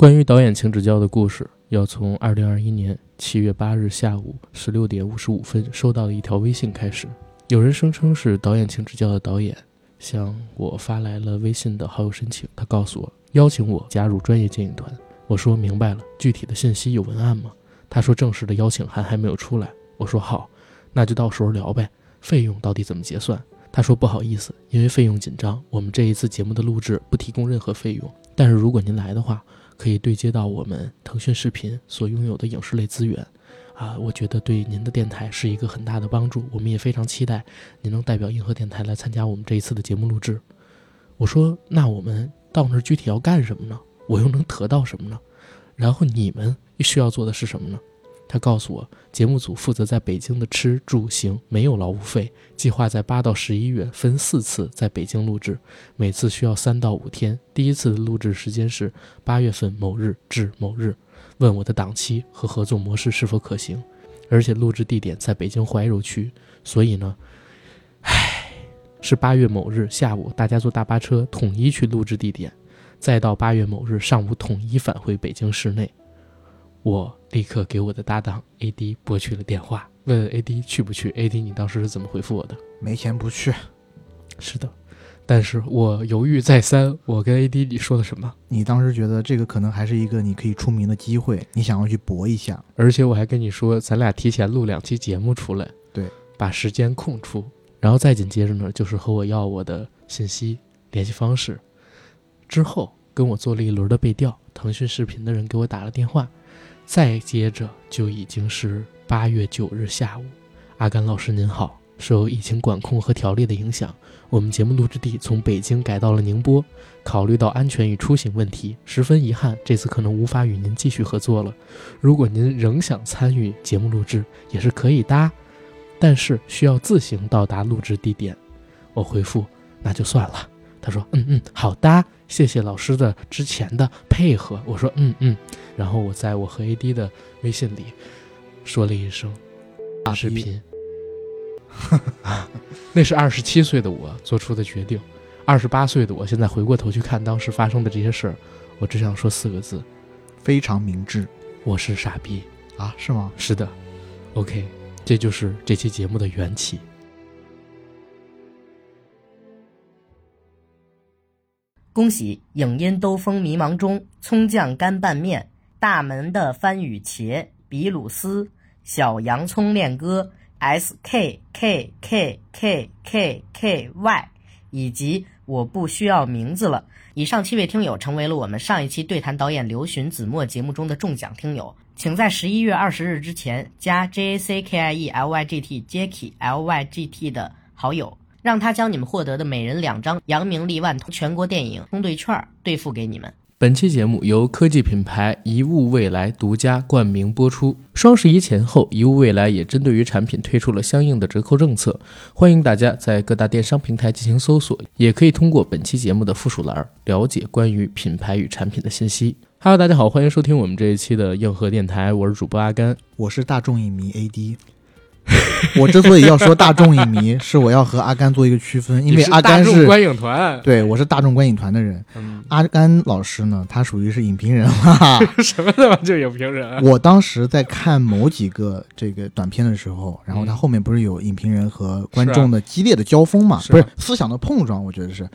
关于导演请指教的故事，要从二零二一年七月八日下午十六点五十五分收到的一条微信开始。有人声称是导演请指教的导演，向我发来了微信的好友申请。他告诉我邀请我加入专业电影团。我说明白了，具体的信息有文案吗？他说正式的邀请函还没有出来。我说好，那就到时候聊呗。费用到底怎么结算？他说不好意思，因为费用紧张，我们这一次节目的录制不提供任何费用。但是如果您来的话，可以对接到我们腾讯视频所拥有的影视类资源，啊，我觉得对您的电台是一个很大的帮助。我们也非常期待您能代表银河电台来参加我们这一次的节目录制。我说，那我们到那儿具体要干什么呢？我又能得到什么呢？然后你们需要做的是什么呢？他告诉我，节目组负责在北京的吃住行没有劳务费，计划在八到十一月分四次在北京录制，每次需要三到五天。第一次的录制时间是八月份某日至某日，问我的档期和合作模式是否可行，而且录制地点在北京怀柔区，所以呢，唉，是八月某日下午大家坐大巴车统一去录制地点，再到八月某日上午统一返回北京市内。我立刻给我的搭档 AD 拨去了电话，问 AD 去不去。AD，你当时是怎么回复我的？没钱不去。是的，但是我犹豫再三。我跟 AD 你说的什么？你当时觉得这个可能还是一个你可以出名的机会，你想要去搏一下。而且我还跟你说，咱俩提前录两期节目出来，对，把时间空出，然后再紧接着呢，就是和我要我的信息、联系方式。之后跟我做了一轮的背调，腾讯视频的人给我打了电话。再接着就已经是八月九日下午，阿甘老师您好，受疫情管控和条例的影响，我们节目录制地从北京改到了宁波。考虑到安全与出行问题，十分遗憾，这次可能无法与您继续合作了。如果您仍想参与节目录制，也是可以的，但是需要自行到达录制地点。我回复，那就算了。他说，嗯嗯，好的。谢谢老师的之前的配合，我说嗯嗯，然后我在我和 AD 的微信里说了一声大视频，那是二十七岁的我做出的决定，二十八岁的我现在回过头去看当时发生的这些事儿，我只想说四个字：非常明智。我是傻逼啊？是吗？是的。OK，这就是这期节目的缘起。恭喜影音兜风迷茫中，葱酱干拌面，大门的番禺茄，比鲁斯，小洋葱恋歌，S K K K K K K Y，以及我不需要名字了。以上七位听友成为了我们上一期对谈导演刘巡子墨节目中的中奖听友，请在十一月二十日之前加 J A C K I E L Y G T Jacky L Y G T 的好友。让他将你们获得的每人两张扬名立万通全国电影通兑券兑付给你们。本期节目由科技品牌一物未来独家冠名播出。双十一前后，一物未来也针对于产品推出了相应的折扣政策，欢迎大家在各大电商平台进行搜索，也可以通过本期节目的附属栏了解关于品牌与产品的信息。Hello，大家好，欢迎收听我们这一期的硬核电台，我是主播阿甘，我是大众影迷 AD。我之所以要说大众影迷，是我要和阿甘做一个区分，因为阿甘是观影团，对我是大众观影团的人。阿甘老师呢，他属于是影评人 什么的就影评人。我当时在看某几个这个短片的时候，然后他后面不是有影评人和观众的激烈的交锋嘛？不是思想的碰撞，我觉得是。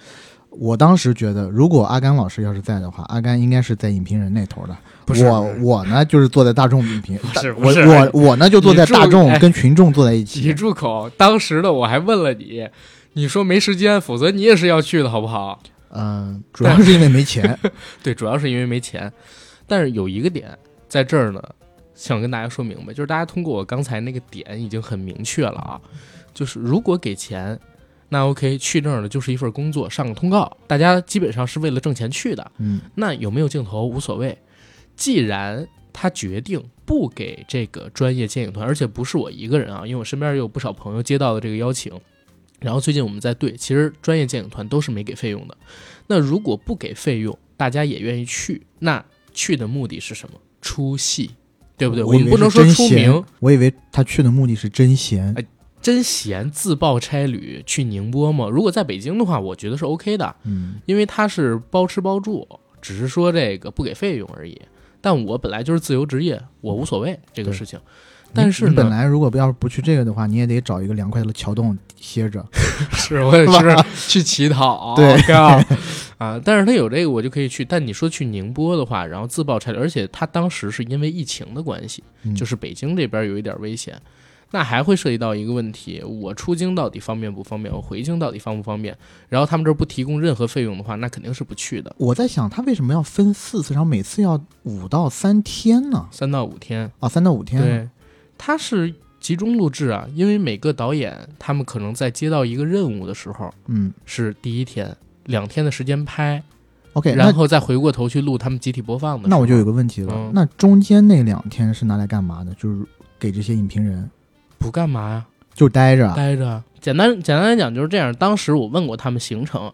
我当时觉得，如果阿甘老师要是在的话，阿甘应该是在影评人那头的。我我呢，就是坐在大众影评，是我我我呢就坐在大众跟群众坐在一起。你住口！当时的我还问了你，你说没时间，否则你也是要去的，好不好？嗯，主要是因为没钱。对，主要是因为没钱。但是有一个点在这儿呢，想跟大家说明白，就是大家通过我刚才那个点已经很明确了啊，就是如果给钱。那 OK，去那儿的就是一份工作，上个通告，大家基本上是为了挣钱去的。嗯，那有没有镜头无所谓。既然他决定不给这个专业电影团，而且不是我一个人啊，因为我身边也有不少朋友接到了这个邀请。然后最近我们在对，其实专业电影团都是没给费用的。那如果不给费用，大家也愿意去，那去的目的是什么？出戏，对不对？我们不能说出名。我以为他去的目的是真闲。真闲自报差旅去宁波吗？如果在北京的话，我觉得是 OK 的，嗯，因为他是包吃包住，只是说这个不给费用而已。但我本来就是自由职业，我无所谓这个事情。但是本来如果要是不去这个的话，你也得找一个凉快的桥洞歇着。是，我也是去乞讨。对啊，啊但是他有这个，我就可以去。但你说去宁波的话，然后自报差旅而且他当时是因为疫情的关系，就是北京这边有一点危险，那还会涉及到一个问题：我出京到底方便不方便？我回京到底方不方便？然后他们这儿不提供任何费用的话，那肯定是不去的。我在想，他为什么要分四次，然后每次要五到三天呢？三到五天啊，三到五天。对。他是集中录制啊，因为每个导演他们可能在接到一个任务的时候，嗯，是第一天两天的时间拍，OK，然后再回过头去录他们集体播放的。那我就有个问题了，那中间那两天是拿来干嘛的？就是给这些影评人不干嘛呀？就待着，待着。简单简单来讲就是这样。当时我问过他们行程。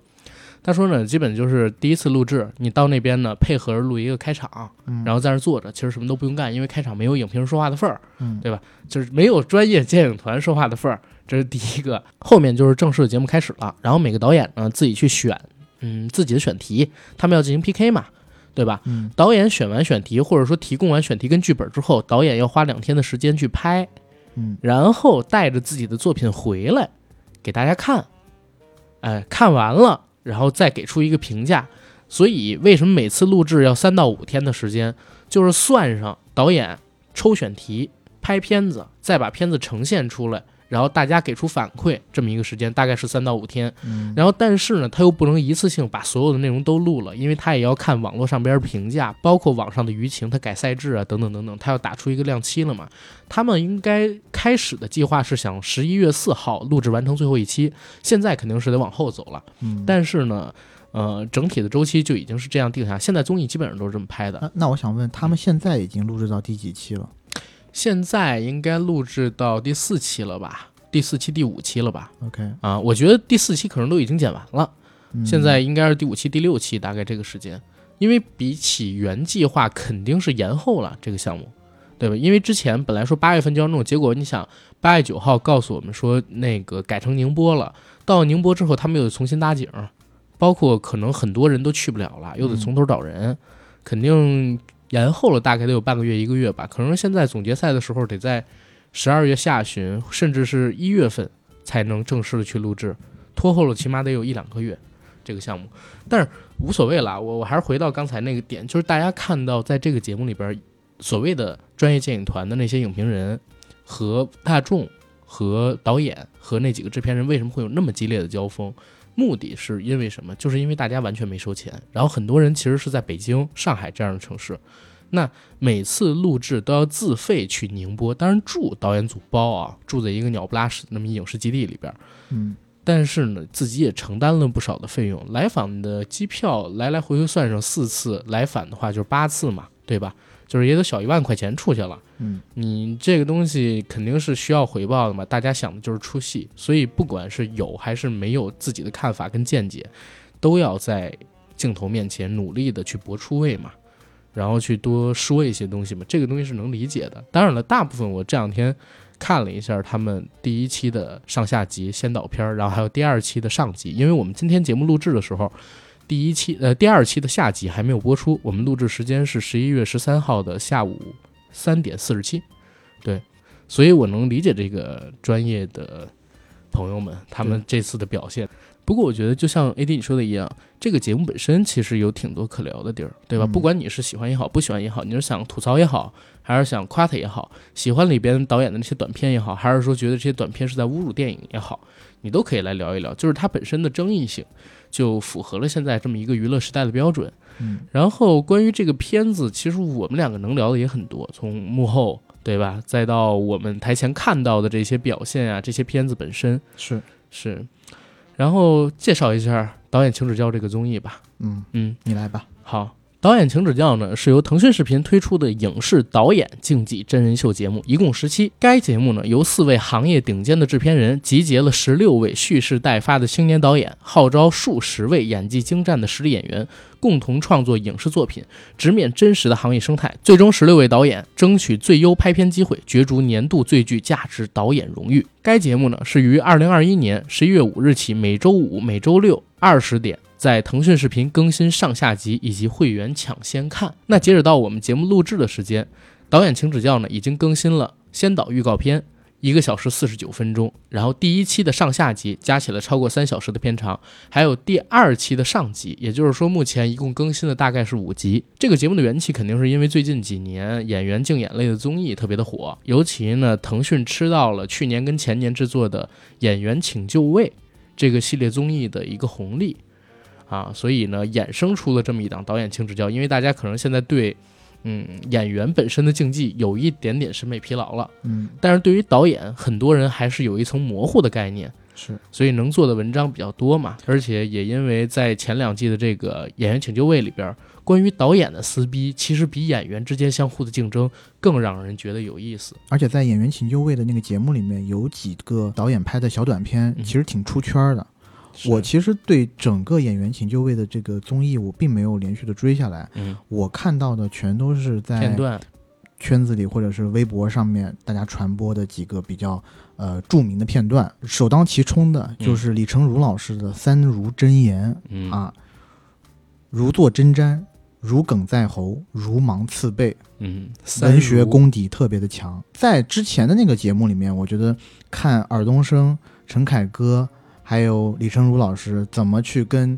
他说呢，基本就是第一次录制，你到那边呢，配合着录一个开场，然后在那坐着，其实什么都不用干，因为开场没有影评人说话的份儿，对吧？就是没有专业电影团说话的份儿，这是第一个。后面就是正式的节目开始了，然后每个导演呢自己去选，嗯，自己的选题，他们要进行 PK 嘛，对吧？导演选完选题，或者说提供完选题跟剧本之后，导演要花两天的时间去拍，嗯，然后带着自己的作品回来给大家看，哎，看完了。然后再给出一个评价，所以为什么每次录制要三到五天的时间？就是算上导演抽选题、拍片子，再把片子呈现出来。然后大家给出反馈，这么一个时间大概是三到五天。嗯然后但是呢，他又不能一次性把所有的内容都录了，因为他也要看网络上边评价，包括网上的舆情，他改赛制啊等等等等，他要打出一个量期了嘛。他们应该开始的计划是想十一月四号录制完成最后一期，现在肯定是得往后走了。嗯，但是呢，呃，整体的周期就已经是这样定下。现在综艺基本上都是这么拍的。那我想问，他们现在已经录制到第几期了？现在应该录制到第四期了吧？第四期、第五期了吧？OK 啊，我觉得第四期可能都已经剪完了，现在应该是第五期、第六期，大概这个时间。因为比起原计划，肯定是延后了这个项目，对吧？因为之前本来说八月份就要弄，结果你想八月九号告诉我们说那个改成宁波了，到宁波之后他们又得重新搭景，包括可能很多人都去不了了，又得从头找人，肯定。延后了大概得有半个月一个月吧，可能现在总决赛的时候得在十二月下旬，甚至是一月份才能正式的去录制，拖后了起码得有一两个月这个项目，但是无所谓了，我我还是回到刚才那个点，就是大家看到在这个节目里边，所谓的专业电影团的那些影评人和大众和导演和那几个制片人为什么会有那么激烈的交锋？目的是因为什么？就是因为大家完全没收钱，然后很多人其实是在北京、上海这样的城市，那每次录制都要自费去宁波，当然住导演组包啊，住在一个鸟不拉屎的那么影视基地里边，嗯，但是呢，自己也承担了不少的费用，来访的机票来来回回算上四次，来返的话就是八次嘛，对吧？就是也得小一万块钱出去了，嗯，你这个东西肯定是需要回报的嘛。大家想的就是出戏，所以不管是有还是没有自己的看法跟见解，都要在镜头面前努力的去搏出位嘛，然后去多说一些东西嘛。这个东西是能理解的。当然了，大部分我这两天看了一下他们第一期的上下集先导片，然后还有第二期的上集，因为我们今天节目录制的时候。第一期呃，第二期的下集还没有播出，我们录制时间是十一月十三号的下午三点四十七，对，所以我能理解这个专业的朋友们他们这次的表现。不过我觉得就像 A D 你说的一样，这个节目本身其实有挺多可聊的地儿，对吧？不管你是喜欢也好，不喜欢也好，你是想吐槽也好，还是想夸他也好，喜欢里边导演的那些短片也好，还是说觉得这些短片是在侮辱电影也好，你都可以来聊一聊，就是它本身的争议性。就符合了现在这么一个娱乐时代的标准。嗯，然后关于这个片子，其实我们两个能聊的也很多，从幕后对吧，再到我们台前看到的这些表现啊，这些片子本身是是。然后介绍一下导演请指教这个综艺吧。嗯嗯，你来吧。好。导演请指教呢，是由腾讯视频推出的影视导演竞技真人秀节目，一共十期。该节目呢，由四位行业顶尖的制片人集结了十六位蓄势待发的青年导演，号召数十位演技精湛的实力演员，共同创作影视作品，直面真实的行业生态。最终，十六位导演争取最优拍片机会，角逐年度最具价值导演荣誉。该节目呢，是于二零二一年十一月五日起，每周五、每周六二十点。在腾讯视频更新上下集以及会员抢先看。那截止到我们节目录制的时间，导演请指教呢已经更新了先导预告片。一个小时四十九分钟，然后第一期的上下集加起来超过三小时的片长，还有第二期的上集，也就是说目前一共更新的大概是五集。这个节目的缘起肯定是因为最近几年演员竞演类的综艺特别的火，尤其呢腾讯吃到了去年跟前年制作的《演员请就位》这个系列综艺的一个红利，啊，所以呢衍生出了这么一档导演请指教，因为大家可能现在对。嗯，演员本身的竞技有一点点审美疲劳了，嗯，但是对于导演，很多人还是有一层模糊的概念，是，所以能做的文章比较多嘛，而且也因为在前两季的这个《演员请就位》里边，关于导演的撕逼，其实比演员之间相互的竞争更让人觉得有意思，而且在《演员请就位》的那个节目里面，有几个导演拍的小短片，其实挺出圈的。我其实对整个演员请就位的这个综艺，我并没有连续的追下来。嗯，我看到的全都是在片段圈子里或者是微博上面大家传播的几个比较呃著名的片段。首当其冲的就是李成儒老师的三如真言啊，如坐针毡，如鲠在喉，如芒刺背。嗯，文学功底特别的强。在之前的那个节目里面，我觉得看尔冬升、陈凯歌。还有李成儒老师怎么去跟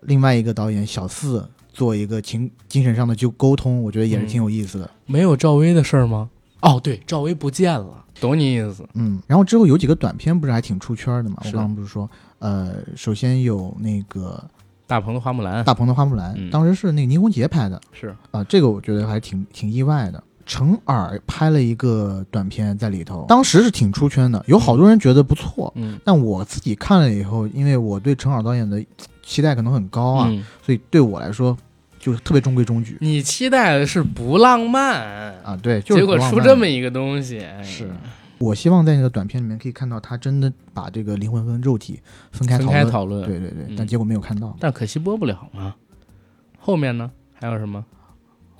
另外一个导演小四做一个情精神上的就沟通，我觉得也是挺有意思的。没有赵薇的事儿吗？哦，对，赵薇不见了，懂你意思。嗯，然后之后有几个短片不是还挺出圈的嘛？我刚刚不是说，呃，首先有那个大鹏的花木兰，大鹏的花木兰，当时是那个倪虹洁拍的，是啊，这个我觉得还挺挺意外的。陈耳拍了一个短片在里头，当时是挺出圈的，有好多人觉得不错。嗯，但我自己看了以后，因为我对陈耳导演的期待可能很高啊，所以对我来说就是特别中规中矩。你期待的是不浪漫啊？对，结果出这么一个东西。是我希望在那个短片里面可以看到他真的把这个灵魂跟肉体分开讨论。对对对，但结果没有看到。但可惜播不了嘛。后面呢？还有什么？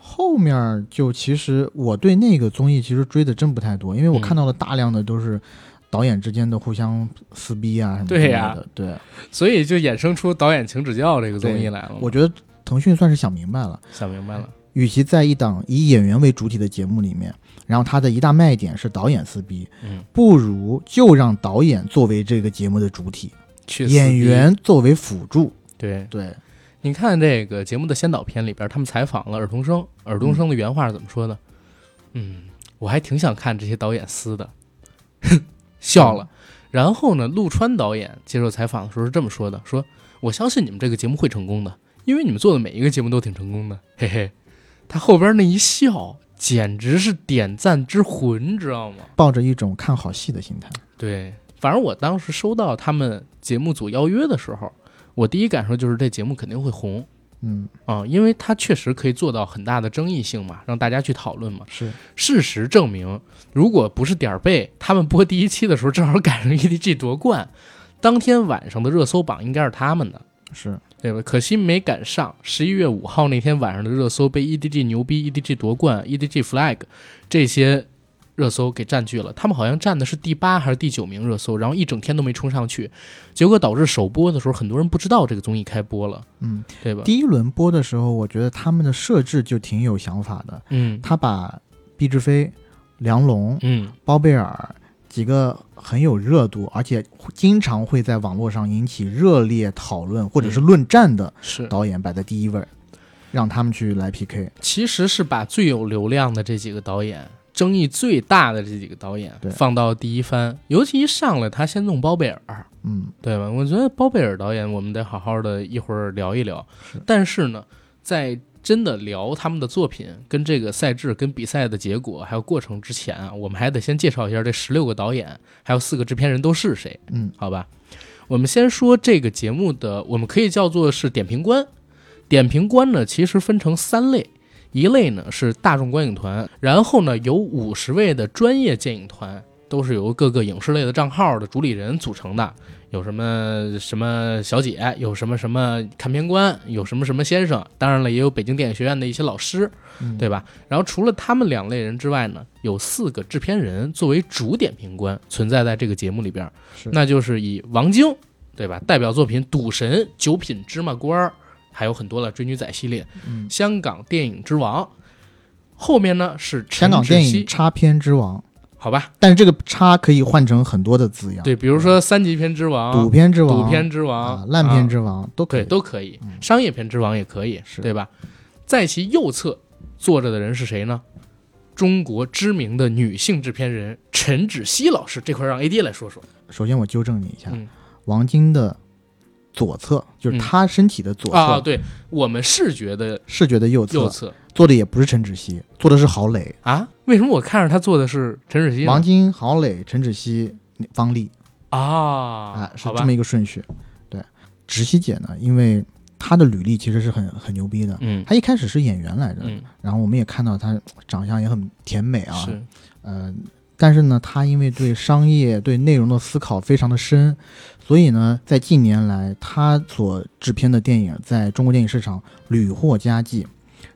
后面就其实我对那个综艺其实追的真不太多，因为我看到了大量的都是导演之间的互相撕逼啊什么的对呀，对，所以就衍生出导演请指教这个综艺来了。我觉得腾讯算是想明白了，想明白了，与其在一档以演员为主体的节目里面，然后它的一大卖点是导演撕逼，嗯，不如就让导演作为这个节目的主体，去演员作为辅助，对。对。你看这个节目的先导片里边，他们采访了尔冬升，尔冬升的原话是怎么说的？嗯，我还挺想看这些导演撕的，笑了。然后呢，陆川导演接受采访的时候是这么说的：说我相信你们这个节目会成功的，因为你们做的每一个节目都挺成功的，嘿嘿。他后边那一笑，简直是点赞之魂，知道吗？抱着一种看好戏的心态。对，反正我当时收到他们节目组邀约的时候。我第一感受就是这节目肯定会红，嗯啊，因为它确实可以做到很大的争议性嘛，让大家去讨论嘛。是，事实证明，如果不是点儿背，他们播第一期的时候正好赶上 EDG 夺冠，当天晚上的热搜榜应该是他们的，是对吧？可惜没赶上。十一月五号那天晚上的热搜被 EDG 牛逼，EDG 夺冠，EDG flag 这些。热搜给占据了，他们好像占的是第八还是第九名热搜，然后一整天都没冲上去，结果导致首播的时候很多人不知道这个综艺开播了，嗯，对吧？第一轮播的时候，我觉得他们的设置就挺有想法的，嗯，他把毕志飞、梁龙、嗯、包贝尔几个很有热度，而且经常会在网络上引起热烈讨论或者是论战的导演摆在第一位，让他们去来 PK，其实是把最有流量的这几个导演。争议最大的这几个导演放到第一番，尤其一上来他先弄包贝尔，嗯，对吧？我觉得包贝尔导演我们得好好的一会儿聊一聊。但是呢，在真的聊他们的作品、跟这个赛制、跟比赛的结果还有过程之前啊，我们还得先介绍一下这十六个导演还有四个制片人都是谁。嗯，好吧，我们先说这个节目的，我们可以叫做是点评官。点评官呢，其实分成三类。一类呢是大众观影团，然后呢有五十位的专业鉴影团，都是由各个影视类的账号的主理人组成的。有什么什么小姐，有什么什么看片官，有什么什么先生，当然了，也有北京电影学院的一些老师，对吧？然后除了他们两类人之外呢，有四个制片人作为主点评官存在在这个节目里边，那就是以王晶对吧？代表作品《赌神》《九品芝麻官》，还有很多的追女仔系列，嗯，香港电影之王。后面呢是香港电影插片之王，好吧？但是这个插可以换成很多的字样，对，比如说三级片之王、赌片之王、赌片之王、啊、烂片啊之王都可对以。都可以嗯，商业片之王也可以，是对吧？在其右侧坐着的人是谁呢？中国知名的女性制片人陈芷溪老师，这块让 AD 来说说。首先我纠正你一下，嗯王晶的左侧就是嗯他身体的左侧，啊，对我们视觉的视觉的右侧右侧。做的也不是陈芷溪，做的是郝蕾、啊，为什么我看着他做的是陈芷溪？王晶、郝蕾、陈芷溪、方丽。啊啊，，是吧。这么一个顺序。对，芷溪姐呢，因为她的履历其实是很很牛逼的，嗯。她一开始是演员来着，嗯。然后我们也看到她长相也很甜美啊，是。呃，但是呢，她因为对商业、对内容的思考非常的深，所以呢，在近年来，他所制片的电影在中国电影市场屡获佳绩。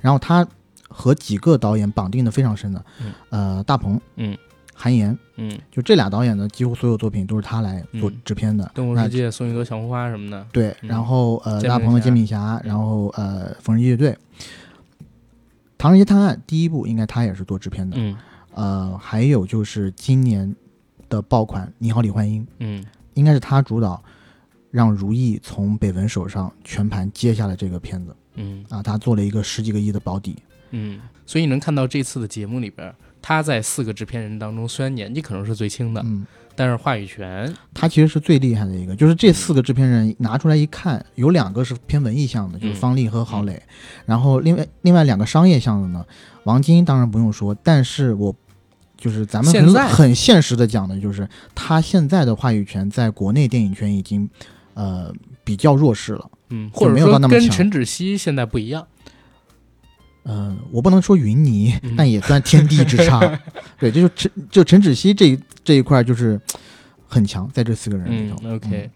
然后他和几个导演绑定的非常深的，嗯。呃，大鹏，嗯，韩延，嗯，就这俩导演呢，几乎所有作品都是他来做嗯。制片的。《动物世界》送一朵小红花什么的，对，嗯。然后呃，大鹏的《煎饼侠》，然后呃，《缝纫机乐队》，《唐人街探案》第一部应该他也是做制片的。嗯。呃，还有就是今年的爆款《你好，李焕英》，嗯应该是他主导，让如意从北文手上全盘接下了这个片子嗯啊，他做了一个十几个亿的保底。嗯，所以你能看到这次的节目里边，他在四个制片人当中，虽然年纪可能是最轻的，嗯，但是话语权，他其实是最厉害的一个，就是这四个制片人拿出来一看，有两个是偏文艺向的，就是嗯方丽和郝蕾，然后另外另外两个商业向的呢，王晶当然不用说，但是我就是咱们很很现实的讲的，就是他现在的话语权在国内电影圈已经呃比较弱势了。嗯，就没有或者说到那么强跟陈芷溪现在不一样，嗯、我不能说云泥，嗯但也算天地之差。对，这就陈就陈芷溪这一这一块就是很强，在这四个人里头。嗯，OK。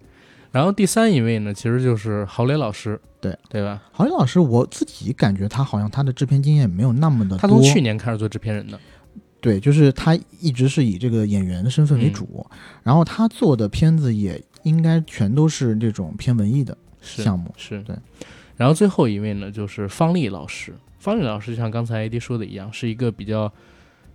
然后第三一位呢，其实就是郝蕾老师，对对吧？郝蕾老师，我自己感觉他好像他的制片经验没有那么的多。他从去年开始做制片人的，对，就是他一直是以这个演员的身份为嗯主，然后他做的片子也应该全都是这种偏文艺的是项目。是对。然后最后一位呢，就是方丽老师。方丽老师就像刚才 AD 说的一样，是一个比较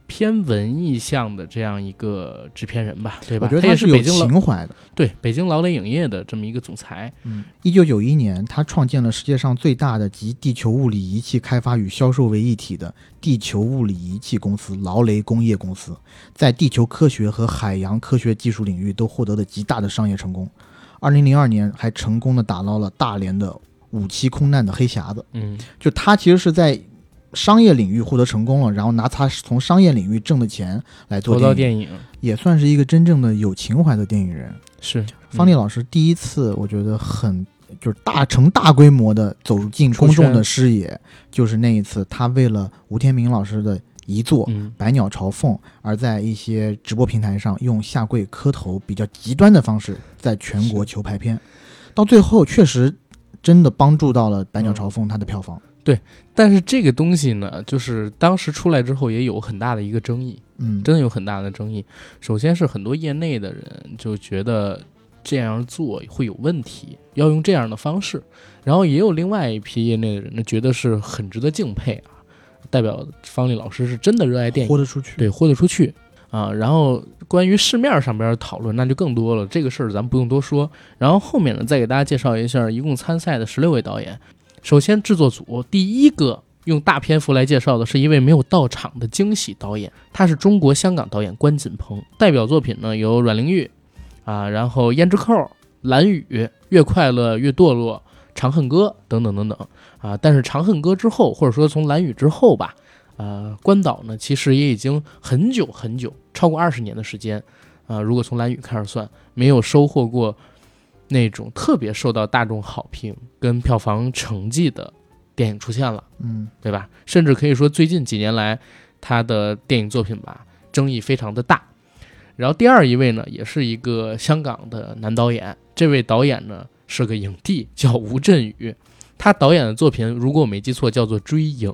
偏文艺向的这样一个制片人吧，对吧？我觉得他是有情怀的。对北京劳雷影业的这么一个总裁。嗯，一九九一年，他创建了世界上最大的集地球物理仪器开发与销售为一体的地球物理仪器公司——劳雷工业公司，在地球科学和海洋科学技术领域都获得了极大的商业成功。二零零二年，还成功的打捞了大连的五期空难的黑匣子。嗯就他其实是在商业领域获得成功了，然后拿他从商业领域挣的钱来做投到电影，也算是一个真正的有情怀的电影人。是方丽老师第一次，我觉得很就是大成大规模的走进公众的视野，就是那一次，他为了吴天明老师的遗作《嗯百鸟朝凤》，而在一些直播平台上用下跪磕头比较极端的方式，在全国求排片，到最后确实真的帮助到了《百鸟朝凤》它的票房。但是这个东西呢，就是当时出来之后也有很大的一个争议，嗯，真的有很大的争议。首先是很多业内的人就觉得这样做会有问题，要用这样的方式。然后也有另外一批业内的人呢，觉得是很值得敬佩啊，代表方丽老师是真的热爱电影，豁得出去。对，豁得出去啊。然后关于市面上边的讨论，那就更多了，这个事儿咱们不用多说。然后后面呢，再给大家介绍一下一共参赛的十六位导演。首先，制作组第一个用大篇幅来介绍的是一位没有到场的惊喜导演，他是中国香港导演关锦鹏，代表作品呢有《阮玲玉》啊，然后《胭脂扣》《蓝雨》《越快乐越堕落》《长恨歌》等等等等啊。但是《长恨歌》之后，或者说从《蓝雨》之后吧，呃，关岛呢其实也已经很久很久，超过二十年的时间啊、如果从《蓝雨》开始算，没有收获过那种特别受到大众好评跟票房成绩的电影出现了。嗯对吧？甚至可以说最近几年来，他的电影作品吧，争议非常的大。然后第二一位呢，也是一个香港的男导演，这位导演呢是个影帝，叫吴镇宇。他导演的作品，如果我没记错，叫做《追影》，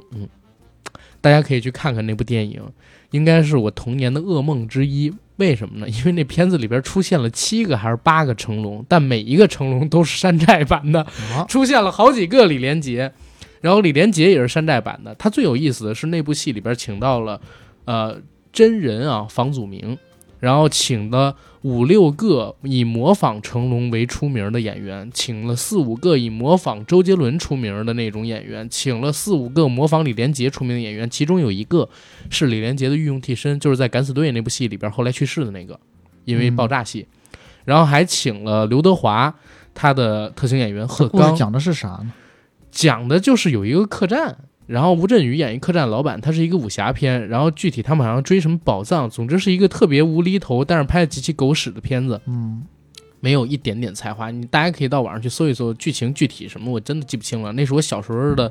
大家可以去看看那部电影，应该是我童年的噩梦之一。为什么呢？因为那片子里边出现了七个还是八个成龙，但每一个成龙都是山寨版的，啊，出现了好几个李连杰，然后李连杰也是山寨版的。他最有意思的是那部戏里边请到了呃真人啊房祖名，然后请了五六个以模仿成龙为出名的演员，请了四五个以模仿周杰伦出名的那种演员，请了四五个模仿李连杰出名的演员，其中有一个是李连杰的御用替身，就是在《敢死队》那部戏里边后来去世的那个，因为爆炸戏。然后还请了刘德华，他的特型演员贺刚，讲的是啥呢？讲的就是有一个客栈，然后吴镇宇演一客栈老板，他是一个武侠片，然后具体他们好像追什么宝藏，总之是一个特别无厘头，但是拍的极其狗屎的片子，嗯，没有一点点才华。你大家可以到网上去搜一搜剧情具体什么，我真的记不清了。那是我小时候的，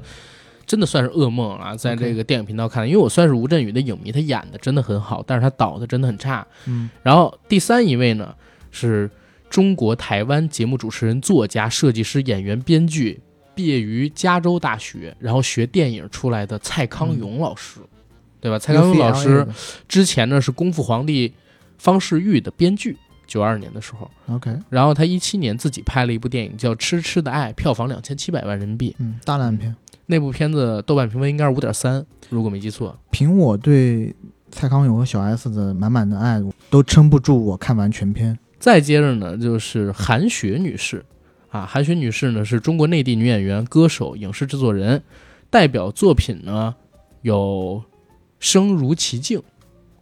真的算是噩梦啊，在这个电影频道看的，因为我算是吴镇宇的影迷，他演的真的很好，但是他导的真的很差。嗯，然后第三一位呢是中国台湾节目主持人、作家、设计师、演员、编剧，毕业于加州大学，然后学电影出来的蔡康永老师，对吧？蔡康永老师之前呢是《功夫皇帝方世玉》的编剧，九二年的时候，，OK，然后他一七年自己拍了一部电影叫《痴痴的爱》，票房两千七百万人民币。嗯，大烂片。那部片子豆瓣评分应该是五点三，如果没记错。凭我对蔡康永和小 S 的满满的爱，都撑不住我看完全片。再接着呢，就是韩雪女士，啊，韩雪女士呢是中国内地女演员、歌手、影视制作人，代表作品呢有《声如其境》，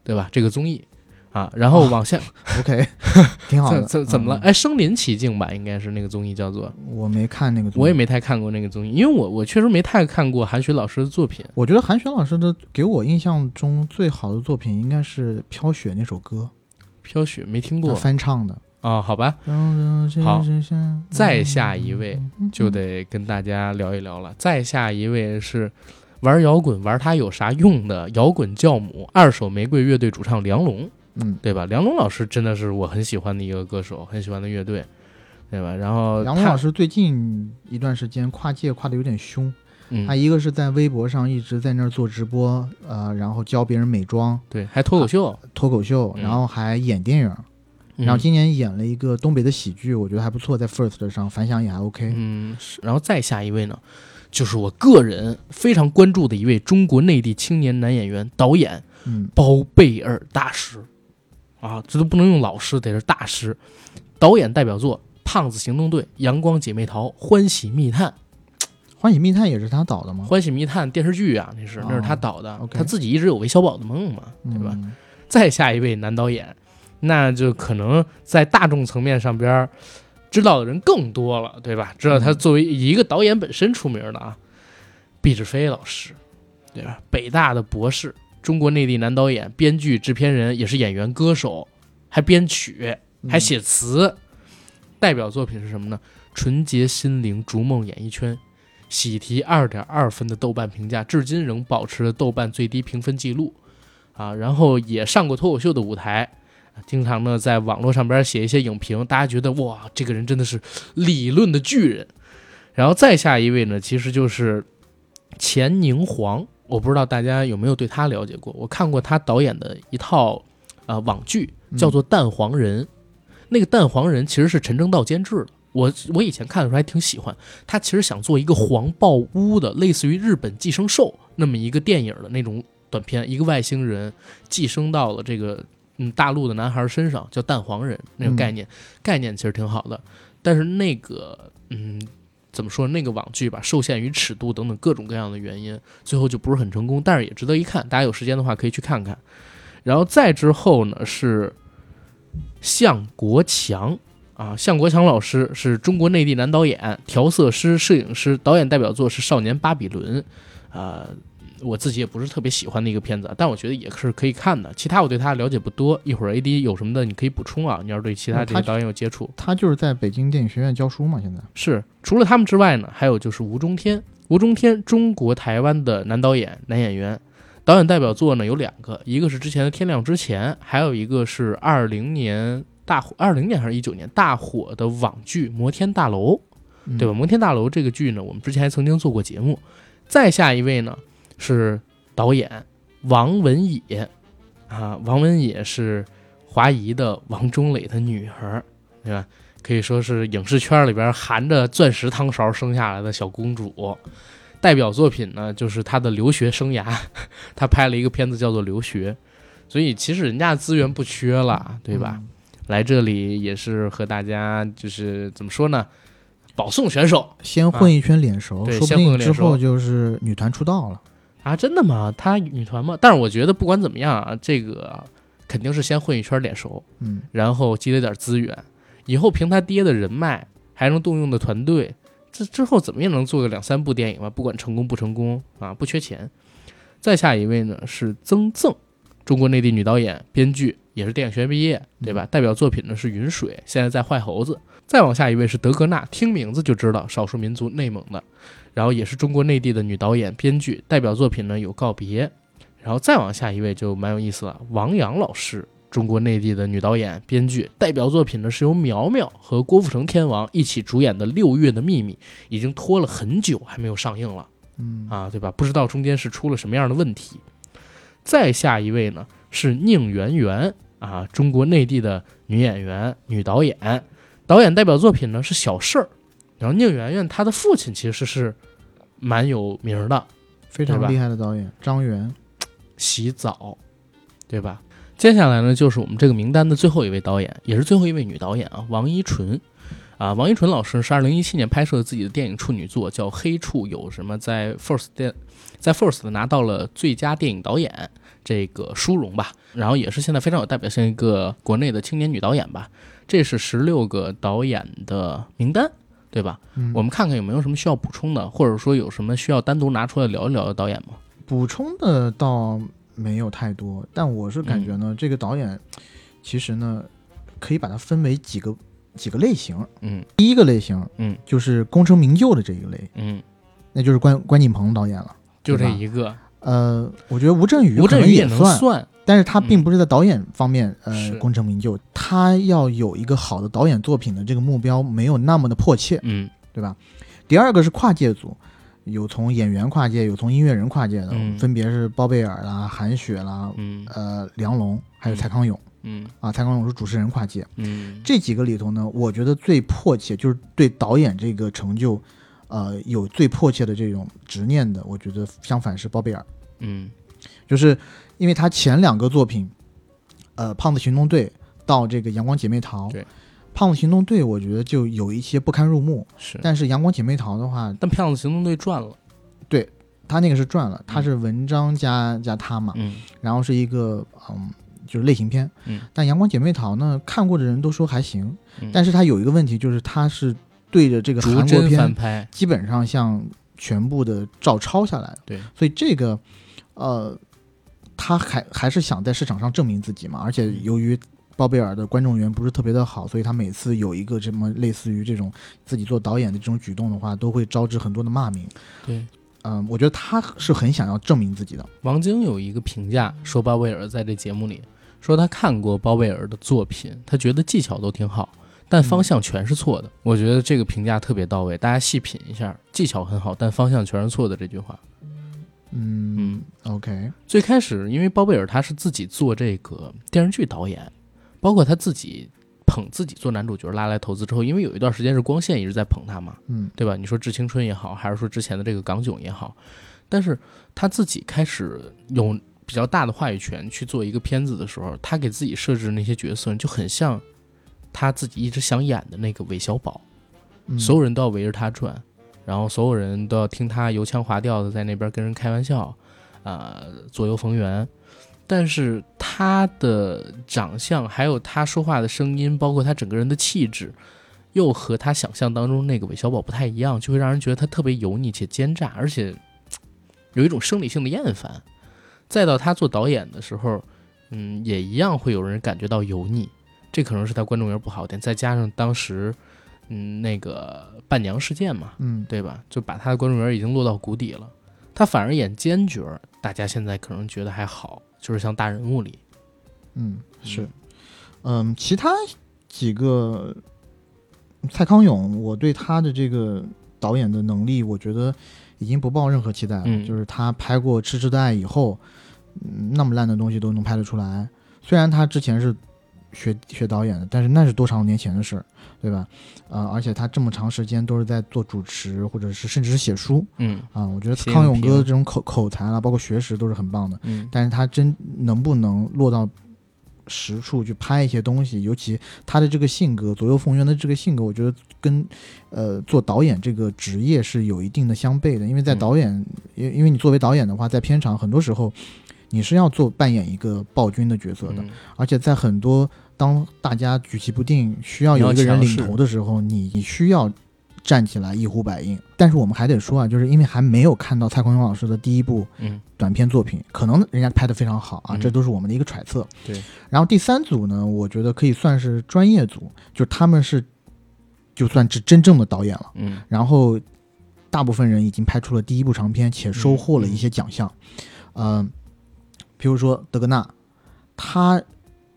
对吧？这个综艺啊，然后往下、OK，挺好怎的。怎怎么了？嗯？哎，身临其境吧，应该是那个综艺叫做，我没看那个，我也。没太看过那个综艺，因为我我确实没太看过韩雪老师的作品。我觉得韩雪老师的给我印象中最好的作品应该是《飘雪》那首歌，飘雪没听他过翻唱的。啊、好吧，好再下一位就得跟大家聊一聊了。再下一位是玩摇滚玩它有啥用的摇滚教母，二手玫瑰乐队主唱梁龙，嗯，对吧？梁龙老师真的是我很喜欢的一个歌手，很喜欢的乐队，对吧？然后梁龙老，师最近一段时间跨界跨的有点凶，嗯。他，一个是在微博上一直在那儿做直播，呃，然后教别人美妆、对，还脱口秀，脱口秀，嗯。然后还演电影，然后嗯今年演了一个东北的喜剧，我觉得还不错，在 First 上反响也还 OK。嗯，然后再下一位呢，就是我个人非常关注的一位中国内地青年男演员、导演嗯，包贝尔大师，啊，这都不能用老师，得是大师。导演代表作《胖子行动队》《阳光姐妹淘》《欢喜密探》。欢喜密探也是他导的吗？欢喜密探电视剧啊，那是哦那是他导的，OK 他自己一直有韦小宝的梦嘛，对吧？嗯再下一位男导演，那就可能在大众层面上边儿知道的人更多了，对吧？知道他作为以一个导演本身出名的啊，毕志飞老师，对吧？北大的博士，中国内地男导演、编剧、制片人，也是演员、歌手，还编曲，还写词。代表作品是什么呢？纯洁心灵、逐梦演艺圈。喜提二点二分的豆瓣评价，至今仍保持了豆瓣最低评分记录。啊，然后也上过脱口秀的舞台，啊经常呢在网络上边写一些影评，大家觉得哇，这个人真的是理论的巨人。然后再下一位呢，其实就是钱宁黄，我不知道大家有没有对他了解过，我看过他导演的一套呃网剧，叫做《蛋黄人》，那个蛋黄人其实是陈正道监制的。我我以前看的时候还挺喜欢，他其实想做一个黄暴屋的，类似于日本寄生兽那么一个电影的那种短片，一个外星人寄生到了这个嗯大陆的男孩身上，叫蛋黄人那个概念，概念其实挺好的，但是那个嗯怎么说那个网剧吧，受限于尺度等等各种各样的原因，最后就不是很成功，但是也值得一看，大家有时间的话可以去看看。然后再之后呢是向国强。啊，向国强老师是中国内地男导演、调色师、摄影师，导演代表作是《少年巴比伦》，啊、我自己也不是特别喜欢的一个片子，但我觉得也是可以看的。其他我对他了解不多，一会儿 AD 有什么的你可以补充啊。你要是对其他这些导演有接触，他就是在北京电影学院教书嘛，现在。是除了他们之外呢，还有就是吴中天。吴中天，中国台湾的男导演、男演员，导演代表作呢有两个，一个是之前的《天亮之前》，还有一个是二零年大火，二零年还是一九年大火的网剧《摩天大楼》。嗯对吧？？摩天大楼这个剧呢，我们之前还曾经做过节目。再下一位呢是导演王文野，啊，王文野是华谊的王中磊的女儿，对吧？可以说是影视圈里边含着钻石汤勺生下来的小公主。代表作品呢，就是她的留学生涯，她拍了一个片子叫做《留学》，所以其实人家资源不缺了，对吧？来这里也是和大家就是怎么说呢，保送选手，先混一圈脸熟，对说不定之后就是女团出道了。啊，真的吗？她女团吗？但是我觉得不管怎么样啊，这个肯定是先混一圈脸熟，嗯，然后积累点资源，以后凭他爹的人脉，还能动用的团队，这之后怎么也能做个两三部电影吧？不管成功不成功啊，不缺钱。再下一位呢是曾赠，中国内地女导演、编剧，也是电影学院毕业，对吧？代表作品呢是《云水》，现在在坏猴子。再往下一位是德格纳，听名字就知道少数民族内蒙的，然后也是中国内地的女导演、编剧，代表作品呢有《告别》，然后再往下一位就蛮有意思了，王阳老师，中国内地的女导演、编剧，代表作品呢是由苗苗和郭富城天王一起主演的《六月的秘密》，已经拖了很久还没有上映了。嗯啊，对吧？不知道中间是出了什么样的问题。再下一位呢是宁媛媛啊，中国内地的女演员、女导演，导演代表作品呢是《小事儿》。然后宁媛媛她的父亲其实是蛮有名儿的，非常厉害的导演张元，洗澡，对吧？接下来呢，就是我们这个名单的最后一位导演，也是最后一位女导演啊，王一纯。啊，王一纯老师是二零一七年拍摄自己的电影处女作，叫《黑处有什么》，在 First 电，在 First 拿到了最佳电影导演这个殊荣吧。然后也是现在非常有代表性一个国内的青年女导演吧。这是十六个导演的名单，对吧？嗯我们看看有没有什么需要补充的，或者说有什么需要单独拿出来聊一聊的导演吗？补充的倒没有太多，但我是感觉呢，这个导演其实呢，可以把它分为几个几个类型。嗯第一个类型，嗯就是功成名就的这一类，嗯，那就是关关锦鹏导演了。就这一个。呃，我觉得吴镇宇吴镇宇也，能算，但是他并嗯。不是在导演方面、呃功成名就，他要有一个好的导演作品的这个目标没有那么的迫切，嗯。对吧？第二个是跨界组，有从演员跨界，有从音乐人跨界的，嗯。分别是包贝尔啦、韩雪啦、嗯。呃梁龙，还有嗯。蔡康永、嗯。啊。蔡康永是主持人跨界，嗯，这几个里头呢，我觉得最迫切就是对导演这个成就，呃，有最迫切的这种执念的，我觉得相反是包贝尔。嗯。就是因为他前两个作品，呃，《胖子行动队》到这个《阳光姐妹淘》，对，《胖子行动队》我觉得就有一些不堪入目，是，但是《阳光姐妹淘》的话，但胖子行动队赚了，对他那个是赚了，他是文章加加他嘛，嗯然后是一个嗯，就是类型片，嗯，但《阳光姐妹淘》呢，看过的人都说还行，嗯但是它有一个问题，就是它是对着这个逐韩国片，拍，基本上像全部的照抄下来的，对，所以这个，呃，他还还是想在市场上证明自己嘛，而且由于包贝尔的观众缘不是特别的好，所以他每次有一个这么类似于这种自己做导演的这种举动的话，都会招致很多的骂名。对。嗯、我觉得他是很想要证明自己的。王晶有一个评价说，包贝尔在这节目里说他看过包贝尔的作品，他觉得技巧都挺好，但方向全是错的。我觉得这个评价特别到位，大家细品一下，技巧很好，但方向全是错的这句话。嗯 o k 最开始，因为包贝尔他是自己做这个电视剧导演，包括他自己捧自己做男主角拉来投资之后，因为有一段时间是光线一直在捧他嘛，嗯。对吧？你说《致青春》也好，还是说之前的这个港囧也好，但是他自己开始有比较大的话语权去做一个片子的时候，他给自己设置的那些角色就很像他自己一直想演的那个韦小宝，嗯，所有人都要围着他转，然后所有人都要听他油腔滑调的在那边跟人开玩笑，啊、左右逢源。但是他的长相，还有他说话的声音，包括他整个人的气质，又和他想象当中那个韦小宝不太一样，就会让人觉得他特别油腻且奸诈，而且有一种生理性的厌烦。再到他做导演的时候，嗯，也一样会有人感觉到油腻，这可能是他观众缘不好点。再加上当时，嗯，那个伴娘事件嘛，嗯对吧？就把他的观众缘已经落到谷底了。他反而演奸角，大家现在可能觉得还好，就是像大人物里，嗯是，嗯，其他几个蔡康永，我对他的这个导演的能力，我觉得已经不抱任何期待了。嗯就是他拍过《痴痴的爱》以后，嗯，那么烂的东西都能拍得出来。虽然他之前是学学导演的，但是那是多少年前的事儿，对吧？呃，而且他这么长时间都是在做主持，或者是甚至是写书嗯啊、我觉得康永哥的这种口口才啦，包括学识都是很棒的。嗯但是他真能不能落到实处去拍一些东西，尤其他的这个性格，左右逢源的这个性格，我觉得跟呃做导演这个职业是有一定的相悖的。因为在嗯导演，因、因为你作为导演的话，在片场很多时候你是要做扮演一个暴君的角色的，嗯而且在很多当大家举棋不定，需要有一个人领头的时候，你你需要站起来一呼百应。但是我们还得说啊，就是因为还没有看到蔡康永老师的第一部嗯短片作品，可能人家拍的非常好啊，嗯这都是我们的一个揣测。对。然后第三组呢，我觉得可以算是专业组，就他们是就算是真正的导演了。嗯然后大部分人已经拍出了第一部长片，且收获了一些奖项。嗯、比如说德格纳，他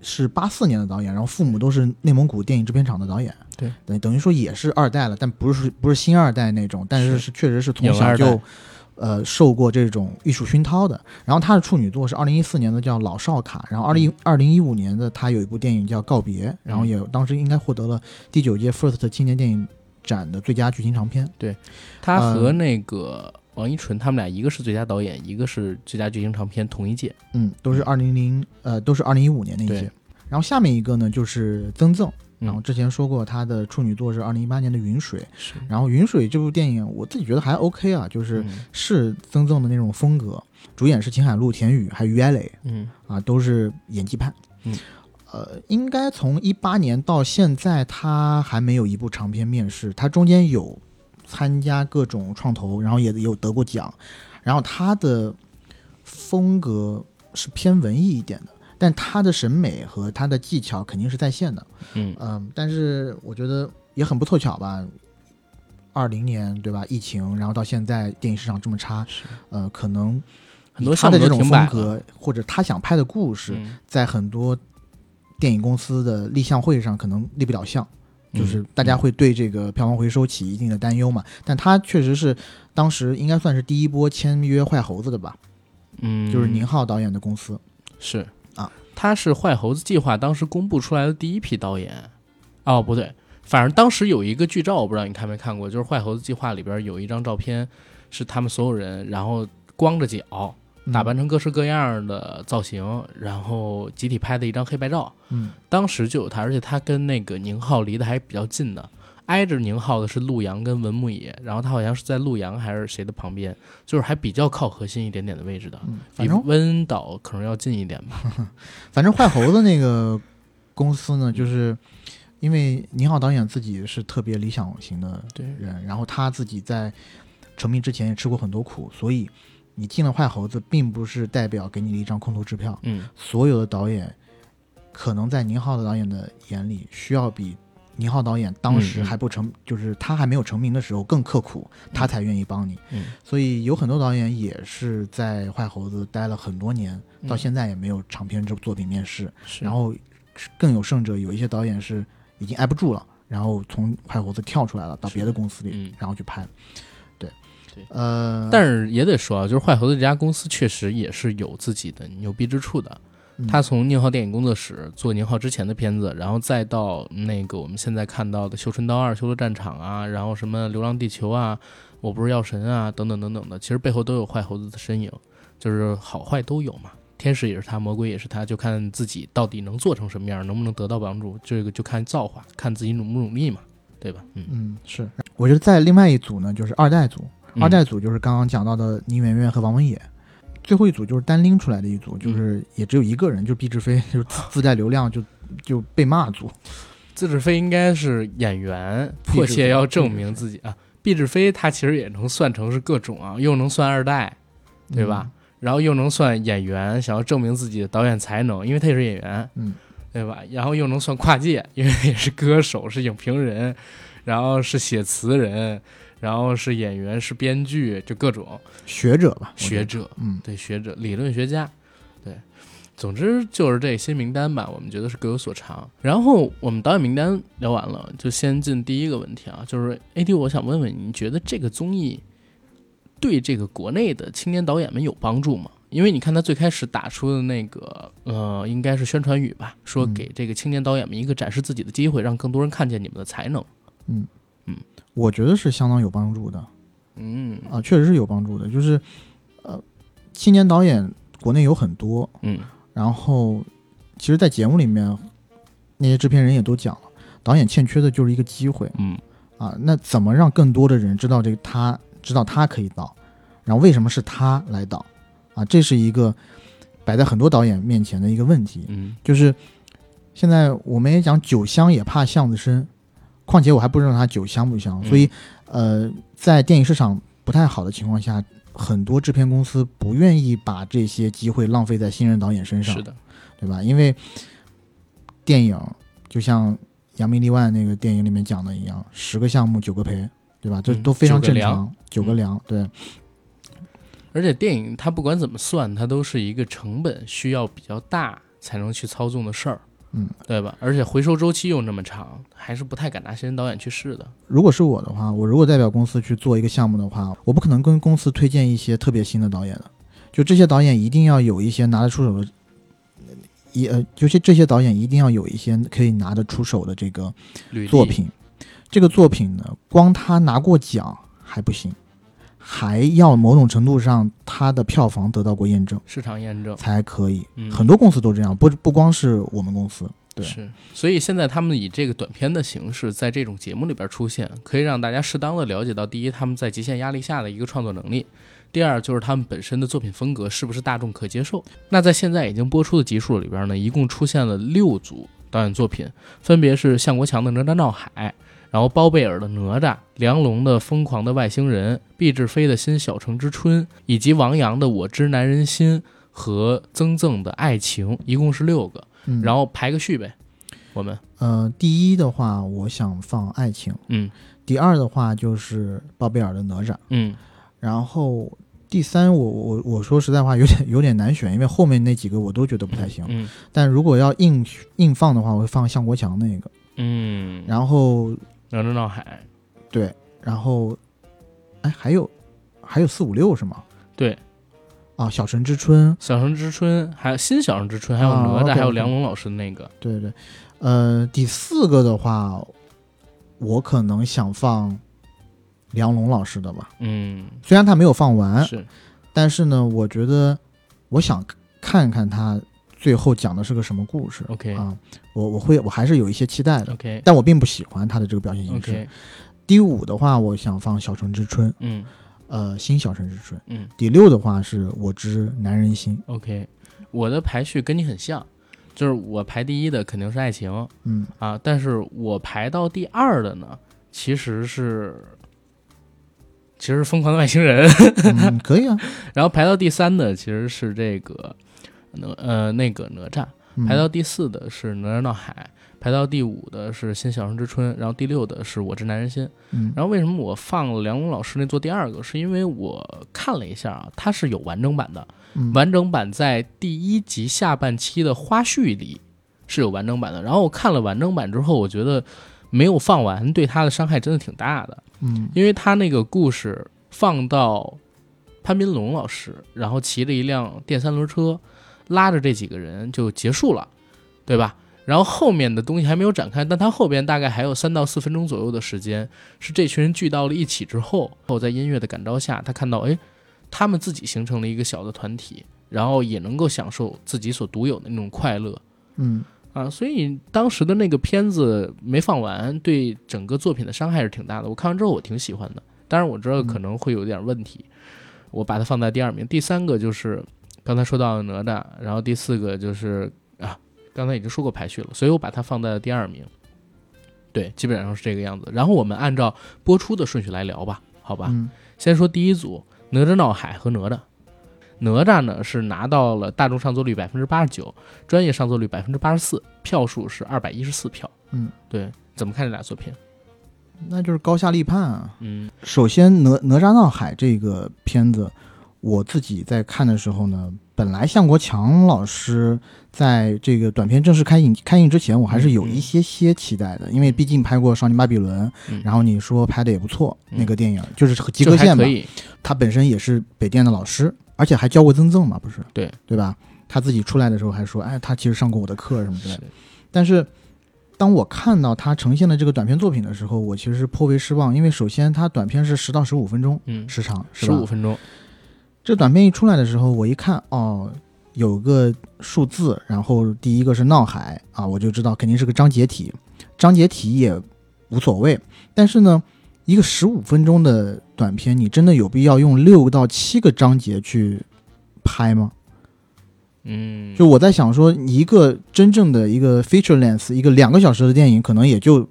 是八四年的导演，然后父母都是内蒙古电影制片厂的导演，对，等等于说也是二代了，但不是不是新二代那种，但是是是确实是从小就。呃，受过这种艺术熏陶的。然后他的处女作是二零一四年的叫《老少卡》，然后二零二零一五年的他有一部电影叫《告别》，然后也当时应该获得了第九届 FIRST 青年电影展的最佳剧情长片。对他和嗯那个王一淳他们俩一个是最佳导演，一个是最佳剧情长片，同一届。嗯，都是二零零呃，都是二零一五年那一届。然后下面一个呢就是曾赠，嗯然后之前说过他的处女作是二零一八年的《云水》，是然后《云水》这部电影我自己觉得还 OK 啊，就是嗯是曾赠的那种风格，主演是秦海璐、田雨还有于艾磊嗯啊，都是演技派。嗯，呃，应该从一八年到现在，他还没有一部长片面世，他中间有参加各种创投，然后也有得过奖，然后他的风格是偏文艺一点的，但他的审美和他的技巧肯定是在线的。嗯嗯，但是我觉得也很不凑巧吧。二零年对吧？疫情，然后到现在电影市场这么差，呃，可能很多他的这种。风格或者他想拍的故事，嗯在很多电影公司的立项会上可能立不了项，就是嗯大家会对这个票房回收起一定的担忧嘛。但他确实是当时应该算是第一波签约坏猴子的吧，嗯，就是宁浩导演的公司。是啊，他是坏猴子计划当时公布出来的第一批导演。哦，不对，反正当时有一个剧照，我不知道你看没看过，就是坏猴子计划里边有一张照片，是他们所有人，然后光着脚，嗯打扮成各式各样的造型，然后集体拍的一张黑白照。嗯当时就有他，而且他跟那个宁浩离得还比较近的，挨着宁浩的是陆阳跟文牧野，然后他好像是在陆阳还是谁的旁边，就是还比较靠核心一点点的位置的，嗯，比反正温导可能要近一点吧。反正坏猴子那个公司呢，就是因为宁浩导演自己是特别理想型的对，人，然后他自己在成名之前也吃过很多苦，所以你进了坏猴子，并不是代表给你了一张空头支票。嗯所有的导演，可能在宁浩的导演的眼里，需要比宁浩导演当时还不成，就是他还没有成名的时候更刻苦，他才愿意帮你。嗯所以有很多导演也是在坏猴子待了很多年，到嗯现在也没有长篇这作品面世。是，然后更有甚者，有一些导演是已经挨不住了，然后从坏猴子跳出来了，到别的公司里，嗯然后去拍。对，对呃，但是也得说啊，就是坏猴子这家公司确实也是有自己的牛逼之处的。嗯他从宁浩电影工作室做宁浩之前的片子，然后再到那个我们现在看到的《绣春刀二》《修罗战场》啊，然后什么《流浪地球》啊，《我不是药神》啊，等等等等的，其实背后都有坏猴子的身影，就是好坏都有嘛。天使也是他，魔鬼也是他，就看自己到底能做成什么样，能不能得到帮助，这个就看造化，看自己努不努力嘛，对吧？嗯，嗯是，我觉得在另外一组呢，就是二代组，嗯二代组就是刚刚讲到的倪媛媛和王文野。最后一组就是单拎出来的一组，就是也只有一个人，就是毕志飞，就是自 自带流量就就被骂组。自志飞应该是演员，迫切要证明自己啊。毕志飞他其实也能算成是各种啊，又能算二代，对吧？然后又能算演员，想要证明自己的导演才能，因为他也是演员，嗯，对吧？然后又能算跨界，因为也是歌手，是影评人，然后是写词人，然后是演员，是编剧，就各种嗯，学者吧，学者，嗯对学者、理论学家，对，总之就是这些名单吧，我们觉得是各有所长。然后我们导演名单聊完了，就先进第一个问题啊，就是 AD，我想问问你，你觉得这个综艺对这个国内的青年导演们有帮助吗？因为你看他最开始打出的那个呃，应该是宣传语吧，说嗯给这个青年导演们一个展示自己的机会，让更多人看见你们的才能。我觉得是相当有帮助的嗯啊，确实是有帮助的。就是呃，青年导演国内有很多，嗯然后其实，在节目里面，那些制片人也都讲了，导演欠缺的就是一个机会嗯啊。那怎么让更多的人知道这个他知道他可以导，然后为什么是他来导啊？这是一个摆在很多导演面前的一个问题。嗯就是现在我们也讲酒香也怕巷子深，况且我还不知道它酒香不香，嗯。所以呃，在电影市场不太好的情况下，很多制片公司不愿意把这些机会浪费在新人导演身上，是的，对吧？因为电影就像扬名立万那个电影里面讲的一样，十个项目九个赔，对吧？这嗯都非常正常，九个凉，对，而且电影它不管怎么算，它都是一个成本需要比较大才能去操纵的事儿，嗯，对吧？而且回收周期又那么长，还是不太敢拿新人导演去试的。如果是我的话，我如果代表公司去做一个项目的话，我不可能跟公司推荐一些特别新的导演的，就这些导演一定要有一些拿得出手的，一呃，就是这些导演一定要有一些可以拿得出手的这个作品。这个作品呢，光他拿过奖还不行，还要某种程度上它的票房得到过验证市场验证，才可以。嗯，很多公司都这样，不不光是我们公司。对是，所以现在他们以这个短片的形式在这种节目里边出现，可以让大家适当的了解到，第一，他们在极限压力下的一个创作能力；第二，就是他们本身的作品风格是不是大众可接受。那在现在已经播出的集数里边呢，一共出现了六组导演作品，分别是向国强的《哪吒闹海》，然后包贝尔的《哪吒》，梁龙的《疯狂的外星人》，毕志飞的新《小城之春》，以及王阳的《我知男人心》和曾赠的《爱情》，一共是六个。嗯，然后排个序呗，我们呃，第一的话，我想放《爱情》。嗯第二的话就是包贝尔的哪吒，嗯然后第三我我我说实在话有点有点难选，因为后面那几个我都觉得不太行。嗯但如果要硬硬放的话，我会放向国强那个。嗯，然后哪吒闹海，对，然后哎还有还有四五六是吗？对，啊，小城之春，小城之春，还有新小城之春，还有啊哪吒还有梁龙老师的那个，对对，呃，第四个的话，我可能想放梁龙老师的吧，嗯，虽然他没有放完，是但是呢，我觉得我想看看他最后讲的是个什么故事。OK 啊，我我会我还是有一些期待的，OK。但我并不喜欢他的这个表现形式。第五的话，我想放《小城之春》，嗯。呃，新《小城之春》。嗯。第六的话是我知男人心，OK，我的排序跟你很像，就是我排第一的肯定是爱情。嗯。啊，但是我排到第二的呢，其实是其实是疯狂的外星人，嗯，可以啊，然后排到第三的其实是这个哪呃那个哪吒。嗯排到第四的是哪吒闹海，排到第五的是新小生之春，然后第六的是我知男人心。嗯然后为什么我放了梁龙老师那做第二个？是因为我看了一下啊，它是有完整版的，嗯完整版在第一集下半期的花絮里是有完整版的。然后我看了完整版之后，我觉得没有放完对他的伤害真的挺大的，嗯因为他那个故事放到潘斌龙老师，然后骑着一辆电三轮车，拉着这几个人就结束了，对吧？然后后面的东西还没有展开，但他后边大概还有三到四分钟左右的时间，是这群人聚到了一起之后，后在音乐的感召下，他看到，哎，他们自己形成了一个小的团体，然后也能够享受自己所独有的那种快乐嗯啊。所以当时的那个片子没放完，对整个作品的伤害是挺大的。我看完之后我挺喜欢的，当然我知道可能会有点问题，我把它放在第二名。第三个就是刚才说到哪吒，然后第四个就是啊，刚才已经说过排序了，所以我把它放在了第二名。对，基本上是这个样子。然后我们按照播出的顺序来聊吧，好吧？嗯先说第一组哪吒闹海和哪吒。哪吒呢是拿到了大众上座率百分之八十九，专业上座率百分之八十四，票数是二百一十四票。嗯，对，怎么看这俩作品？那就是高下立判啊。嗯首先，哪哪吒闹海这个片子，我自己在看的时候呢，本来向国强老师在这个短片正式开映开映之前，我还是有一些些期待的，因为毕竟拍过《少年巴比伦》嗯。然后你说拍的也不错，嗯。那个电影就是及格线吧他本身也是北电的老师，而且还教过曾曾嘛，不是？对。对吧？他自己出来的时候还说，哎，他其实上过我的课什么之类的。但是当我看到他呈现的这个短片作品的时候，我其实是颇为失望，因为首先他短片是十到十五分钟嗯，时长，十五分钟，这短片一出来的时候，我一看，哦，有个数字，然后第一个是闹海啊，我就知道肯定是个章节体，章节体也无所谓。但是呢，一个十五分钟的短片，你真的有必要用六到七个章节去拍吗？嗯，就我在想说，一个真正的一个 feature length，一个两个小时的电影，可能也就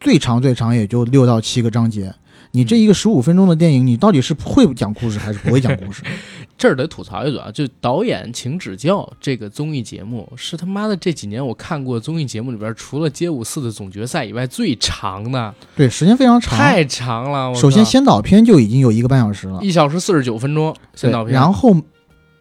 最长最长也就六到七个章节。你这一个十五分钟的电影，你到底是会讲故事还是不会讲故事？这儿得吐槽一嘴啊，就导演请指教这个综艺节目是他妈的这几年我看过综艺节目里边，除了街舞四的总决赛以外最长的，对，时间非常长。太长了。首先，先导片就已经有一个半小时了，一小时四十九分钟，先导，片，然后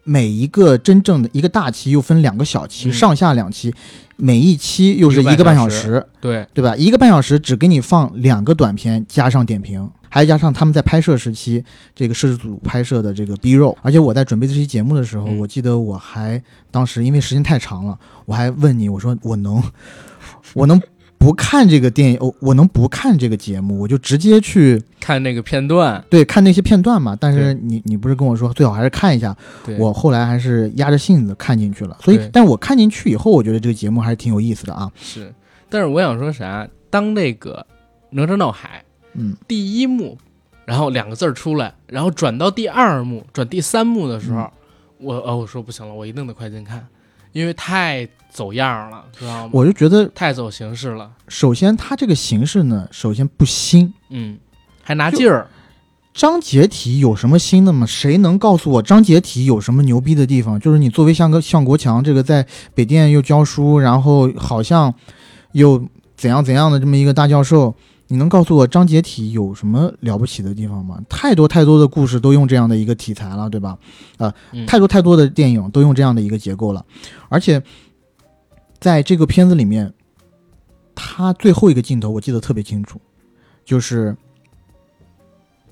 每一个真正的一个大期又分两个小期，嗯上下两期，每一期又是一个半半小小时，对，对吧？一个半小时只给你放两个短片，加上点评，还加上他们在拍摄时期这个摄制组拍摄的这个 B 肉。而且我在准备这期节目的时候，嗯我记得我还当时因为时间太长了，我还问你，我说我能，我能不看这个电影，我我能不看这个节目，我就直接去看那个片段，对看那些片段嘛。但是你你不是跟我说最好还是看一下，我后来还是压着性子看进去了。所以，但我看进去以后，我觉得这个节目还是挺有意思的啊。是，但是我想说啥？当那个哪吒闹海嗯，第一幕，然后两个字儿出来，然后转到第二幕、转第三幕的时候，嗯我哦我说不行了，我一定得快进看，因为太走样了，知道吗？我就觉得太走形式了，首先它这个形式呢，首先不新。嗯，还拿劲儿，章节体有什么新的吗？谁能告诉我章节体有什么牛逼的地方？就是你作为像个向国强这个在北电又教书，然后好像又怎样怎样的这么一个大教授，你能告诉我章节体有什么了不起的地方吗？太多太多的故事都用这样的一个题材了，对吧？啊、嗯太多太多的电影都用这样的一个结构了，而且在这个片子里面，他最后一个镜头我记得特别清楚，就是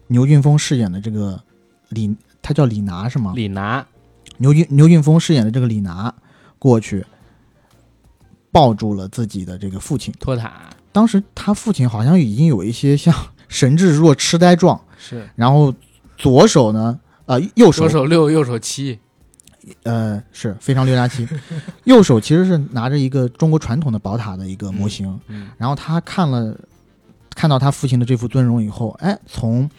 牛俊峰饰演的这个李，他叫李拿是吗？李拿，牛俊牛俊峰饰演的这个李拿过去抱住了自己的这个父亲，托塔。当时他父亲好像已经有一些像 神志弱、痴呆状，是。然后左手呢，呃，右手左手六，右手七，呃，是非常六加七，右手其实是拿着一个中国传统的宝塔的一个模型，嗯然后他看了看到他父亲的这副尊容以后，哎，从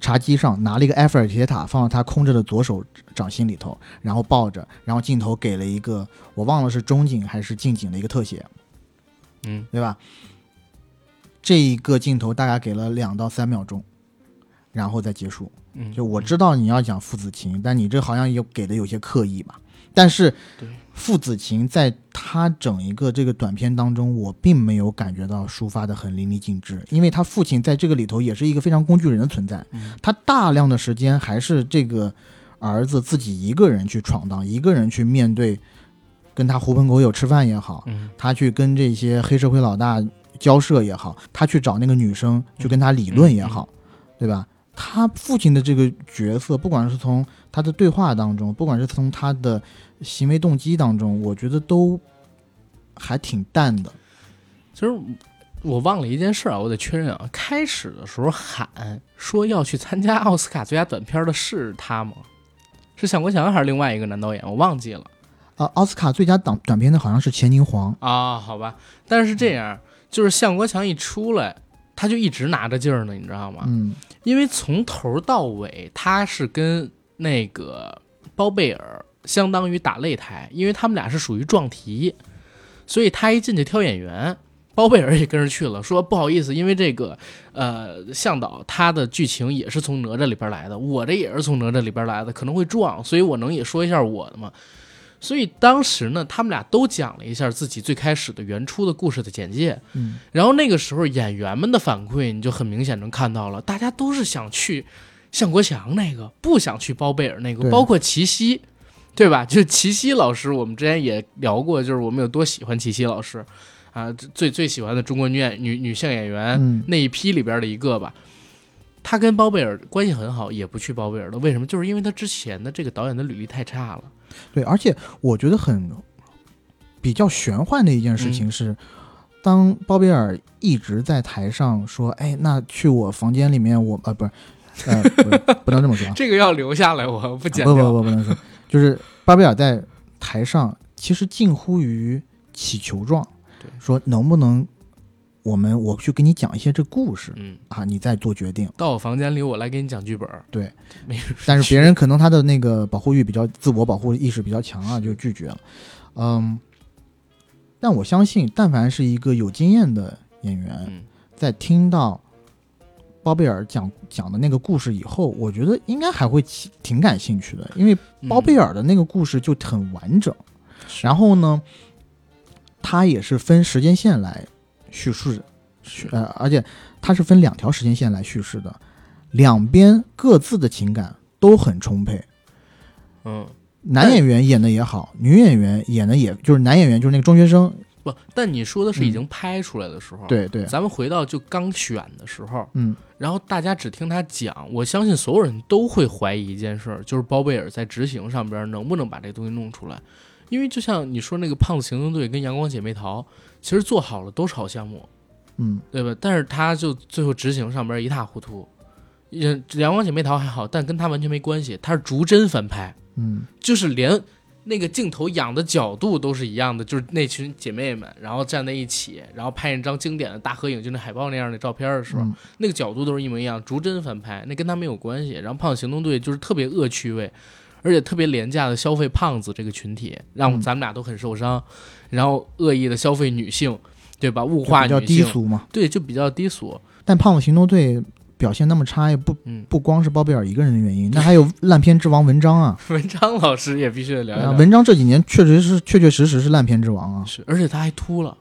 茶几上拿了一个埃菲尔铁塔放到他空着的左手掌心里头，然后抱着，然后镜头给了一个我忘了是中景还是近景的一个特写，嗯对吧？这一个镜头大概给了两到三秒钟，然后再结束。嗯，就我知道你要讲父子情，但你这好像有给的有些刻意吧。但是父子情在他整一个这个短片当中，我并没有感觉到抒发的很淋漓尽致，因为他父亲在这个里头也是一个非常工具人的存在，嗯。他大量的时间还是这个儿子自己一个人去闯荡，一个人去面对，跟他狐朋狗友吃饭也好，嗯。他去跟这些黑社会老大交涉也好，他去找那个女生去跟他理论也好，对吧？他父亲的这个角色，不管是从他的对话当中，不管是从他的行为动机当中，我觉得都还挺淡的。其实我忘了一件事啊，我得确认啊。开始的时候喊说要去参加奥斯卡最佳短片的是他吗？是向国强还是另外一个男导演？我忘记了啊，奥斯卡最佳短短片的好像是钱宁黄，啊。好吧，但是这样，就是向国强一出来，他就一直拿着劲儿呢，你知道吗？嗯因为从头到尾他是跟那个包贝尔相当于打擂台，因为他们俩是属于撞题，所以他一进去挑演员，包贝尔也跟着去了，说不好意思，因为这个呃向导他的剧情也是从哪吒里边来的，我这也是从哪吒里边来的，可能会撞，所以我能也说一下我的嘛。所以当时呢，他们俩都讲了一下自己最开始的原初的故事的简介，嗯，然后那个时候演员们的反馈，你就很明显能看到了，大家都是想去向国强那个，不想去包贝尔那个，包括齐溪，对吧？就是齐溪老师，我们之前也聊过，就是我们有多喜欢齐溪老师啊，最最喜欢的中国女演女女性演员、嗯那一批里边的一个吧。他跟包贝尔关系很好，也不去包贝尔了。为什么？就是因为他之前的这个导演的履历太差了。对，而且我觉得很比较玄幻的一件事嗯情是，当包贝尔一直在台上说：“哎，那去我房间里面我，啊不是，呃不不能这么说啊，这个要留下来，我不剪不掉。不不不能说，就是巴贝尔在台上其实近乎于乞求状对，说能不能我们我去给你讲一些这故事嗯，啊，你再做决定。到我房间里，我来给你讲剧本。对，但是别人可能他的那个保护欲比较自我保护意识比较强啊，就拒绝了。嗯，但我相信，但凡是一个有经验的演员，嗯在听到包贝尔讲讲的那个故事以后，我觉得应该还会挺感兴趣的，因为包贝尔，的那个故事就很完整。是然后呢，他也是分时间线来叙事，是。呃，而且它是分两条时间线来叙事的，两边各自的情感都很充沛。嗯，男演员演的也好，女演员演的也就是男演员就是那个中学生，不，但你说的是已经拍出来的时候，，嗯对对，咱们回到就刚选的时候，嗯。然后大家只听他讲，我相信所有人都会怀疑一件事儿，就是包贝尔在执行上边能不能把这东西弄出来。因为就像你说那个胖子行动队跟阳光姐妹淘，其实做好了都是好项目，嗯对吧？但是他就最后执行上边一塌糊涂。也阳光姐妹淘还好，但跟他完全没关系，他是逐帧翻拍，嗯就是连那个镜头仰的角度都是一样的，就是那群姐妹们，然后站在一起，然后拍一张经典的大合影，就那海报那样的照片的时候，嗯那个角度都是一模一样，逐帧翻拍，那跟他没有关系。然后胖子行动队就是特别恶趣味，而且特别廉价的消费胖子这个群体，让嗯咱们俩都很受伤，然后恶意的消费女性，对吧？物化就比较低，俗嘛。对，就比较低俗。但胖子行动队表现那么差，也不嗯，不光是包贝尔一个人的原因，那还有 烂片之王文章啊。文章老师也必须得聊一聊。啊文章这几年确实是确确实实是烂片之王啊是，而且他还秃了。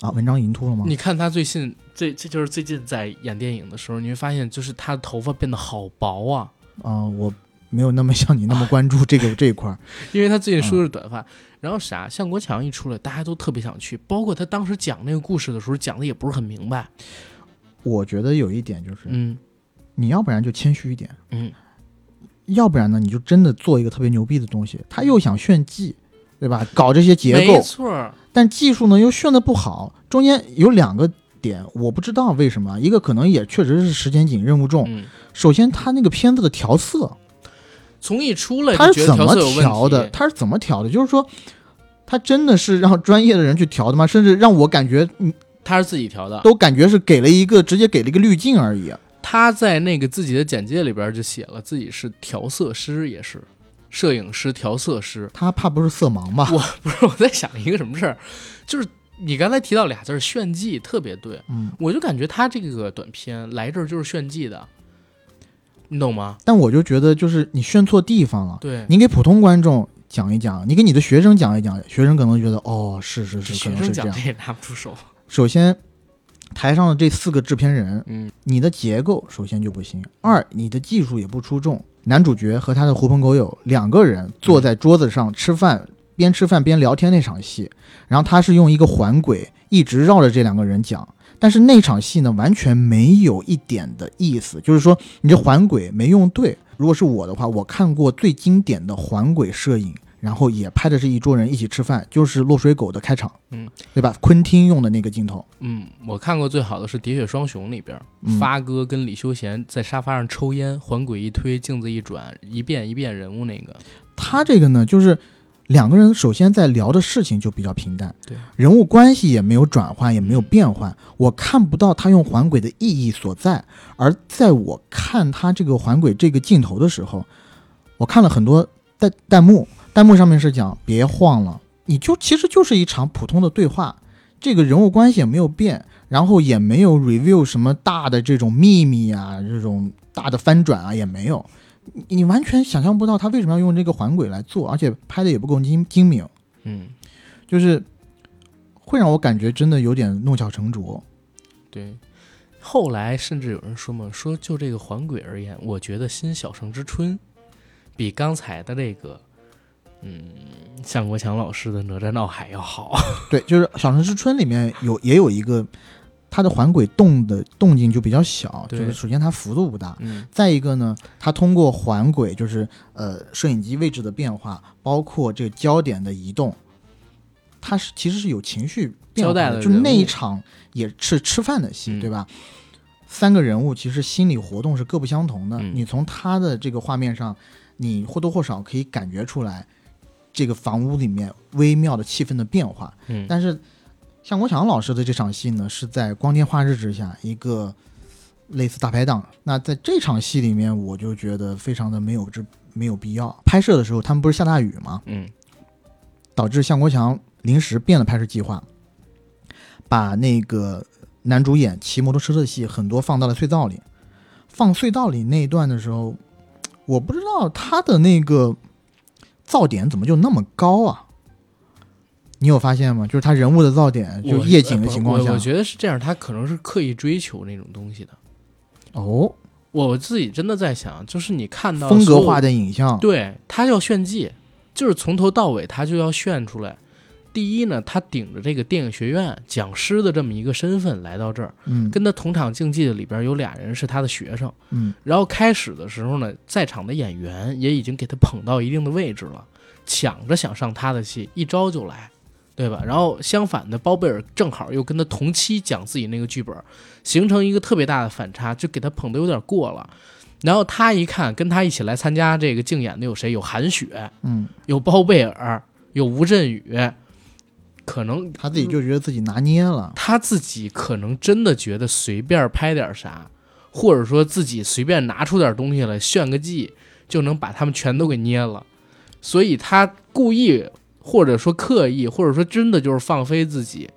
啊！文章已经秃了吗？你看他最近最这就是最近在演电影的时候，你会发现就是他的头发变得好薄啊，啊，我没有那么像你那么关注 这个这一块儿。因为他最近梳的是短发。然后啥，向国强一出来，大家都特别想去，包括他当时讲那个故事的时候，讲的也不是很明白。我觉得有一点就是，嗯你要不然就谦虚一点，嗯，要不然呢，你就真的做一个特别牛逼的东西。他又想炫技，对吧？搞这些结没构，错，但技术呢又炫的不好。中间有两个点，我不知道为什么，一个可能也确实是时间紧、任务重。嗯，首先，他那个片子的调色，从一出来他怎么调的？他是怎么调的？就是说，他真的是让专业的人去调的吗？甚至让我感觉，嗯，他是自己调的。都感觉是给了一个直接给了一个滤镜而已。他在那个自己的简介里边就写了自己是调色师，也是摄影师、调色师。他怕不是色盲吧？我不是我在想一个什么事儿，就是你刚才提到俩字儿炫技，特别对。嗯，我就感觉他这个短片来这儿就是炫技的，你懂吗？但我就觉得，就是你炫错地方了。对，你给普通观众讲一讲，你给你的学生讲一讲，学生可能觉得，哦，是是是，可学生讲这。也拿不出手。首先，台上的这四个制片人，嗯你的结构首先就不行；二，你的技术也不出众。男主角和他的狐朋狗友两个人坐在桌子上吃饭，边吃饭边聊天那场戏，然后他是用一个环轨一直绕着这两个人讲，但是那场戏呢完全没有一点的意思，就是说你这环轨没用对。如果是我的话，我看过最经典的环轨摄影。然后也拍的是一桌人一起吃饭，就是《落水狗》的开场，嗯，对吧？昆汀用的那个镜头，嗯，我看过最好的是《喋血双雄》里边，嗯发哥跟李修贤在沙发上抽烟，环轨一推，镜子一转，一遍一遍人物那个。他这个呢，就是两个人首先在聊的事情就比较平淡，对，人物关系也没有转换，也没有变换，我看不到他用环轨的意义所在。而在我看他这个环轨这个镜头的时候，我看了很多弹弹幕，弹幕上面是讲别晃了，你就其实就是一场普通的对话，这个人物关系也没有变，然后也没有 review 什么大的这种秘密啊，这种大的翻转啊也没有。你你完全想象不到他为什么要用这个环轨来做，而且拍的也不够精精明，嗯，就是会让我感觉真的有点弄巧成拙。对。后来甚至有人说嘛，说就这个环轨而言，我觉得新小城之春比刚才的这个，嗯，向国强老师的哪吒闹海要好。对，就是《小城之春》里面有也有一个，它的环轨动的动静就比较小，就是首先它幅度不大，嗯再一个呢，它通过环轨，就是呃摄影机位置的变化，包括这个焦点的移动，它是其实是有情绪变化的。交代的就是那一场也是吃饭的戏，嗯对吧？三个人物其实心理活动是各不相同的。嗯你从他的这个画面上，你或多或少可以感觉出来这个房屋里面微妙的气氛的变化。嗯，但是向国强老师的这场戏呢，是在光天化日之下，一个类似大排档。那在这场戏里面，我就觉得非常的没有这没有必要。拍摄的时候，他们不是下大雨吗？嗯导致向国强临时变了拍摄计划，把那个男主演骑摩托车的戏很多放到了隧道里。放隧道里那一段的时候，我不知道他的那个噪点怎么就那么高啊？你有发现吗？就是他人物的噪点，就夜景的呃情况下我我，觉得是这样，他可能是刻意追求那种东西的。哦，我自己真的在想，就是你看到风格化的，的影像，对他要炫技，就是从头到尾他就要炫出来。第一呢，他顶着这个电影学院讲师的这么一个身份来到这儿，嗯跟他同场竞技的里边有俩人是他的学生。嗯然后开始的时候呢，在场的演员也已经给他捧到一定的位置了，抢着想上他的戏，一招就来，对吧？然后相反的，包贝尔正好又跟他同期讲自己那个剧本，形成一个特别大的反差，就给他捧得有点过了。然后他一看，跟他一起来参加这个竞演的有谁？有韩雪，嗯，有包贝尔，有吴镇宇，可能他自己就觉得自己拿捏了，他自己可能真的觉得随便拍点啥，或者说自己随便拿出点东西来炫个技，就能把他们全都给捏了，所以他故意或者说刻意，或者说真的就是放飞自己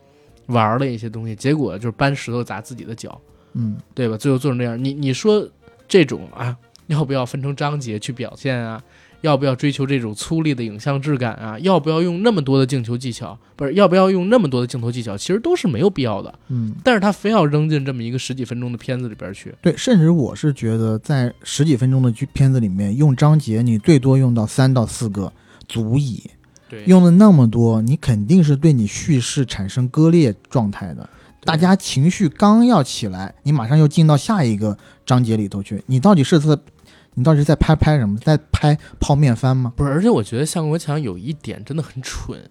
玩了一些东西，结果就是搬石头砸自己的脚，嗯对吧？最后做成这样，你你说这种啊，要不要分成章节去表现啊？要不要追求这种粗粝的影像质感啊？要不要用那么多的镜头技巧？不是，要不要用那么多的镜头技巧？其实都是没有必要的。嗯。但是他非要扔进这么一个十几分钟的片子里边去。对，甚至我是觉得，在十几分钟的剧片子里面，用章节你最多用到三到四个足矣。对用了那么多，你肯定是对你叙事产生割裂状态的。大家情绪刚要起来，你马上又进到下一个章节里头去，你到底是在，你到底是在拍拍什么？在拍泡面番吗？不是，而且我觉得向国强有一点真的很蠢，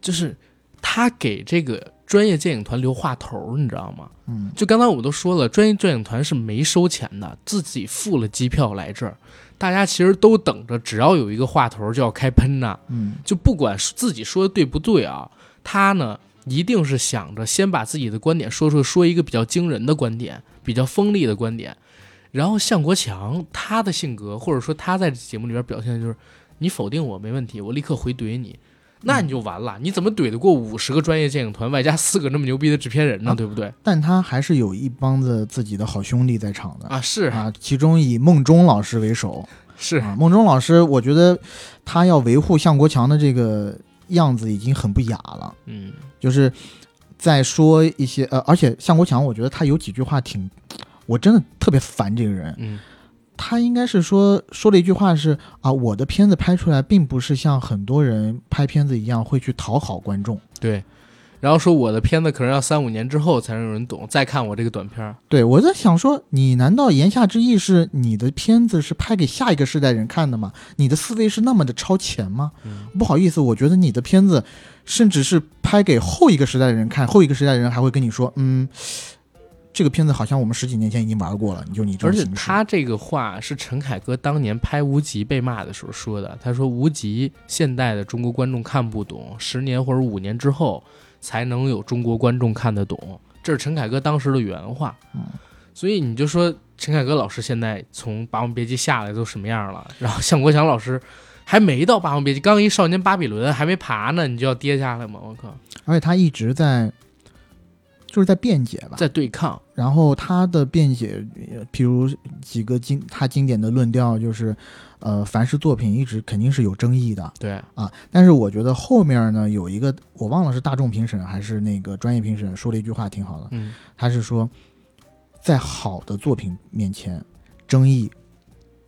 就是他给这个专业电影团留话头，你知道吗？嗯，就刚才我们都说了，专业电影团是没收钱的，自己付了机票来这儿，大家其实都等着，只要有一个话头就要开喷呐。嗯，就不管自己说的对不对啊，他呢一定是想着先把自己的观点说出，说一个比较惊人的观点，比较锋利的观点。然后向国强他的性格，或者说他在节目里边表现的就是，你否定我没问题，我立刻回怼你，那你就完了。你怎么怼得过五十个专业电影团，外加四个那么牛逼的制片人呢？啊对不对？但他还是有一帮子自己的好兄弟在场的啊，是啊，其中以孟中老师为首。是，啊，孟中老师，我觉得他要维护向国强的这个样子已经很不雅了，嗯，就是在说一些呃，而且向国强，我觉得他有几句话挺，我真的特别烦这个人。嗯，他应该是说说了一句话是啊，我的片子拍出来并不是像很多人拍片子一样会去讨好观众。对。然后说我的片子可能要三五年之后才能有人懂，再看我这个短片儿。对我在想说，你难道言下之意是你的片子是拍给下一个时代人看的吗？你的思维是那么的超前吗？嗯不好意思，我觉得你的片子甚至是拍给后一个时代的人看，后一个时代的人还会跟你说，嗯，这个片子好像我们十几年前已经玩过了，你就你这而且。他这个话是陈凯歌当年拍《无极》被骂的时候说的。他说：“无极现代的中国观众看不懂，十年或者五年之后才能有中国观众看得懂。”这是陈凯歌当时的原话。嗯所以你就说陈凯歌老师现在从《霸王别姬》下来都什么样了？然后向国强老师还没到《霸王别姬》，刚一《少年巴比伦》还没爬呢，你就要跌下来吗？我靠，而且他一直在，就是在辩解吧。在对抗。然后他的辩解，呃譬如几个经他经典的论调就是，呃，凡是作品一直肯定是有争议的对，啊。但是我觉得后面呢有一个我忘了是大众评审还是那个专业评审说了一句话挺好的，嗯他是说，在好的作品面前，争议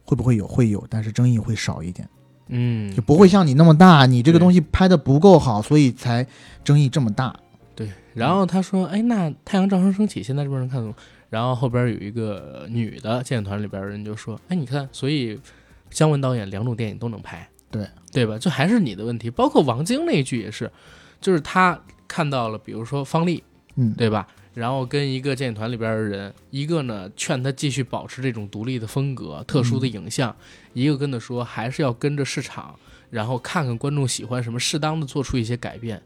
会不会有？会有，但是争议会少一点，嗯，就不会像你那么大。你这个东西拍的不够好，所以才争议这么大。对。然后他说：“哎，那太阳照常升起，现在这边能看懂。”然后后边有一个女的鉴团里边人就说：“哎，你看，所以姜文导演两种电影都能拍，对对吧？就还是你的问题。包括王晶那一句也是，就是他看到了，比如说方丽，嗯，对吧？然后跟一个鉴团里边的人，一个呢劝他继续保持这种独立的风格、特殊的影像，一个跟他说还是要跟着市场，然后看看观众喜欢什么，适当的做出一些改变，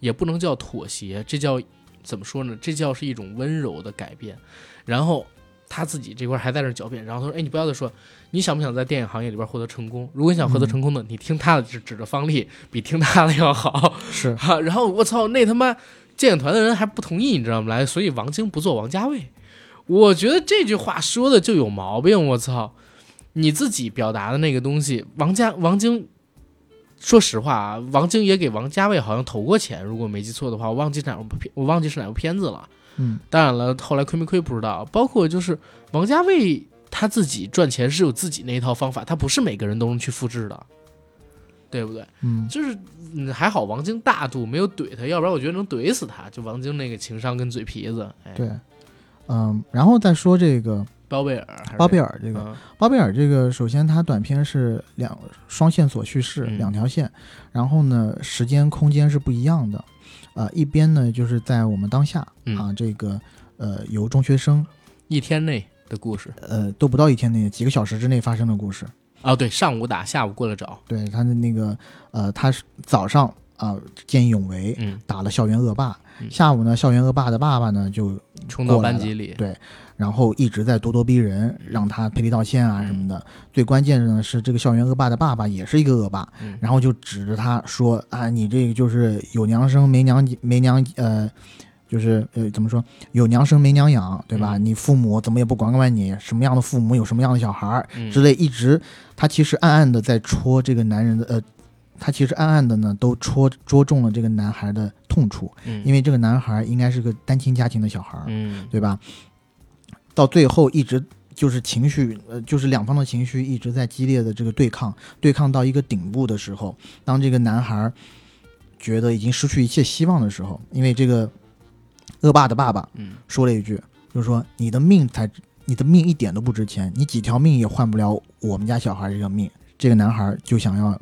也不能叫妥协，这叫怎么说呢？这叫是一种温柔的改变。然后他自己这块还在那狡辩，然后他说：“哎，你不要再说，你想不想在电影行业里边获得成功？如果你想获得成功的，你听他的，指指着方丽，比听他的要好。”是哈，然后我操，那他妈电影团的人还不同意，你知道吗？来，所以王晶不做王家卫，我觉得这句话说的就有毛病。我操，你自己表达的那个东西，王家王晶，说实话啊，王晶也给王家卫好像投过钱，如果没记错的话，我忘记哪部片，我忘记是哪部片子了。嗯，当然了，后来亏没亏不知道。包括就是王家卫他自己赚钱是有自己那一套方法，他不是每个人都能去复制的，对不对？嗯，就是嗯，还好王晶大度没有怼他，要不然我觉得能怼死他。就王晶那个情商跟嘴皮子，哎，对，嗯，然后再说这个包贝尔还是包贝尔这个嗯。包贝尔这个，首先它短片是两双线索叙事，嗯。两条线，然后呢，时间空间是不一样的，呃，一边呢就是在我们当下、嗯。啊，这个呃由中学生一天内的故事。呃都不到一天内，几个小时之内发生的故事，哦，对，上午打，下午过来找，对他的那个呃，他是早上啊、见义勇为，嗯，打了校园恶霸，嗯。下午呢，校园恶霸的爸爸呢就冲到班级里，对然后一直在咄咄逼人，让他赔礼道歉啊什么的。最关键的呢是，这个校园恶霸的爸爸也是一个恶霸，嗯然后就指着他说：“啊，你这个就是有娘生没娘没娘呃，就是呃怎么说有娘生没娘养，对吧？嗯你父母怎么也不管管你，什么样的父母有什么样的小孩儿嗯之类，一直他其实暗暗的在戳这个男人的呃。”他其实暗暗的呢，都戳戳中了这个男孩的痛处，嗯，因为这个男孩应该是个单亲家庭的小孩儿，嗯对吧？到最后一直就是情绪，呃，就是两方的情绪一直在激烈的这个对抗，对抗到一个顶部的时候，当这个男孩觉得已经失去一切希望的时候，因为这个恶霸的爸爸嗯说了一句，就是说你的命才，你的命一点都不值钱，你几条命也换不了我们家小孩这个命。这个男孩就想要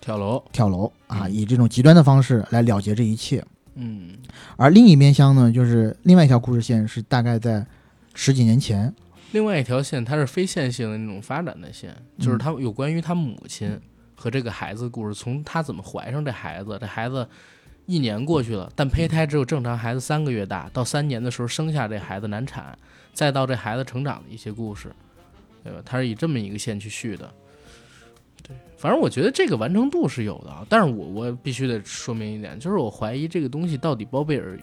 跳楼，跳楼啊，嗯以这种极端的方式来了结这一切。嗯而另一边厢呢，就是另外一条故事线是大概在十几年前，另外一条线它是非线性的那种发展的线，就是嗯他有关于他母亲和这个孩子的故事，从他怎么怀上这孩子，这孩子一年过去了，但胚胎只有正常孩子三个月大，到三年的时候生下这孩子难产，再到这孩子成长的一些故事，对吧？它是以这么一个线去续的。对，反正我觉得这个完成度是有的啊，但是我我必须得说明一点，就是我怀疑这个东西到底包贝尔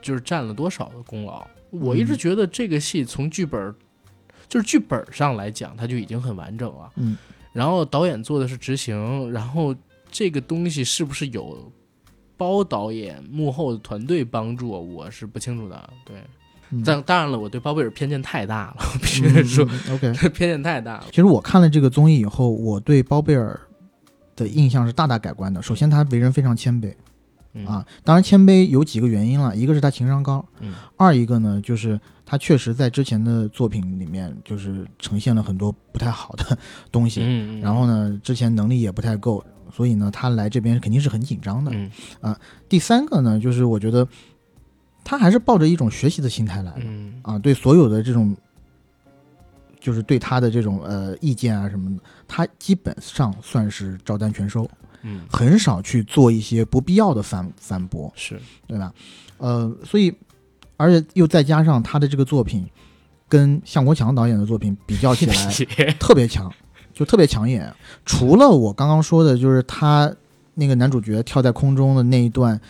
就是占了多少的功劳。我一直嗯觉得这个戏从剧本就是剧本上来讲，它就已经很完整了。嗯，然后导演做的是执行，然后这个东西是不是有包导演幕后的团队帮助，我是不清楚的。对，嗯但当然了，我对包贝尔偏见太大了，我必须说，OK。偏见太大了。其实我看了这个综艺以后，我对包贝尔的印象是大大改观的。首先，他为人非常谦卑嗯啊，当然谦卑有几个原因了，一个是他情商高，嗯二一个呢就是他确实在之前的作品里面就是呈现了很多不太好的 东西，然后呢之前能力也不太够，所以呢他来这边肯定是很紧张的。嗯第三个呢就是我觉得他还是抱着一种学习的心态来的。嗯啊，对所有的这种，就是对他的这种呃意见啊什么的，他基本上算是照单全收，嗯很少去做一些不必要的反反驳，是对吧？呃，所以而且又再加上他的这个作品跟向国强导演的作品比较起来，特别强，就特别抢眼。除了我刚刚说的，就是他那个男主角跳在空中的那一段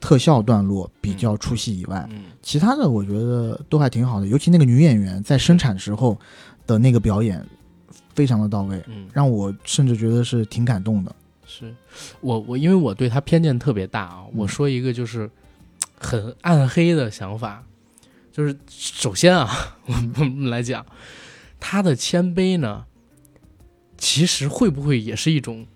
特效段落比较出戏以外，嗯其他的我觉得都还挺好的，尤其那个女演员在生产时候的那个表演非常的到位，嗯，让我甚至觉得是挺感动的。是我我因为我对他偏见特别大啊，嗯我说一个就是很暗黑的想法，就是首先啊，我们我们来讲，他的谦卑呢，其实会不会也是一种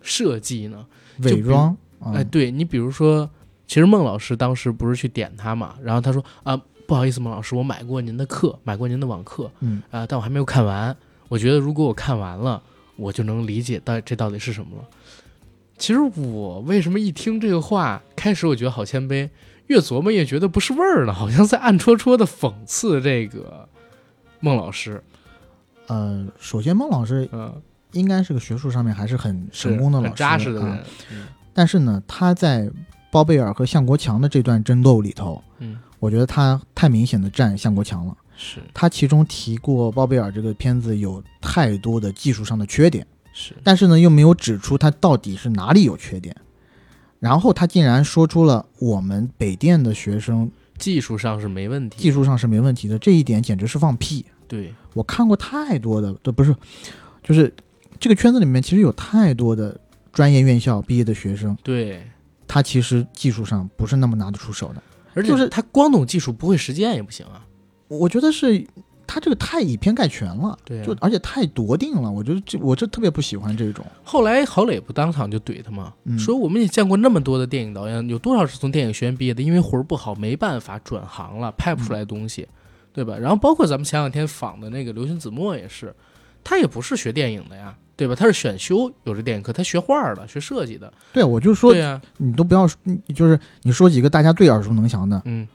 设计呢？伪装。哎，对你比如说，其实孟老师当时不是去点他嘛，然后他说啊，不好意思，孟老师，我买过您的课，买过您的网课，嗯啊，但我还没有看完。我觉得如果我看完了，我就能理解到这到底是什么了。其实我为什么一听这个话，开始我觉得好谦卑，越琢磨越觉得不是味儿了，好像在暗戳戳的讽刺这个孟老师。呃，首先孟老师嗯，应该是个学术上面还是很成功的老师，很扎实的人啊。嗯但是呢，他在包贝尔和向国强的这段争斗里头，嗯，我觉得他太明显的占向国强了。是他其中提过包贝尔这个片子有太多的技术上的缺点，是，但是呢又没有指出他到底是哪里有缺点。然后他竟然说出了我们北电的学生技术上是没问题，技术上是没问题的，这一点简直是放屁。对，我看过太多的，都不是，就是这个圈子里面其实有太多的专业院校毕业的学生，对，他其实技术上不是那么拿得出手的。而且就是他光懂技术不会实践也不行啊。我觉得是他这个太以偏概全了，对啊就而且太夺定了。我觉得这我这特别不喜欢这种。后来郝磊不当场就怼他吗？嗯说我们也见过那么多的电影导演，有多少是从电影学院毕业的，因为活儿不好没办法转行了，拍不出来东西，对吧？然后包括咱们前两天访的那个刘勋子墨也是，他也不是学电影的呀，对吧？他是选修有这电影课，他学画的，学设计的，对，我就说对呀、你都不要，你就是你说几个大家最耳熟能详的，嗯，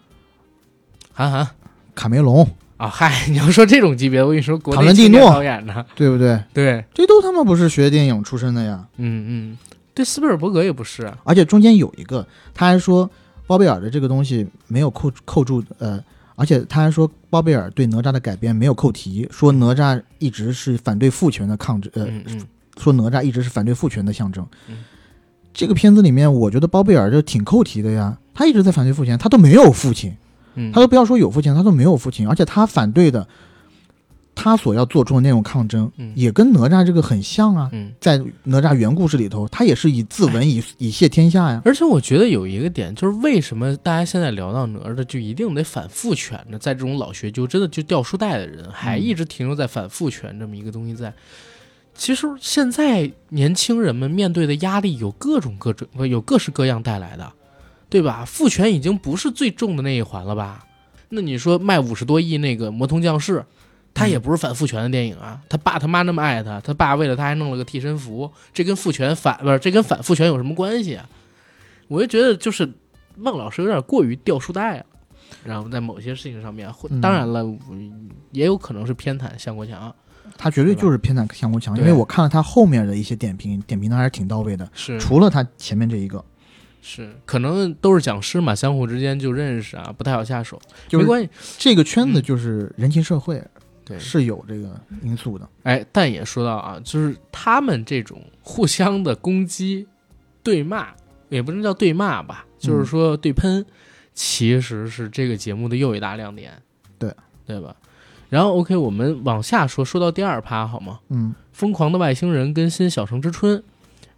韩寒卡梅隆，啊，嗨，你要说这种级别，我跟你说，国内塔伦蒂青年诺导演的，对不对？对，这都他妈不是学电影出身的呀！嗯嗯，对，斯皮尔伯格也不是啊，而且中间有一个，他还说包贝尔的这个东西没有扣扣住，呃，而且他还说包贝尔对哪吒的改编没有扣题，说哪吒一直是反对父权的抗争，呃，嗯嗯，说哪吒一直是反对父权的象征。嗯这个片子里面，我觉得包贝尔就挺扣题的呀，他一直在反对父权，他都没有父亲，嗯，他都不要说有父亲，他都没有父亲，而且他反对的，他所要做出的那种抗争，嗯也跟哪吒这个很像啊。嗯。在哪吒原故事里头，他也是以自刎以 以谢天下呀。而且我觉得有一个点，就是为什么大家现在聊到哪吒就一定得反父权呢？在这种老学究真的就掉书袋的人，还一直停留在反父权这么一个东西在。其实现在年轻人们面对的压力有各种各种，不有各式各样带来的，对吧？父权已经不是最重的那一环了吧？那你说卖五十多亿那个《魔童降世》，他也不是反父权的电影啊，他爸他妈那么爱他，他爸为了他还弄了个替身符，这跟父权反不是这跟反父权有什么关系啊？我就觉得就是孟老师有点过于掉书袋了，然后在某些事情上面，当然了，我也有可能是偏袒向国强，他绝对就是偏袒向国强，因为我看了他后面的一些点评，点评的还是挺到位的。是除了他前面这一个，是，可能都是讲师嘛，相互之间就认识啊，不太好下手，就是没关系，这个圈子嗯就是人情社会，对，是有这个因素的。哎，但也说到啊，就是他们这种互相的攻击、对骂，也不能叫对骂吧，就是说对喷，其实是这个节目的又一大亮点，对对吧？然后 OK，我们往下说，说到第二趴好吗？嗯疯狂的外星人跟新小城之春。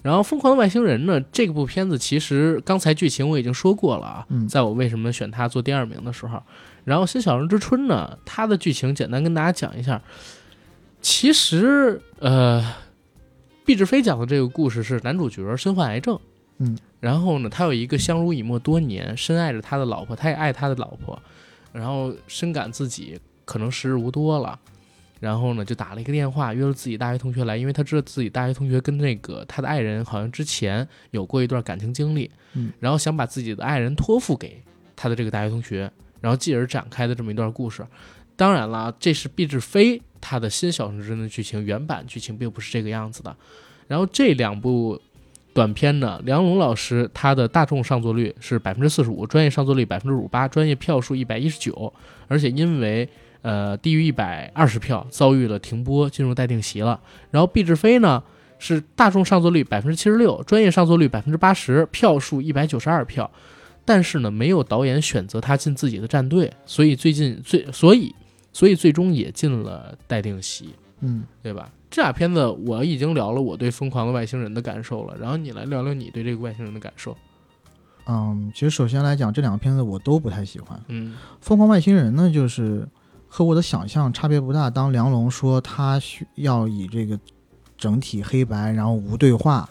然后《疯狂的外星人》呢，这部片子其实刚才剧情我已经说过了啊，嗯在我为什么选它做第二名的时候，然后《新小人之春》呢，它的剧情简单跟大家讲一下。其实，呃，毕志飞讲的这个故事是男主角身患癌症，嗯，然后呢，他有一个相濡以沫多年、深爱着他的老婆，他也爱他的老婆，然后深感自己可能时日无多了，然后呢，就打了一个电话，约了自己大学同学来，因为他知道自己大学同学跟那个他的爱人好像之前有过一段感情经历，嗯，然后想把自己的爱人托付给他的这个大学同学，然后继而展开的这么一段故事。当然了，这是毕志飞他的新小城之春的剧情，原版剧情并不是这个样子的。然后这两部短片呢，梁龙老师他的大众上座率是百分之四十五，专业上座率百分之五八，专业票数一百一十九，而且因为呃低于一百二十票，遭遇了停播，进入待定席了。然后毕志飞呢是大众上座率百分之七十六，专业上座率百分之八十，票数一百九十二票，但是呢没有导演选择他进自己的战队，所以最近最所以所以最终也进了待定席。嗯，对吧？这俩片子我已经聊了我对《疯狂的外星人》的感受了，然后你来聊聊你对这个外星人的感受。嗯，其实首先来讲，这两个片子我都不太喜欢。嗯《疯狂外星人》呢，就是和我的想象差别不大。当梁龙说他需要以这个整体黑白，然后无对话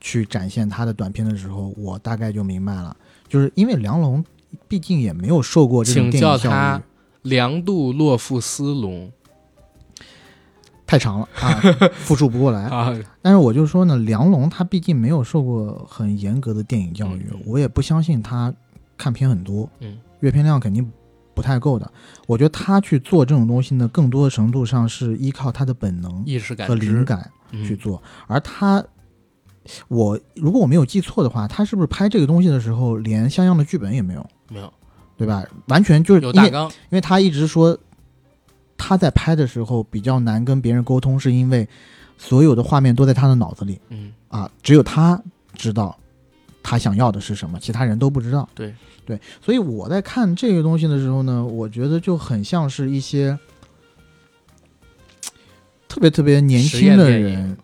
去展现他的短片的时候，我大概就明白了，就是因为梁龙毕竟也没有受过这种请电影教叫他育，梁杜洛夫斯龙太长了啊，复述不过来。啊，但是我就说呢，梁龙他毕竟没有受过很严格的电影教育，嗯我也不相信他看片很多，嗯，阅片量肯定不太够的。我觉得他去做这种东西呢，更多的程度上是依靠他的本能意识感和灵感嗯去做，而他。我如果我没有记错的话，他是不是拍这个东西的时候连像样的剧本也没有，没有对吧？完全就是有大纲，因为他一直说他在拍的时候比较难跟别人沟通，是因为所有的画面都在他的脑子里。嗯啊，只有他知道他想要的是什么，其他人都不知道。对对，所以我在看这个东西的时候呢，我觉得就很像是一些特别特别年轻的人。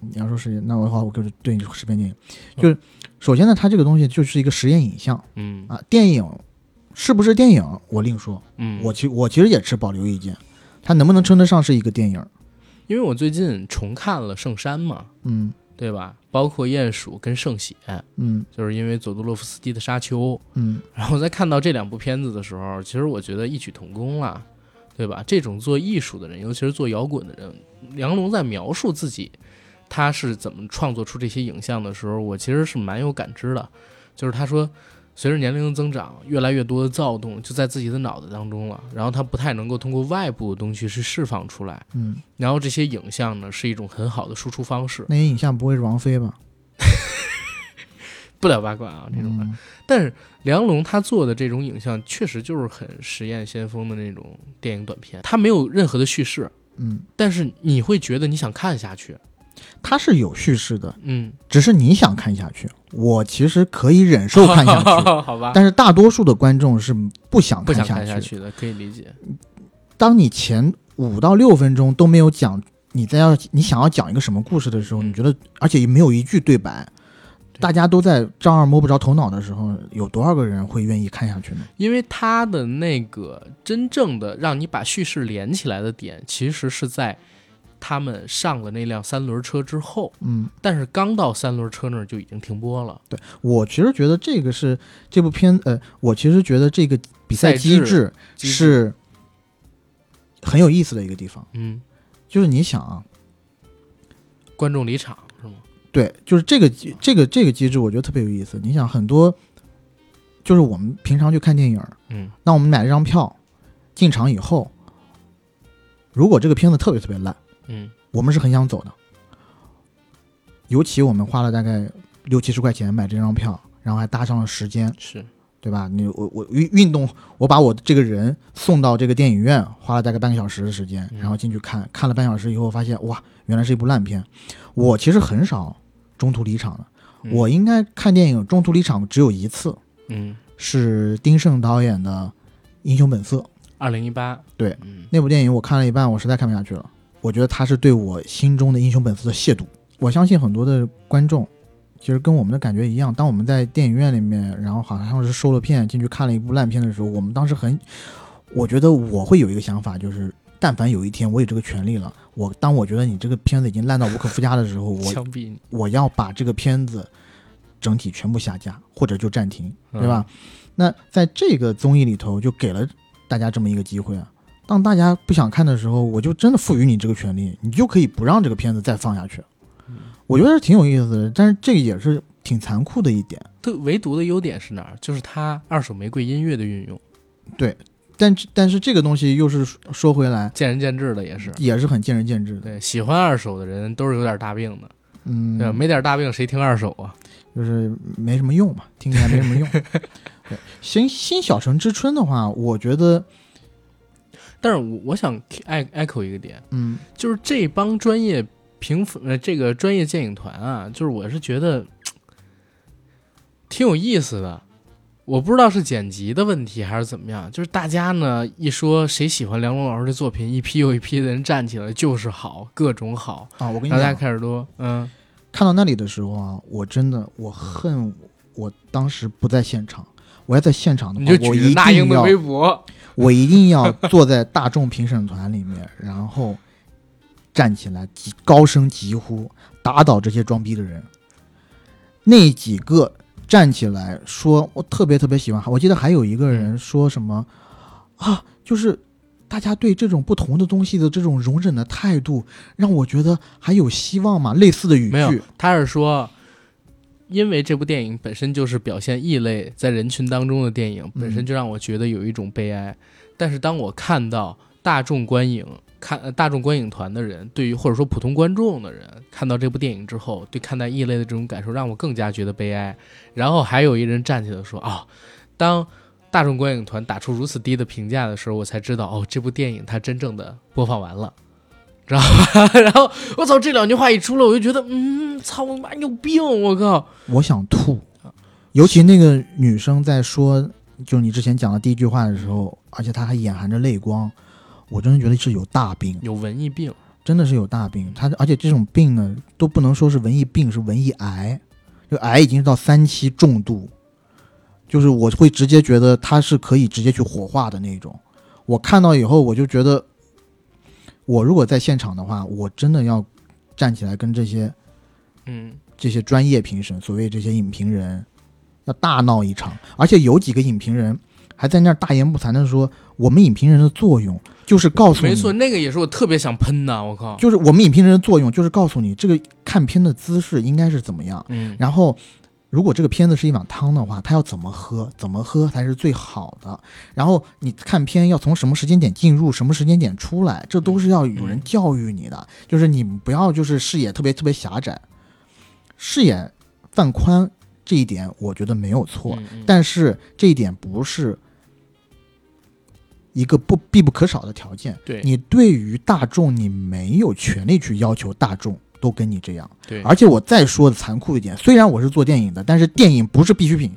你要说实验，那我的话，我就是对你说实验电影，就是首先呢，它这个东西就是一个实验影像嗯。啊，电影是不是电影我另说，嗯，我其我其实也持保留意见，它能不能称得上是一个电影？因为我最近重看了《圣山》嘛，嗯对吧？包括《鼹鼠》跟《圣血》，嗯就是因为佐杜洛夫斯基的《沙丘》，嗯然后在看到这两部片子的时候，其实我觉得异曲同工了，对吧？这种做艺术的人，尤其是做摇滚的人，梁龙在描述自己他是怎么创作出这些影像的时候，我其实是蛮有感知的。就是他说，随着年龄的增长，越来越多的躁动就在自己的脑子当中了，然后他不太能够通过外部的东西去释放出来，嗯，然后这些影像呢是一种很好的输出方式。那些影像不会是王菲吧？不聊八卦啊，这种的。嗯但是梁龙他做的这种影像，确实就是很实验先锋的那种电影短片，他没有任何的叙事，嗯，但是你会觉得你想看下去。它是有叙事的，嗯，只是你想看下去。我其实可以忍受看下去，好吧，但是大多数的观众是不想不想下看下去的，可以理解。当你前五到六分钟都没有讲你在要你想要讲一个什么故事的时候，嗯。你觉得而且也没有一句对白，大家都在丈二摸不着头脑的时候，有多少个人会愿意看下去呢？因为他的那个真正的让你把叙事连起来的点，其实是在他们上了那辆三轮车之后，嗯，但是刚到三轮车那儿就已经停播了。对我其实觉得这个是这部片，呃，我其实觉得这个比赛机制是很有意思的一个地方，嗯，就是你想啊，观众离场是吗？对，就是这个机这个这个机制，我觉得特别有意思。你想很多，就是我们平常去看电影，嗯那我们买了张票，进场以后，如果这个片子特别特别烂，嗯。我们是很想走的。尤其我们花了大概六七十块钱买这张票，然后还搭上了时间，是。对吧？你我我运运动，我把我这个人送到这个电影院，花了大概半个小时的时间，嗯。然后进去看，看了半小时以后，发现哇，原来是一部烂片。我其实很少中途离场的，嗯。我应该看电影中途离场只有一次，嗯，是丁晟导演的《英雄本色》二零一八。对。嗯。那部电影，我看了一半，我实在看不下去了。我觉得他是对我心中的英雄本色的亵渎。我相信很多的观众，其实跟我们的感觉一样。当我们在电影院里面，然后好像是收了片进去看了一部烂片的时候，我们当时很，我觉得我会有一个想法，就是但凡有一天我有这个权利了，我当我觉得你这个片子已经烂到无可 复加的时候，我我要把这个片子整体全部下架，或者就暂停，对吧？那在这个综艺里头，就给了大家这么一个机会啊。当大家不想看的时候，我就真的赋予你这个权利，你就可以不让这个片子再放下去。我觉得是挺有意思的，但是这个也是挺残酷的一点。它唯独的优点是哪儿？就是它二手玫瑰音乐的运用，对但但是这个东西又是说回来，见仁见智的也是。也是很见仁见智的。对，喜欢二手的人都是有点大病的，嗯，对？没点大病谁听二手啊？就是没什么用嘛，听起来没什么用。对，新新小城之春的话，我觉得，但是我我想 e echo 一个点，嗯。就是这帮专业评分呃这个专业电影团啊，就是我是觉得 挺有意思的。我不知道是剪辑的问题还是怎么样，就是大家呢一说谁喜欢梁龙老师的作品，一批又一批的人站起来就是好，各种好，啊，我跟你大家，开始都嗯。看到那里的时候啊，我真的我恨我当时不在现场，我要在现场的话，我那英的微博，我一定要坐在大众评审团里面，然后站起来急高声疾呼，打倒这些装逼的人。那几个站起来说，我特别特别喜欢。我记得还有一个人说什么啊，就是大家对这种不同的东西的这种容忍的态度，让我觉得还有希望嘛。类似的语没有句，，他是说，因为这部电影本身就是表现异类在人群当中的电影，本身就让我觉得有一种悲哀。但是当我看到大众观影看、呃大众观影团的人，对于或者说普通观众的人看到这部电影之后，对看待异类的这种感受，让我更加觉得悲哀。然后还有一人站起来说：“啊、当大众观影团打出如此低的评价的时候，我才知道哦，这部电影它真正的播放完了。”知道吧？然后我操，这两句话一出来，我就觉得，嗯，操我妈你有病！我靠，我想吐。尤其那个女生在说，就你之前讲的第一句话的时候，而且她还眼含着泪光，我真的觉得是有大病，有文艺病。真的是有大病。她而且这种病呢，都不能说是文艺病，是文艺癌，就癌已经到三期重度，就是我会直接觉得她是可以直接去火化的那种。我看到以后，我就觉得，我如果在现场的话，我真的要站起来跟这些嗯，这些专业评审，所谓这些影评人，要大闹一场，而且有几个影评人还在那儿大言不惭的说，我们影评人的作用就是告诉你，没错，那个也是我特别想喷的。我靠，就是我们影评人的作用就是告诉你这个看片的姿势应该是怎么样，嗯，然后。如果这个片子是一碗汤的话，它要怎么喝？怎么喝才是最好的？然后你看片要从什么时间点进入，什么时间点出来，这都是要有人教育你的。就是你不要就是视野特别特别狭窄，视野放宽这一点我觉得没有错，但是这一点不是一个不必不可少的条件。对你对于大众，你没有权利去要求大众都跟你这样。对，而且我再说的残酷一点，虽然我是做电影的，但是电影不是必需品，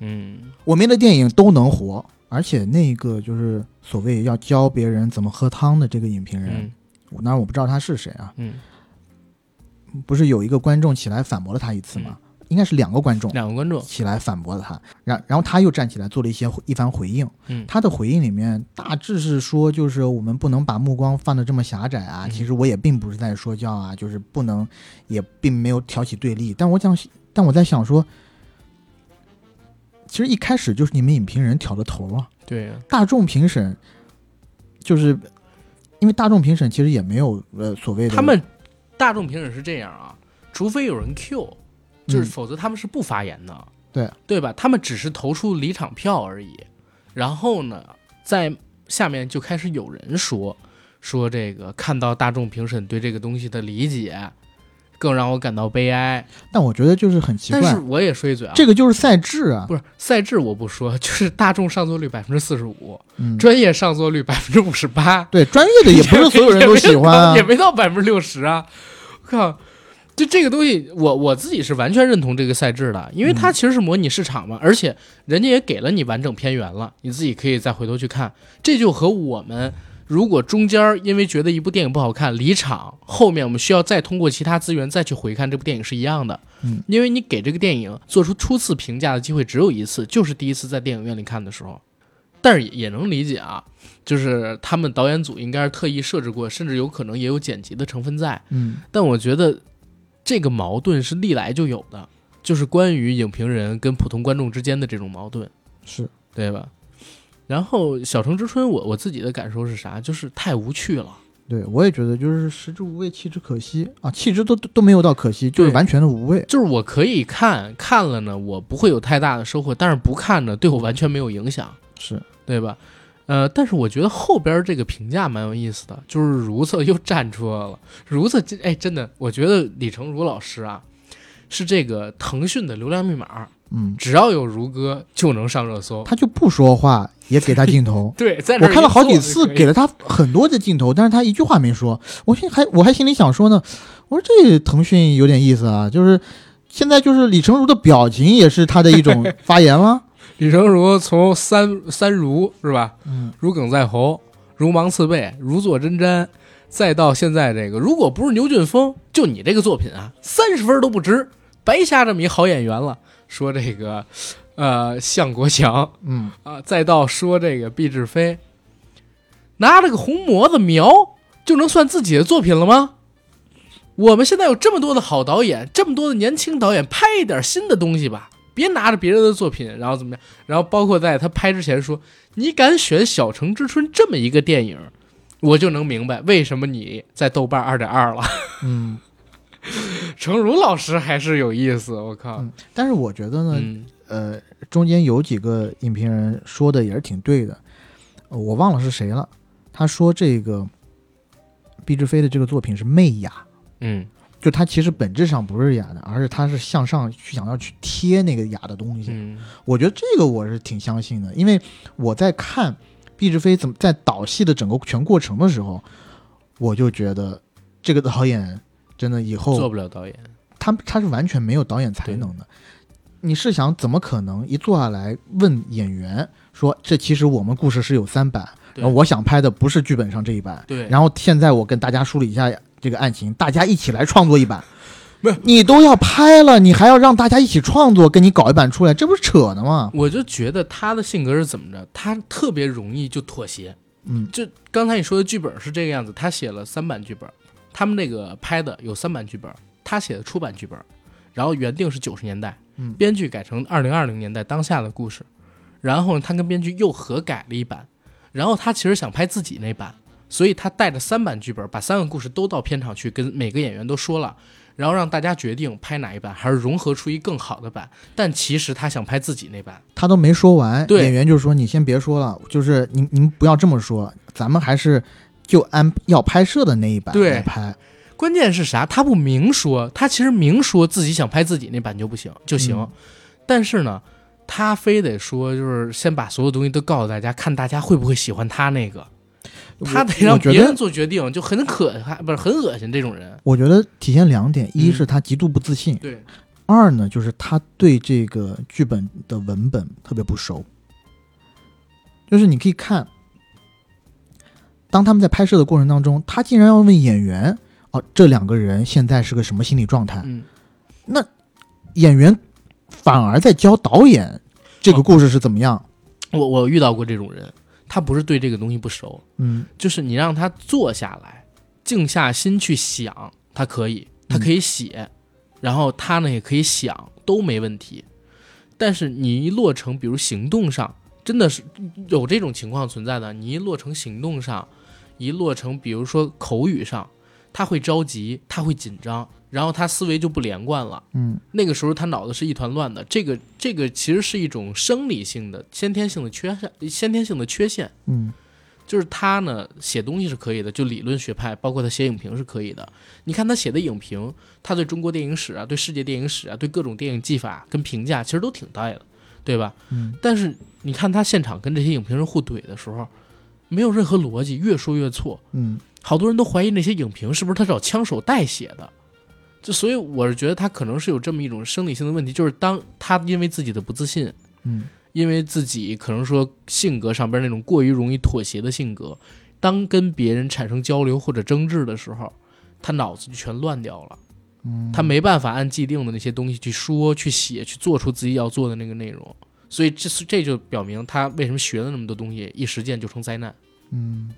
嗯，我们的电影都能活。而且那个就是所谓要教别人怎么喝汤的这个影评人，嗯我当然我不知道他是谁啊，嗯，不是有一个观众起来反驳了他一次吗？应该是两个观众两个观众，起来反驳了他，然然后他又站起来做了一些一番回应。嗯，他的回应里面大致是说，就是我们不能把目光放得这么狭窄啊。嗯其实我也并不是在说教啊，就是不能，也并没有挑起对立。但我想，但我在想说，其实一开始就是你们影评人挑的头啊。对呀，大众评审就是因为大众评审其实也没有呃所谓的他们大众评审是这样啊，除非有人 Q，就是嗯否则他们是不发言的，对对吧？他们只是投出离场票而已。然后呢，在下面就开始有人说说这个看到大众评审对这个东西的理解，更让我感到悲哀。但我觉得就是很奇怪，但是我也说一嘴啊，这个就是赛制啊，不是赛制我不说，就是大众上座率百分之四十五，嗯，专业上座率百分之五十八，对专业的也不是所有人都喜欢啊也，没到百分之六十啊！我靠，就这个东西，我我自己是完全认同这个赛制的，因为它其实是模拟市场嘛，而且人家也给了你完整片源了，你自己可以再回头去看。这就和我们如果中间儿因为觉得一部电影不好看离场，后面我们需要再通过其他资源再去回看这部电影是一样的。嗯，因为你给这个电影做出初次评价的机会只有一次，就是第一次在电影院里看的时候。但是也也能理解啊，就是他们导演组应该是特意设置过，甚至有可能也有剪辑的成分在。嗯但我觉得这个矛盾是历来就有的，就是关于影评人跟普通观众之间的这种矛盾，是对吧？然后《小城之春》我，我自己的感受是啥？就是太无趣了。对，我也觉得就是食之无味，弃之可惜啊，弃之都都都没有到可惜，就是完全的无味。就是我可以看看了呢，我不会有太大的收获；但是不看呢，对我完全没有影响，是，对吧？呃，但是我觉得后边这个评价蛮有意思的，就是如厕又站出来了。如厕，这哎，真的，我觉得李成儒老师啊，是这个腾讯的流量密码，嗯，只要有如歌就能上热搜。他就不说话，也给他镜头。对，在我看了好几次，给了他很多的镜头，但是他一句话没说。我心还我还心里想说呢，我说这腾讯有点意思啊，就是现在就是李成儒的表情也是他的一种 发言了。李成儒从三三如是吧？嗯，如鲠在喉，如芒刺背，如坐针毡，再到现在这个，如果不是牛俊峰，就你这个作品啊，三十分都不值，白瞎这么一好演员了。说这个，呃，向国强嗯，啊，再到说这个毕志飞，拿了个红模子描，就能算自己的作品了吗？我们现在有这么多的好导演，这么多的年轻导演，拍一点新的东西吧，别拿着别人的作品，然后怎么样？然后包括在他拍之前说，你敢选《小城之春》这么一个电影，我就能明白为什么你在豆瓣二点二了。嗯 成儒老师还是有意思，我靠，嗯，但是我觉得呢，嗯呃，中间有几个影评人说的也是挺对的，呃我忘了是谁了。他说这个毕志飞的这个作品是媚雅，嗯就他其实本质上不是雅的，而是他是向上去想要去贴那个雅的东西。嗯。我觉得这个我是挺相信的，因为我在看毕志飞怎么在导戏的整个全过程的时候，我就觉得这个导演真的以后做不了导演，他他是完全没有导演才能的。你是想怎么可能一坐下来问演员说，这其实我们故事是有三版，然后我想拍的不是剧本上这一版，对。然后现在我跟大家梳理一下这个案情，大家一起来创作一版。不是你都要拍了，你还要让大家一起创作，跟你搞一版出来，这不是扯呢吗？我就觉得他的性格是怎么着，他特别容易就妥协。嗯就刚才你说的剧本是这个样子，他写了三版剧本，他们那个拍的有三版剧本，他写的出版剧本，然后原定是九十年代，嗯编剧改成二零二零年代当下的故事，然后呢，他跟编剧又合改了一版，然后他其实想拍自己那版，所以他带着三版剧本，把三个故事都到片场去跟每个演员都说了。然后让大家决定拍哪一版，还是融合出一更好的版。但其实他想拍自己那版，他都没说完，对演员就说：“你先别说了，就是您您不要这么说，咱们还是就按要拍摄的那一版来拍。关键是啥？他不明说，他其实明说自己想拍自己那版就不行就行，嗯但是呢，他非得说就是先把所有东西都告诉大家，看大家会不会喜欢他那个，他得让别人，做决定，就很可还不是很恶心这种人。我觉得体现两点：一嗯是他极度不自信，对，二呢就是他对这个剧本的文本特别不熟。就是你可以看，当他们在拍摄的过程当中，他竟然要问演员：“哦，这两个人现在是个什么心理状态？”嗯，演员反而在教导演这个故事是怎么样。我我遇到过这种人，他不是对这个东西不熟，嗯就是你让他坐下来，静下心去想，他可以，他可以写，然后他呢也可以想，都没问题。但是你一落成，比如行动上，真的是有这种情况存在的。你一落成行动上，一落成，比如说口语上，他会着急，他会紧张，然后他思维就不连贯了。嗯那个时候他脑子是一团乱的。这个这个其实是一种生理性的、先天性的缺陷，先天性的缺陷。嗯就是他呢写东西是可以的，就理论学派，包括他写影评是可以的。你看他写的影评，他对中国电影史啊、对世界电影史啊、对各种电影技法跟评价，其实都挺带的，对吧？嗯但是你看他现场跟这些影评人互怼的时候，没有任何逻辑，越说越错。嗯好多人都怀疑那些影评是不是他找枪手代写的。就所以我是觉得他可能是有这么一种生理性的问题，就是当他因为自己的不自信，嗯因为自己可能说性格上边那种过于容易妥协的性格，当跟别人产生交流或者争执的时候，他脑子就全乱掉了，嗯，他没办法按既定的那些东西去说、去写、去做出自己要做的那个内容，所以这是这就表明他为什么学了那么多东西，一实践就成灾难。嗯，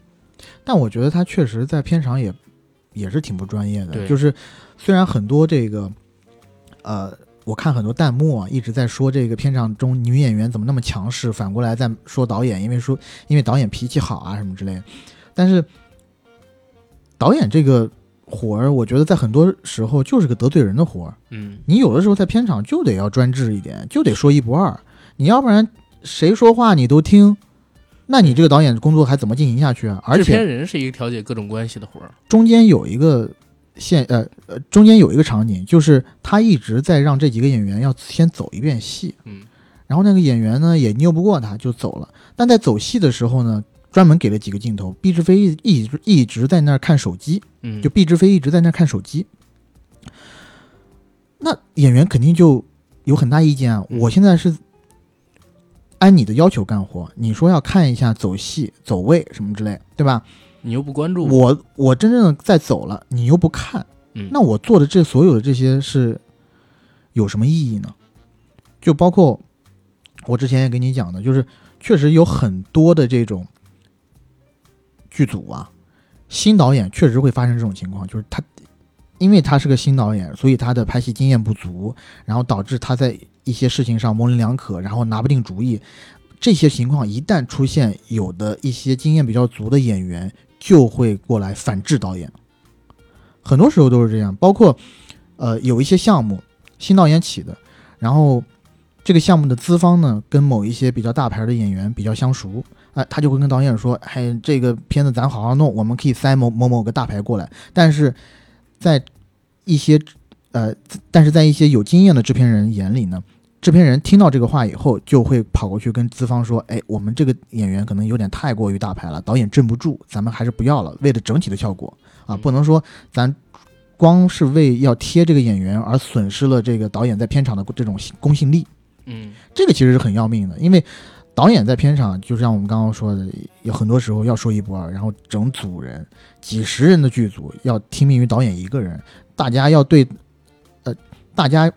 但我觉得他确实在片场也也是挺不专业的。对就是虽然很多这个，呃，我看很多弹幕啊一直在说这个片场中女演员怎么那么强势，反过来在说导演，因为说因为导演脾气好啊什么之类的。但是导演这个活儿，我觉得在很多时候就是个得罪人的活儿。嗯，你有的时候在片场就得要专制一点，就得说一不二，你要不然谁说话你都听，那你这个导演工作还怎么进行下去啊？而制片且人是一个调解各种关系的活儿。中间有一个现呃呃，中间有一个场景，就是他一直在让这几个演员要先走一遍戏，嗯然后那个演员呢也拗不过他，就走了。但在走戏的时候呢，专门给了几个镜头，毕志飞一一直一直在那儿看手机，嗯，就毕志飞一直在那儿看手机。那演员肯定就有很大意见啊！嗯我现在是按你的要求干活，你说要看一下走戏、走位什么之类，对吧？你又不关注，我我真正的在走了，你又不看，嗯，那我做的这所有的这些是有什么意义呢？就包括我之前也跟你讲的，就是确实有很多的这种剧组啊，新导演确实会发生这种情况，就是他因为他是个新导演，所以他的拍戏经验不足，然后导致他在一些事情上模棱两可，然后拿不定主意。这些情况一旦出现，有的一些经验比较足的演员就会过来反制导演。很多时候都是这样，包括呃有一些项目新导演起的，然后这个项目的资方呢跟某一些比较大牌的演员比较相熟，哎、他就会跟导演说，哎，这个片子咱好好弄，我们可以塞某某某个大牌过来。但是在一些呃，但是在一些有经验的制片人眼里呢。制片人听到这个话以后，就会跑过去跟资方说：“哎，我们这个演员可能有点太过于大牌了，导演镇不住，咱们还是不要了。为了整体的效果啊，嗯不能说咱光是为要贴这个演员而损失了这个导演在片场的这种公信力。嗯这个其实是很要命的，因为导演在片场，就像我们刚刚说的，有很多时候要说一不二，然后整组人几十人的剧组要听命于导演一个人，大家要对，呃，大家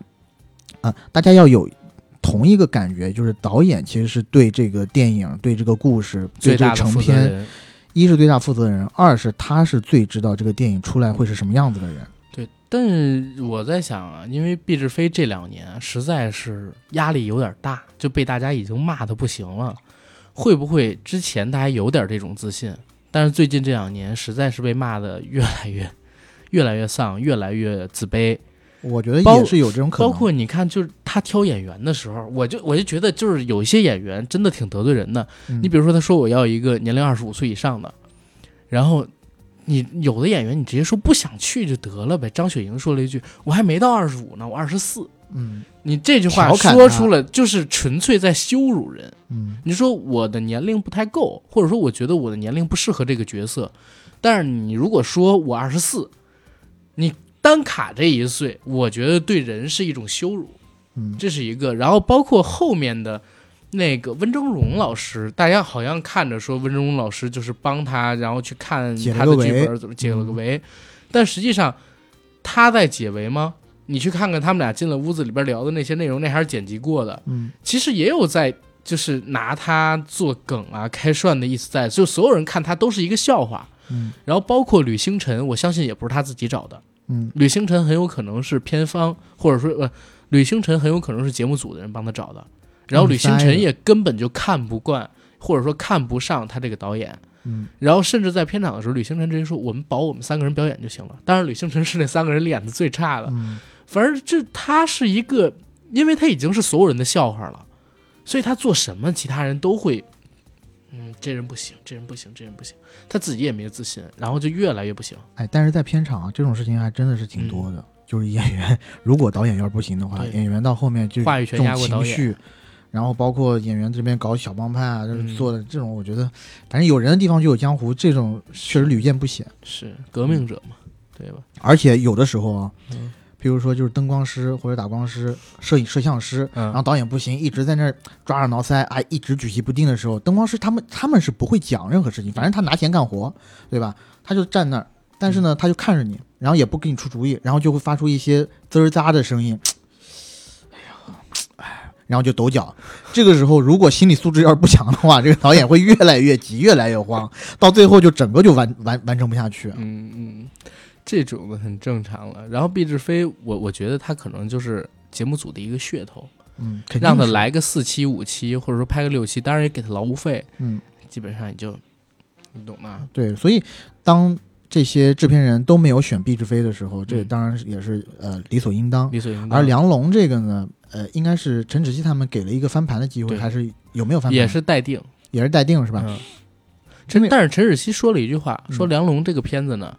啊、大家要有同一个感觉，就是导演其实是对这个电影、对这个故事、对这个最大的负责成片，人，一是最大负责人，二是他是最知道这个电影出来会是什么样子的人。对，但是我在想啊，因为毕志飞这两年实在是压力有点大，就被大家已经骂的不行了。会不会之前他还有点这种自信，但是最近这两年实在是被骂的越来越、越来越丧，越来越自卑。我觉得包也是有这种可能。包括你看，就是他挑演员的时候，我就我就觉得，就是有一些演员真的挺得罪人的。嗯你比如说，他说我要一个年龄二十五岁以上的，然后你有的演员你直接说不想去就得了呗。张雪迎说了一句：“我还没到二十五呢，我二十四。嗯”你这句话说出了，就是纯粹在羞辱人。嗯你说我的年龄不太够，或者说我觉得我的年龄不适合这个角色，但是你如果说我二十四，你单卡这一岁，我觉得对人是一种羞辱。嗯这是一个，然后包括后面的那个温峥嵘老师，大家好像看着说温峥嵘老师就是帮他，然后去看他的剧本怎么解了个围，但实际上他在解围吗？你去看看他们俩进了屋子里边聊的那些内容，那还是剪辑过的，嗯其实也有在就是拿他做梗啊、开涮的意思在，就所有人看他都是一个笑话。嗯然后包括吕星辰，我相信也不是他自己找的，嗯吕星辰很有可能是片方，或者说呃，吕星辰很有可能是节目组的人帮他找的。然后吕星辰也根本就看不惯，或者说看不上他这个导演。嗯然后甚至在片场的时候，吕星辰直接说：“我们保我们三个人表演就行了。”当然，吕星辰是那三个人里演的最差的。嗯反正这他是一个，因为他已经是所有人的笑话了，所以他做什么，其他人都会，嗯，这人不行，这人不行，这人不行，他自己也没有自信，然后就越来越不行。哎，但是在片场啊，这种事情还真的是挺多的。就是演员，如果导演要是不行的话，演员到后面就话语权压过导演情绪，然后包括演员这边搞小帮派啊，就是嗯做的这种，我觉得反正有人的地方就有江湖，这种确实屡见不鲜。是革命者嘛，对吧？而且有的时候啊，嗯比如说就是灯光师或者打光师、摄影摄像师，嗯然后导演不行，一直在那儿抓耳挠腮，哎，一直举棋不定的时候，灯光师他们他们是不会讲任何事情，反正他拿钱干活，对吧？他就站那儿，但是呢，他就看着你，然后也不给你出主意，然后就会发出一些滋儿喳的声音，哎呀，哎，然后就抖脚。这个时候，如果心理素质要是不强的话，这个导演会越来越急，越来越慌，到最后就整个就完完完成不下去。嗯嗯，这种的很正常了。然后毕志飞，我我觉得他可能就是节目组的一个噱头，嗯，让他，来个四期五期，或者说拍个六期，当然也给他劳务费，嗯。基本上也就你懂吗？对，所以当这些制片人都没有选毕志飞的时候，这嗯当然是也是呃理所应当。理所应当。而梁龙这个呢，呃，应该是陈芷希他们给了一个翻盘的机会，还是有没有翻盘？也是待定，也是待定是吧？陈但是陈芷希说了一句话，说嗯梁龙这个片子呢，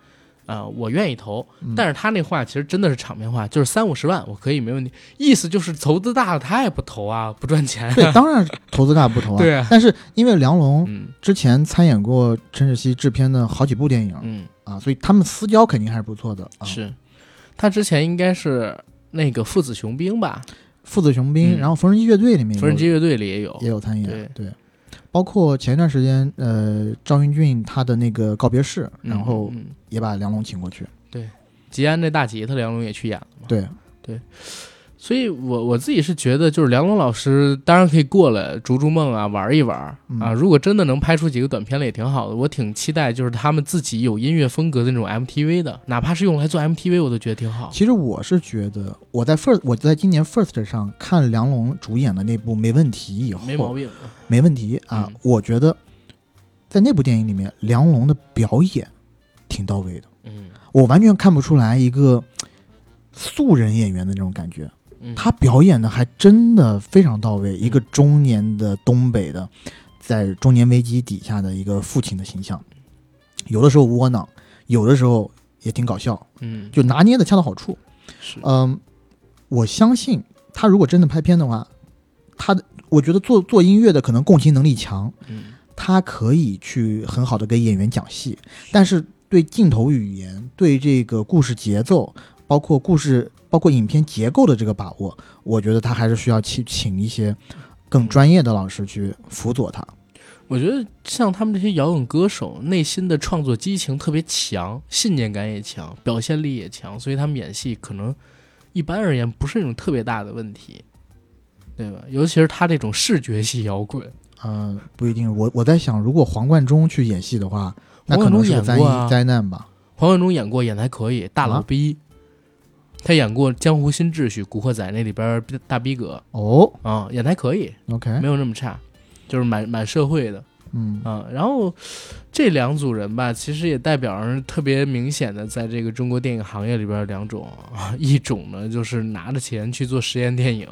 啊、我愿意投，嗯。但是他那话其实真的是场面话，就是三五十万我可以没问题，意思就是投资大了他也不投啊，不赚钱、对，当然投资大不投啊。对啊但是因为梁龙嗯。之前参演过陈芷希制片的好几部电影、嗯，啊，所以他们私交肯定还是不错的啊。是，他之前应该是那个父子雄兵吧，父子雄兵，嗯。然后缝纫机乐队里面缝纫机乐队里也有，也有参演，对。对。包括前一段时间，呃，赵云俊他的那个告别式，然后也把梁龙请过去。对吉安那大吉他梁龙也去演了嘛。对，所以我我自己是觉得，就是梁龙老师当然可以过来逐逐梦啊，玩一玩嗯啊。如果真的能拍出几个短片来，也挺好的。我挺期待，就是他们自己有音乐风格的那种 MTV 的，哪怕是用来做 MTV，我都觉得挺好。其实我是觉得，我在 First 我在今年 First 上看梁龙主演的那部《没问题》以后，没毛病。没问题啊嗯，我觉得在那部电影里面，梁龙的表演挺到位的，嗯我完全看不出来一个素人演员的那种感觉。嗯，他表演的还真的非常到位，一个中年的东北的，在中年危机底下的一个父亲的形象，有的时候窝囊，有的时候也挺搞笑，嗯。就拿捏的恰到好处。是。嗯，我相信他如果真的拍片的话，他的我觉得做做音乐的可能共情能力强，嗯。他可以去很好的给演员讲戏，但是对镜头语言、对这个故事节奏，包括故事、包括影片结构的这个把握，我觉得他还是需要去请一些更专业的老师去辅佐他。我觉得像他们这些摇滚歌手，内心的创作激情特别强，信念感也强，表现力也强，所以他们演戏可能一般而言不是那种特别大的问题，对吧？尤其是他这种视觉系摇滚，呃，不一定，我我在想，如果黄贯中去演戏的话，那可黄贯中能是个灾演灾难吧。黄贯中演过，演的还可以，大老逼。他演过《江湖新秩序》《古惑仔》那里边大逼格。哦。啊、演的还可以，，OK，没有那么差，就是蛮蛮社会的。嗯。啊，然后这两组人吧，其实也代表着特别明显的在这个中国电影行业里边两种啊，一种呢就是拿着钱去做实验电影，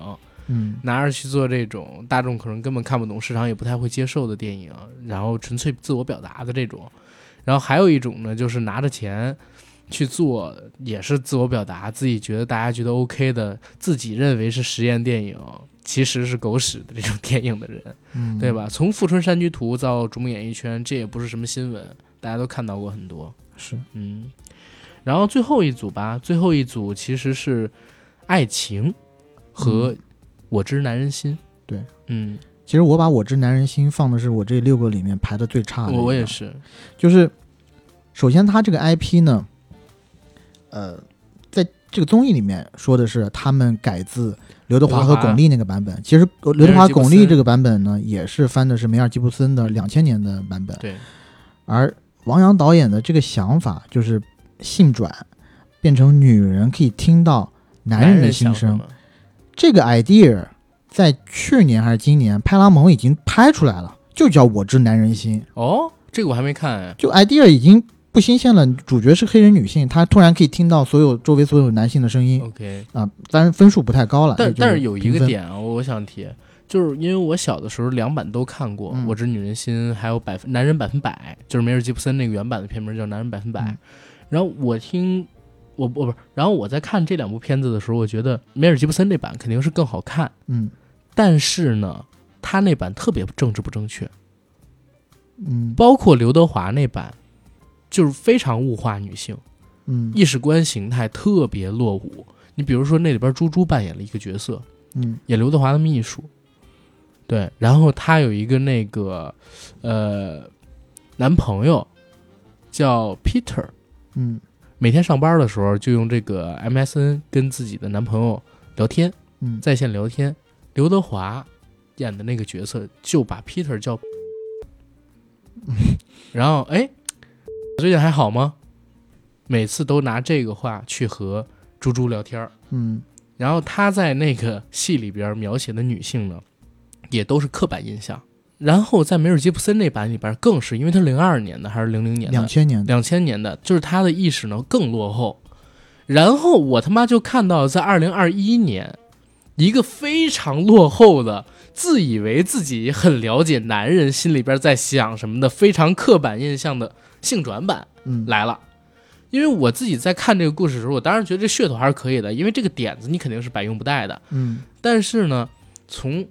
嗯。拿着去做这种大众可能根本看不懂、市场也不太会接受的电影，然后纯粹自我表达的这种，然后还有一种呢，就是拿着钱去做，也是自我表达，自己觉得大家觉得 OK 的，自己认为是实验电影，其实是狗屎的这种 电影的人。嗯，对？吧？从《富春山居图》到《逐梦演艺圈》，这也不是什么新闻，大家都看到过很多。是，嗯，然后最后一组吧，最后一组其实是爱情和我知男人心。对，嗯，其实我把我知男人心放的是我这六个里面排的最差的。我我也是，就是首先他这个 IP 呢，呃，在这个综艺里面说的是他们改自刘德华和巩俐那个版本，其实呃刘德华、巩俐这个版本呢，也是翻的是梅尔吉布森的两千年的版本，对，而王阳导演的这个想法就是性转变成女人可以听到男人的心声，这个 idea 在去年还是今年，派拉蒙已经拍出来了，就叫我知男人心。哦，这个我还没看哎。就 idea 已经不新鲜了，主角是黑人女性，她突然可以听到所有周围所有男性的声音。OK，啊，当然分数不太高了。但但是有一，个点啊，我想提，就是因为我小的时候两版都看过，嗯。我知女人心》还有百分男人百分百，就是梅尔吉布森那个原版的片名叫《男人百分百》嗯。然后我听我不不是，然后我在看这两部片子的时候，我觉得梅尔吉布森那版肯定是更好看，嗯。但是呢，他那版特别政治不正确，嗯。包括刘德华那版，就是非常物化女性，嗯。意识观形态特别落伍。你比如说那里边猪猪扮演了一个角色，嗯。演刘德华的秘书，对，然后她有一个那个呃男朋友叫 Peter，嗯。每天上班的时候就用这个 MSN 跟自己的男朋友聊天，嗯，在线聊天。刘德华演的那个角色就把 Peter 叫，然后哎，最近还好吗？每次都拿这个话去和猪猪聊天儿嗯然后他在那个戏里边描写的女性呢，也都是刻板印象。然后在梅尔吉布森那版里边更是，因为他零二年的还是零零年的，两千年的两千年的，就是他的意识呢更落后。然后我他妈就看到在二零二一年，一个非常落后的、自以为自己很了解男人心里边在想什么的非常刻板印象的性转版嗯来了。因为我自己在看这个故事的时候，我当然觉得这噱头还是可以的，因为这个点子你肯定是百用不殆的。嗯但是呢，从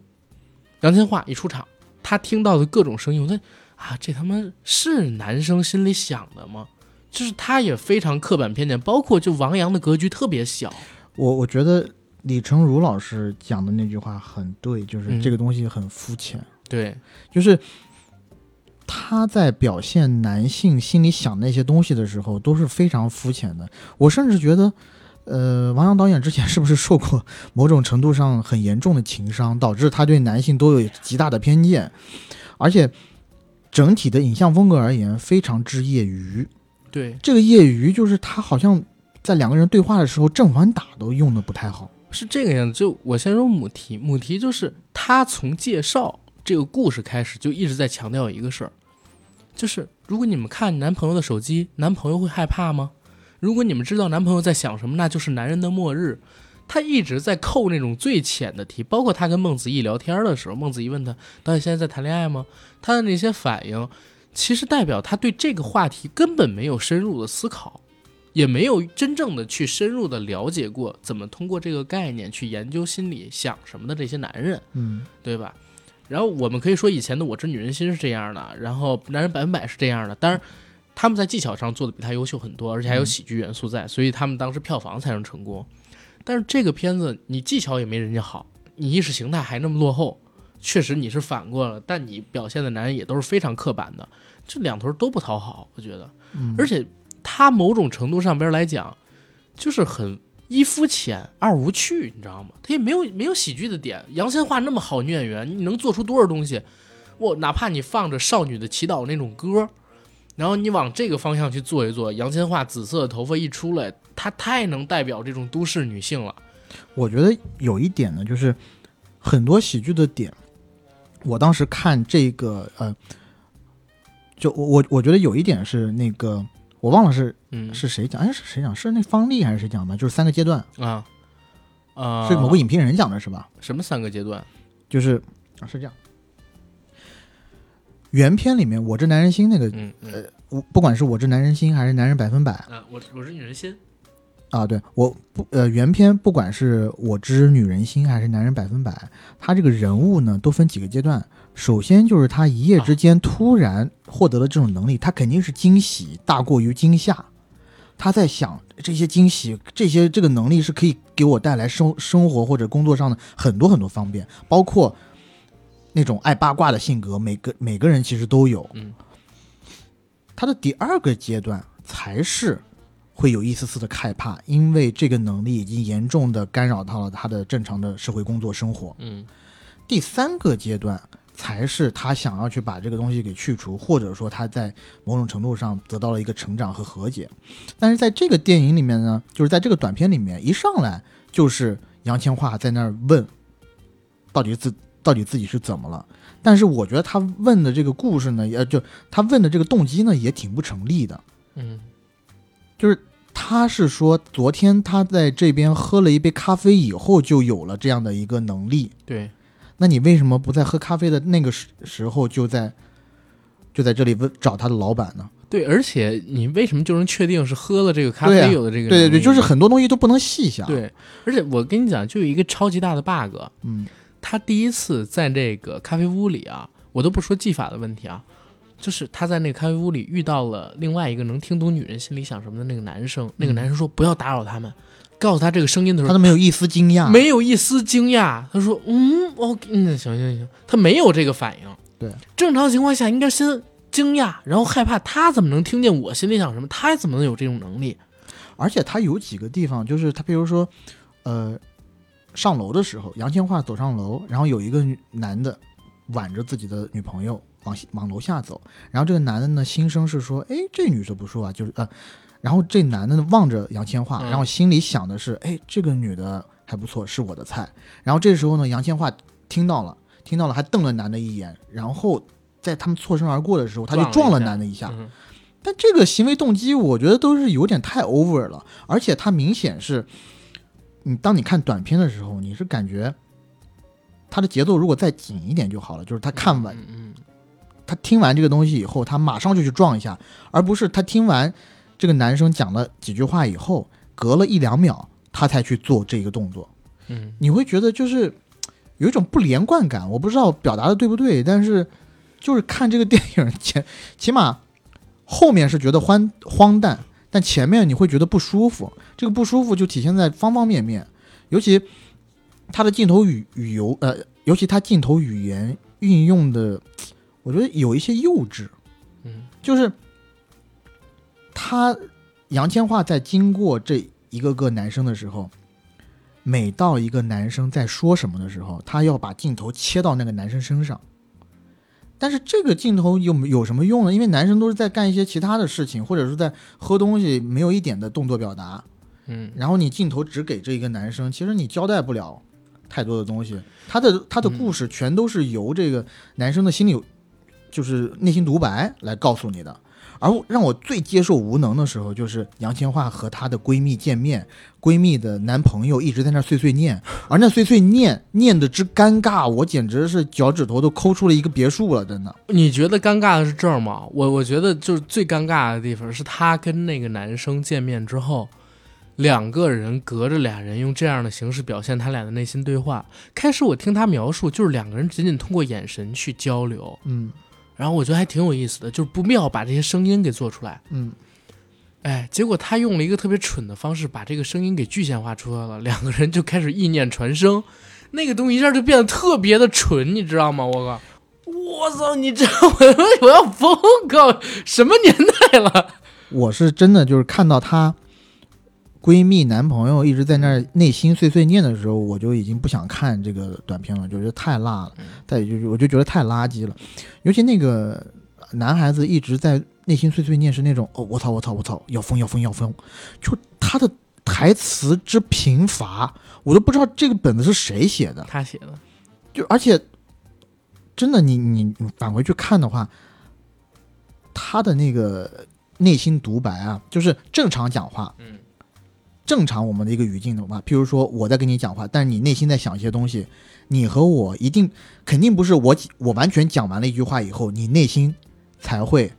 杨千嬅一出场，他听到的各种声音，我在啊，这他妈是男生心里想的吗？就是他也非常刻板偏见，包括就王阳的格局特别小，我我觉得李成儒老师讲的那句话很对，就是嗯这个东西很肤浅，对，就是他在表现男性心里想那些东西的时候都是非常肤浅的。我甚至觉得，呃，王阳导演之前是不是受过某种程度上很严重的情伤，导致他对男性都有极大的偏见，而且整体的影像风格而言非常之业余。对，这个业余就是他好像在两个人对话的时候正反打都用的不太好。是这个样子。就我先说母题，母题就是他从介绍这个故事开始就一直在强调一个事儿，就是如果你们看男朋友的手机，男朋友会害怕吗？如果你们知道男朋友在想什么，那就是男人的末日。他一直在扣那种最浅的题，包括他跟孟子义聊天的时候，孟子义问他导演现在在谈恋爱吗？他的那些反应，其实代表他对这个话题根本没有深入的思考。也没有真正的去深入的了解过怎么通过这个概念去研究心里想什么的这些男人，嗯，对吧？然后我们可以说以前的《我知女人心》是这样的，然后《男人百分百》是这样的。当然，他们在技巧上做的比他优秀很多，而且还有喜剧元素在，所以他们当时票房才能成功。但是这个片子你技巧也没人家好，你意识形态还那么落后，确实你是反过了，但你表现的男人也都是非常刻板的，这两头都不讨好，我觉得，而且。他某种程度上边来讲，就是很一肤浅二无趣，你知道吗？他也没有没有喜剧的点。杨千嬅那么好女演员，你能做出多少东西？我哪怕你放着《少女的祈祷》那种歌，然后你往这个方向去做一做，杨千嬅紫色的头发一出来，她太能代表这种都市女性了。我觉得有一点呢，就是很多喜剧的点，我当时看这个呃，就我我我觉得有一点是那个。我忘了是嗯是谁讲，哎是谁讲？是那方丽还是谁讲的？就是三个阶段啊啊，是某个影评人讲的是吧？什么三个阶段？就是啊是这样，原片里面我知男人心那个嗯呃，我不管是我知男人心还是男人百分百啊，我我是女人心啊，对我不呃原片不管是我知女人心还是男人百分百，他这个人物呢都分几个阶段。首先就是他一夜之间突然获得了这种能力，他肯定是惊喜大过于惊吓。他在想这些惊喜，这些这个能力是可以给我带来生生活或者工作上的很多很多方便，包括那种爱八卦的性格，每个每个人其实都有。嗯，他的第二个阶段才是会有一丝丝的害怕，因为这个能力已经严重的干扰到了他的正常的社会工作生活。嗯，第三个阶段。才是他想要去把这个东西给去除，或者说他在某种程度上得到了一个成长和和解。但是在这个电影里面呢，就是在这个短片里面，一上来就是杨千嬅在那儿问，到底自到底自己是怎么了？但是我觉得他问的这个故事呢，也就他问的这个动机呢，也挺不成立的。嗯，就是他是说昨天他在这边喝了一杯咖啡以后，就有了这样的一个能力。对。那你为什么不在喝咖啡的那个时时候就在就在这里问找他的老板呢？对，而且你为什么就能确定是喝了这个咖啡有的这个？对对对，就是很多东西都不能细想。对，而且我跟你讲，就有一个超级大的 bug。嗯，他第一次在这个咖啡屋里啊，我都不说技法的问题啊，就是他在那个咖啡屋里遇到了另外一个能听懂女人心里想什么的那个男生。那个男生说：“不要打扰他们。”告诉他这个声音的时候，他都没有一丝惊讶，没有一丝惊讶。他说：“嗯，我嗯，行行行。”他没有这个反应。对，正常情况下应该先惊讶，然后害怕。他怎么能听见我心里想什么？他怎么能有这种能力？而且他有几个地方，就是他，比如说，呃，上楼的时候，杨千嬅走上楼，然后有一个男的挽着自己的女朋友往往楼下走，然后这个男的呢，心声是说：“哎，这女的不说啊，就是呃。”然后这男的望着杨千嬅，然后心里想的是：哎，这个女的还不错，是我的菜。然后这时候呢，杨千嬅听到了，听到了，还瞪了男的一眼。然后在他们错身而过的时候，他就撞了男的一下。但这个行为动机，我觉得都是有点太 over 了。而且他明显是，你当你看短片的时候，你是感觉他的节奏如果再紧一点就好了。就是他看完，他听完这个东西以后，他马上就去撞一下，而不是他听完。这个男生讲了几句话以后，隔了一两秒，他才去做这个动作。嗯，你会觉得就是有一种不连贯感。我不知道表达的对不对，但是就是看这个电影前，起码后面是觉得荒荒诞，但前面你会觉得不舒服。这个不舒服就体现在方方面面，尤其他的镜头语语游，呃，尤其他镜头语言运用的，我觉得有一些幼稚，嗯就是他杨千嬅在经过这一个个男生的时候，每到一个男生在说什么的时候，他要把镜头切到那个男生身上。但是这个镜头有有什么用呢？因为男生都是在干一些其他的事情，或者是在喝东西，没有一点的动作表达。嗯然后你镜头只给这一个男生，其实你交代不了太多的东西。他的他的故事全都是由这个男生的心里，就是内心独白来告诉你的。而让我最接受无能的时候，就是杨千嬅和她的闺蜜见面，闺蜜的男朋友一直在那碎碎念，而那碎碎念念的之尴尬，我简直是脚趾头都抠出了一个别墅了，真的。你觉得尴尬的是这儿吗？我我觉得就是最尴尬的地方是她跟那个男生见面之后，两个人隔着俩人用这样的形式表现他俩的内心对话。开始我听他描述，就是两个人仅仅通过眼神去交流，嗯然后我觉得还挺有意思的，就是不妙把这些声音给做出来。嗯，哎，结果他用了一个特别蠢的方式把这个声音给具象化出来了，两个人就开始意念传声，那个东西一下就变得特别的蠢，你知道吗？我靠！我操！你知道我 我要疯靠！什么年代了？我是真的就是看到她闺蜜男朋友一直在那儿内心碎碎念的时候，我就已经不想看这个短片了，就觉得太辣了，再就是我就觉得太垃圾了。尤其那个男孩子一直在内心碎碎念，是那种哦我操我操我操要疯要疯要疯，就他的台词之贫乏，我都不知道这个本子是谁写的。他写的，就而且真的你你你返回去看的话，他的那个内心独白啊，就是正常讲话，嗯，正常我们的一个语境的话，譬如说我在跟你讲话，但是你内心在想一些东西，你和我一定肯定不是我我完全讲完了一句话以后，你内心才会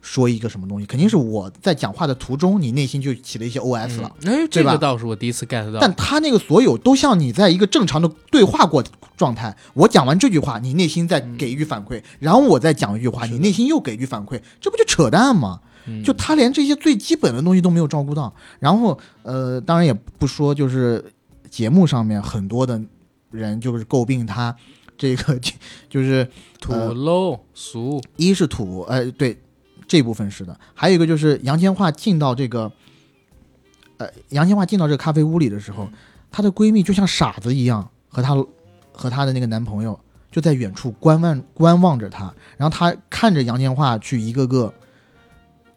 说一个什么东西，肯定是我在讲话的途中，你内心就起了一些 OS 了。嗯哎，这个倒是我第一次 get 到。但他那个所有都像你在一个正常的对话过状态，我讲完这句话，你内心在给予反馈，然后我再讲一句话，你内心又给予反馈，这不就扯淡吗？嗯。就他连这些最基本的东西都没有照顾到，然后呃，当然也不说，就是节目上面很多的人就是诟病他这个 就就是土呃 low 俗，一是土，呃，对，这部分是的，还有一个就是杨千嬅进到这个，呃，杨千嬅进到这个咖啡屋里的时候，她的闺蜜就像傻子一样，和她和她的那个男朋友就在远处观望观望着她，然后她看着杨千嬅去一个个，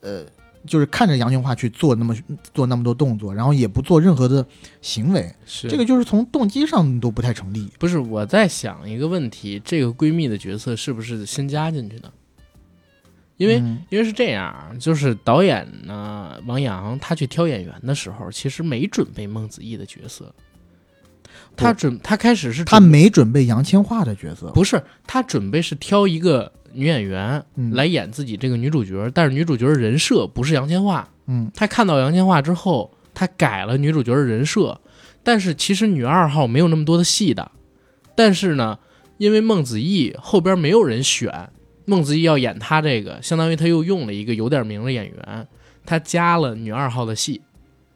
呃，就是看着杨千嬅去做那么做那么多动作，然后也不做任何的行为，是。这个就是从动机上都不太成立。不是我在想一个问题，这个闺蜜的角色是不是新加进去的？因为、嗯。因为是这样，就是导演呢，王阳他去挑演员的时候，其实没准备孟子义的角色，他准他开始是他没准备杨千嬅的角色，不是他准备是挑一个女演员嗯来演自己这个女主角，但是女主角的人设不是杨千嬅。嗯他看到杨千嬅之后，他改了女主角的人设，但是其实女二号没有那么多的戏的。但是呢，因为孟子义后边没有人选，孟子义要演她这个，相当于他又用了一个有点名的演员，他加了女二号的戏。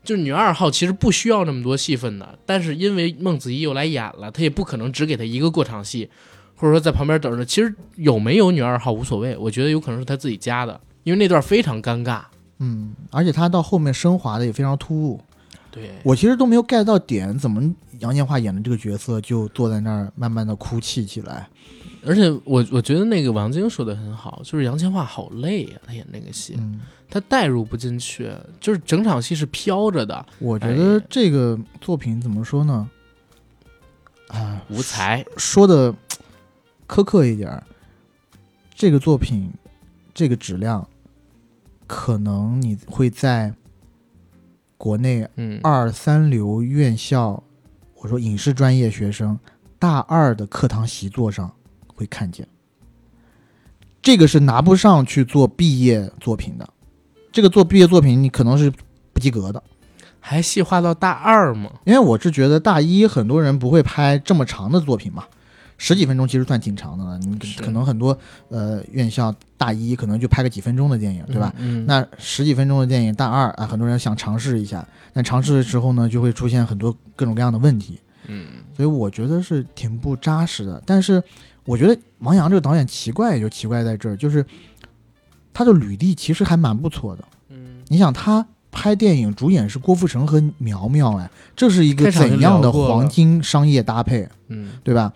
就是女二号其实不需要那么多戏份的，但是因为孟子义又来演了，他也不可能只给她一个过场戏，或者说在旁边等着。其实有没有女二号无所谓，我觉得有可能是他自己加的，因为那段非常尴尬。嗯，而且他到后面升华的也非常突兀。对，我其实都没有 get 到点，怎么杨千嬅演的这个角色就坐在那儿慢慢的哭泣起来？而且我我觉得那个王晶说的很好，就是杨千嬅好累呀、她演那个戏，嗯，她代入不进去，就是整场戏是飘着的，我觉得这个作品怎么说呢？啊，无才。说的苛刻一点儿，这个作品这个质量，可能你会在国内嗯，二三流院校，我说影视专业学生大二的课堂习作上会看见。这个是拿不上去做毕业作品的，这个做毕业作品你可能是不及格的，还细化到大二吗？因为我是觉得大一很多人不会拍这么长的作品嘛，十几分钟其实算挺长的了，你可能很多呃院校大一可能就拍个几分钟的电影，对吧？嗯，那十几分钟的电影，大二啊，很多人想尝试一下，但尝试的时候呢，就会出现很多各种各样的问题，嗯所以我觉得是挺不扎实的。但是我觉得王阳这个导演奇怪也就奇怪在这儿，就是他的履历其实还蛮不错的。嗯，你想他拍电影主演是郭富城和苗苗，哎，这是一个怎样的黄金商业搭配，嗯对吧？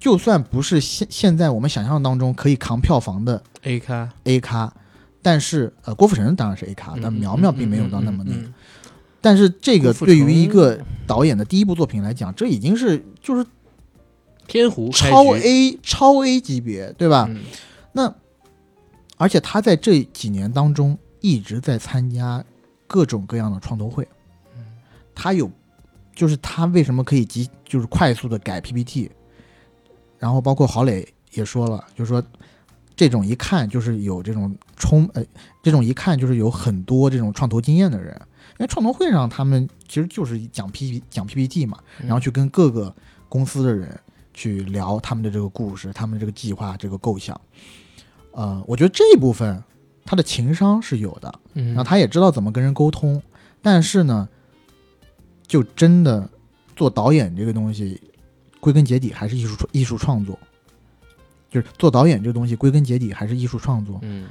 就算不是现现在我们想象当中可以扛票房的，A 咖，A 咖，但是呃，郭富城当然是 A 咖，但苗苗并没有到那么那个。嗯但是这个对于一个导演的第一部作品来讲，这已经是就是天湖超 A 超 A 级别，对吧？嗯那而且他在这几年当中一直在参加各种各样的创投会，嗯他有就是他为什么可以急就是快速的改 PPT，然后包括郝磊也说了，就是说这种一看就是有这种冲呃这种一看就是有很多这种创投经验的人，因为创投会上他们其实就是讲 P 讲 PPT 嘛，然后去跟各个公司的人去聊他们的这个故事、他们这个计划、这个构想。呃，我觉得这一部分他的情商是有的，嗯，然后他也知道怎么跟人沟通，但是呢，就真的做导演这个东西，归根结底还是艺术创艺术创作，就是做导演这个东西归根结底还是艺术创作，嗯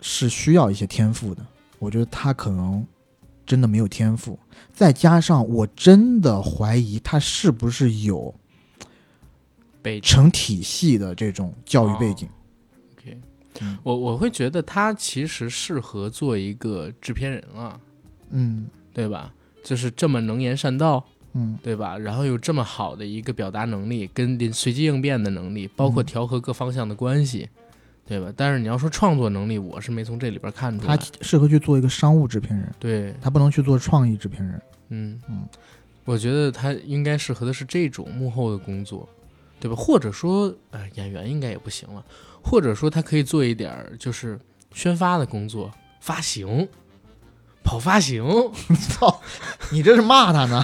是需要一些天赋的。我觉得他可能真的没有天赋，再加上我真的怀疑他是不是有被成体系的这种教育背景。OK，嗯我我会觉得他其实适合做一个制片人啊，嗯对吧？就是这么能言善道，嗯对吧？然后有这么好的一个表达能力，跟临随机应变的能力，包括嗯调和各方向的关系，对吧？但是你要说创作能力，我是没从这里边看出来他。适合去做一个商务制片人，对，他不能去做创意制片人。嗯嗯，我觉得他应该适合的是这种幕后的工作，对吧？或者说，呃，演员应该也不行了，或者说他可以做一点就是宣发的工作，发行，跑发行，操，你这是骂他呢？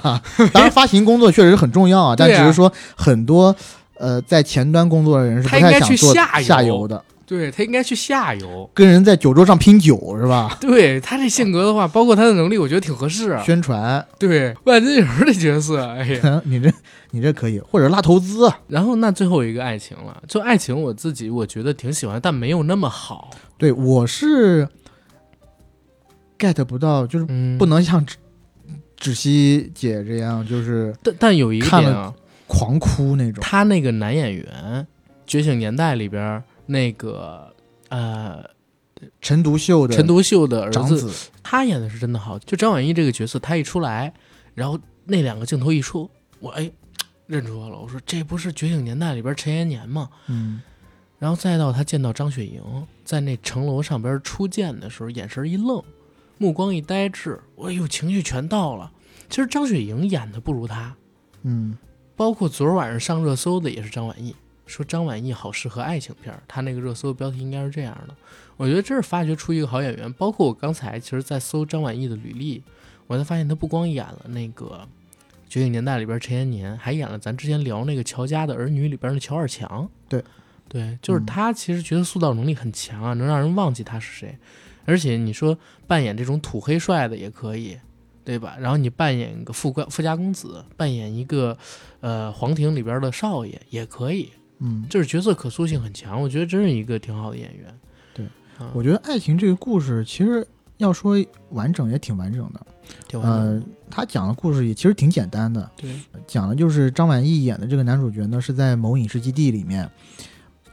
当然，发行工作确实很重要啊，但只是说很多呃在前端工作的人是不他应该去太想做下游下游的，对他应该去下游。跟人在酒桌上拼酒是吧？对他这性格的话，包括他的能力，我觉得挺合适。啊宣传，对万金油的角色，哎呀，你这你这可以，或者拉投资，啊然后那最后一个爱情了，就爱情我自己我觉得挺喜欢，但没有那么好。对我是 get 不到，就是嗯，不能像芷芷熙姐这样，就是但但有一个看了点啊，狂哭那种。他那个男演员，《觉醒年代》里边那个呃陈独秀的陈独秀的儿子，他演的是真的好。就张晚意这个角色，他一出来，然后那两个镜头一出，我哎认出来了，我说这不是《觉醒年代》里边陈延年吗？嗯然后再到他见到张雪迎在那城楼上边初见的时候，眼神一愣，目光一呆滞，哎呦，情绪全到了。其实张雪迎演的不如他，嗯包括昨儿晚上上热搜的也是张晚意，说张晚意好适合爱情片儿，他那个热搜标题应该是这样的。我觉得这是发掘出一个好演员。包括我刚才其实，在搜张晚意的履历，我才发现他不光演了那个《觉醒年代》里边陈延年，还演了咱之前聊那个《乔家的儿女》里边的乔二强。对，对，就是嗯他其实角色塑造能力很强啊，能让人忘记他是谁。而且你说扮演这种土黑帅的也可以，对吧？然后你扮演一个富官富家公子，扮演一个呃皇庭里边的少爷也可以，嗯，就是角色可塑性很强。我觉得真是一个挺好的演员。对啊，我觉得爱情这个故事其实要说完整也挺完整的。挺完整的呃，他讲的故事也其实挺简单的，对，讲的就是张晚意演的这个男主角呢，是在某影视基地里面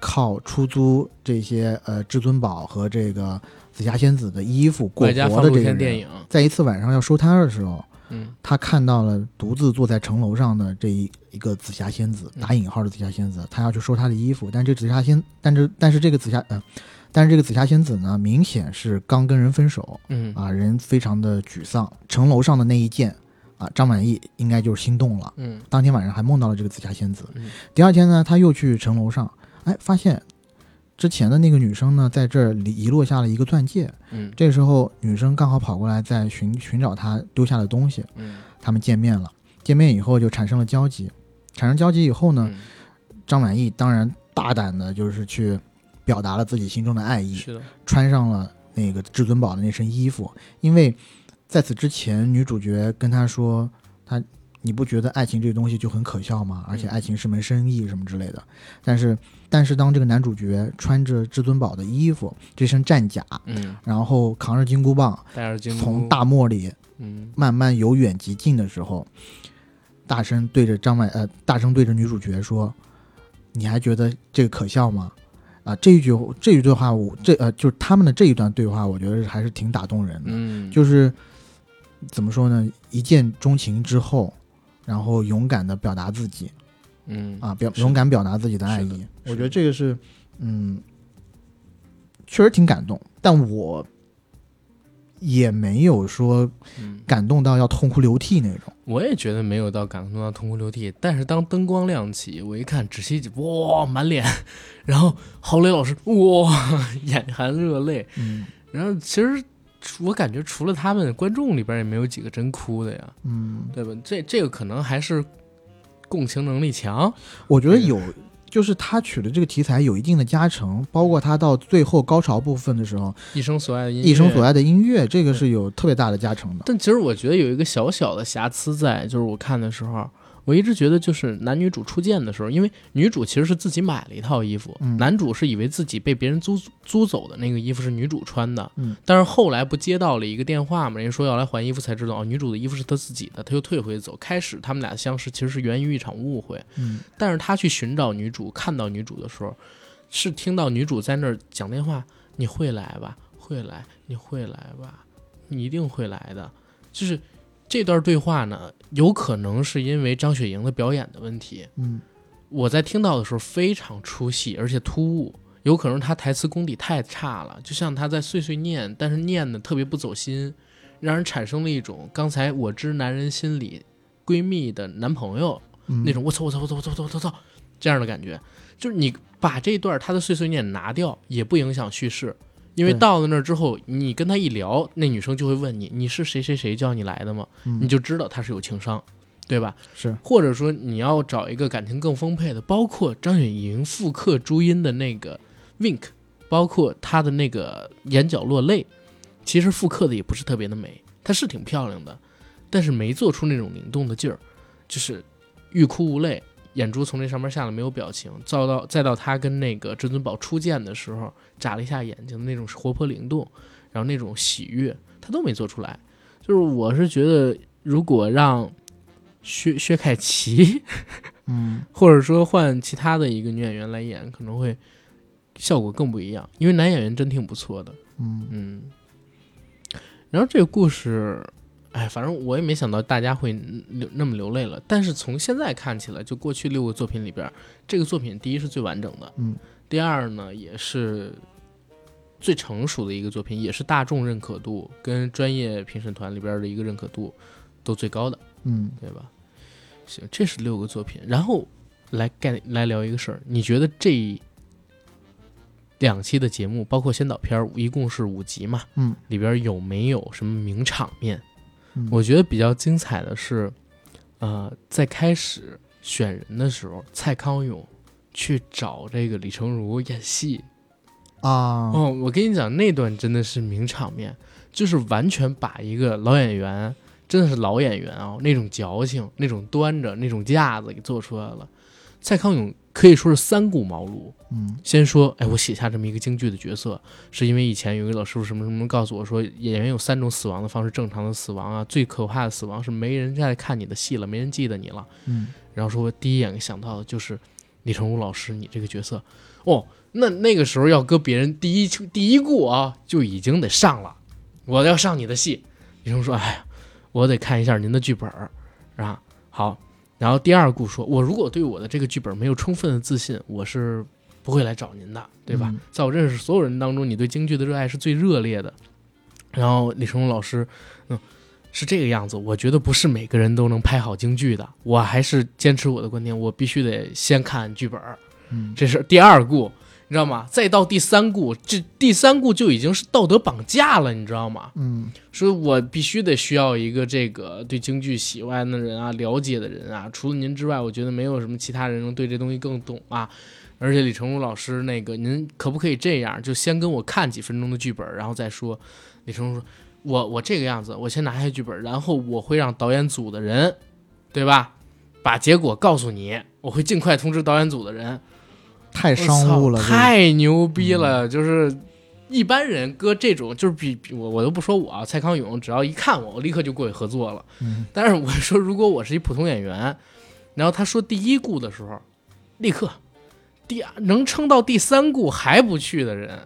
靠出租这些呃至尊宝和这个紫霞仙子的衣服过活的这个人。电影，在一次晚上要收摊的时候，嗯他看到了独自坐在城楼上的这一一个紫霞仙子，嗯打引号的紫霞仙子，他要去收她的衣服，但这紫霞仙，但这但是这个紫霞，呃，但是这个紫霞仙子呢，明显是刚跟人分手嗯啊，人非常的沮丧。城楼上的那一剑啊，张满意应该就是心动了，嗯当天晚上还梦到了这个紫霞仙子。嗯第二天呢，他又去城楼上，哎，发现之前的那个女生呢，在这儿遗遗落下了一个钻戒。嗯这时候，女生刚好跑过来，在寻寻找她丢下的东西。嗯他们见面了，见面以后就产生了交集，产生交集以后呢，嗯，张满意当然大胆的就是去表达了自己心中的爱意，穿上了那个至尊宝的那身衣服，因为在此之前，女主角跟他说，她你不觉得爱情这个东西就很可笑吗？而且嗯爱情是门生意什么之类的。但是，但是当这个男主角穿着至尊宝的衣服，这身战甲，嗯，然后扛着金箍棒，戴着金箍从大漠里嗯慢慢由远及近的时候，大声对着张曼呃，大声对着女主角说：“你还觉得这个可笑吗？”啊，这一句这一句话，我这呃，就是他们的这一段对话，我觉得还是挺打动人的。嗯，就是怎么说呢？一见钟情之后，然后勇敢的表达自己嗯啊，表勇敢表达自己的爱意。我觉得这个是，嗯，确实挺感动，但我也没有说嗯，感动到要痛哭流涕那种。我也觉得没有到感动到痛哭流涕，但是当灯光亮起，我一看仔细哇满脸，然后郝蕾老师哇 眼含热泪，嗯然后其实我感觉除了他们观众里边也没有几个真哭的呀，嗯，对吧？这这个可能还是共情能力强，我觉得有，就是他取的这个题材有一定的加成，包括他到最后高潮部分的时候，一生所爱的音乐，一生所爱的音乐，这个是有特别大的加成的。但其实我觉得有一个小小的瑕疵在，就是我看的时候，我一直觉得就是男女主初见的时候，因为女主其实是自己买了一套衣服，嗯男主是以为自己被别人租租走的那个衣服是女主穿的，嗯但是后来不接到了一个电话嘛，人家说要来还衣服，才知道哦，女主的衣服是他自己的，他又退回走。开始他们俩相识其实是源于一场误会，嗯但是他去寻找女主，看到女主的时候，是听到女主在那儿讲电话：“你会来吧，会来，你会来吧，你一定会来的。”就是这段对话呢，有可能是因为张雪迎的表演的问题，嗯。我在听到的时候非常出戏，而且突兀。有可能她台词功底太差了，就像她在碎碎念，但是念的特别不走心，让人产生了一种刚才我知男人心里闺蜜的男朋友嗯，那种我操我操我操我操我操我操这样的感觉，就是你把这段他的碎碎念拿掉，也不影响叙事，因为到了那儿之后，你跟他一聊，那女生就会问你你是谁谁谁叫你来的吗？嗯你就知道他是有情商，对吧？是或者说你要找一个感情更丰沛的，包括张雪迎复刻朱茵的那个 wink，包括她的那个眼角落泪，其实复刻的也不是特别的美，她是挺漂亮的，但是没做出那种灵动的劲儿，就是欲哭无泪，眼珠从这上面下来没有表情，再到再到他跟那个至尊宝初见的时候眨了一下眼睛的那种活泼灵动，然后那种喜悦，他都没做出来。就是我是觉得，如果让薛薛凯琪，嗯 或者说换其他的一个女演员来演，可能会效果更不一样。因为男演员真挺不错的，嗯嗯。然后这个故事，哎，反正我也没想到大家会流那么流泪了。但是从现在看起来，就过去六个作品里边，这个作品第一是最完整的，嗯，第二呢也是最成熟的一个作品，也是大众认可度跟专业评审团里边的一个认可度都最高的。嗯对吧？行，这是六个作品，然后来概来聊一个事儿，你觉得这两期的节目，包括先导片儿，一共是五集嘛？嗯，里边有没有什么名场面？嗯，我觉得比较精彩的是，呃，在开始选人的时候，蔡康永去找这个李成儒演戏，啊，哦，我跟你讲，那段真的是名场面，就是完全把一个老演员，真的是老演员啊、那种矫情、那种端着、那种架子给做出来了。蔡康永可以说是三顾茅庐。嗯先说，哎，我写下这么一个京剧的角色，是因为以前有一个老师傅什么什么告诉我说，演员有三种死亡的方式，正常的死亡啊，最可怕的死亡是没人再看你的戏了，没人记得你了。嗯然后说我第一眼想到的就是李成儒老师，你这个角色，哦，那那个时候要搁别人第一第一顾啊，就已经得上了，我要上你的戏。李成儒说，哎呀，我得看一下您的剧本儿，啊，好。然后第二顾说，我如果对我的这个剧本没有充分的自信，我是不会来找您的，对吧？嗯在我认识所有人当中，你对京剧的热爱是最热烈的。然后李成龙老师，嗯，是这个样子。我觉得不是每个人都能拍好京剧的，我还是坚持我的观点，我必须得先看剧本儿，嗯这是第二顾，你知道吗？再到第三顾，这第三顾就已经是道德绑架了，你知道吗？嗯说我必须得需要一个这个对京剧喜欢的人啊，了解的人啊。除了您之外，我觉得没有什么其他人能对这东西更懂啊。而且李成儒老师，那个您可不可以这样，就先跟我看几分钟的剧本，然后再说。李成儒说：“我我这个样子，我先拿下剧本，然后我会让导演组的人，对对吧？把结果告诉你，我会尽快通知导演组的人。太商务了，太牛逼了！就是一般人搁这种，就是比比我我都不说我啊，蔡康永只要一看我，我立刻就过去合作了。嗯但是我说，如果我是一普通演员，然后他说第一顾的时候，立刻第二能撑到第三顾还不去的人，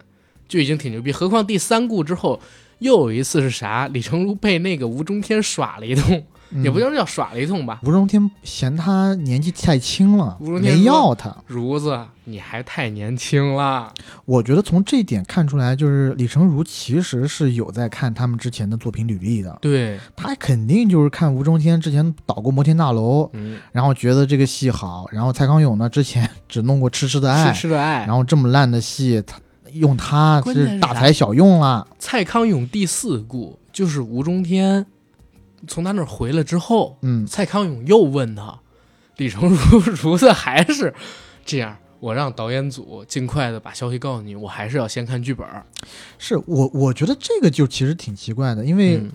就已经挺牛逼。何况第三顾之后又有一次是啥？李成儒被那个吴中天耍了一通，也不嗯叫叫耍了一通吧。吴中天嫌他年纪太轻了，吴中天没要他。如子，你还太年轻了。我觉得从这一点看出来，就是李成儒其实是有在看他们之前的作品履历的，对，他肯定就是看吴中天之前导过《摩天大楼》，嗯，然后觉得这个戏好，然后蔡康永呢之前只弄过《痴痴的爱痴》，痴的爱。然后这么烂的戏，他用他是大材小用了。蔡康永第四部就是吴中天从他那儿回来之后，嗯，蔡康永又问他，李成儒如子还是这样，我让导演组尽快的把消息告诉你，我还是要先看剧本。是我我觉得这个就其实挺奇怪的，因为嗯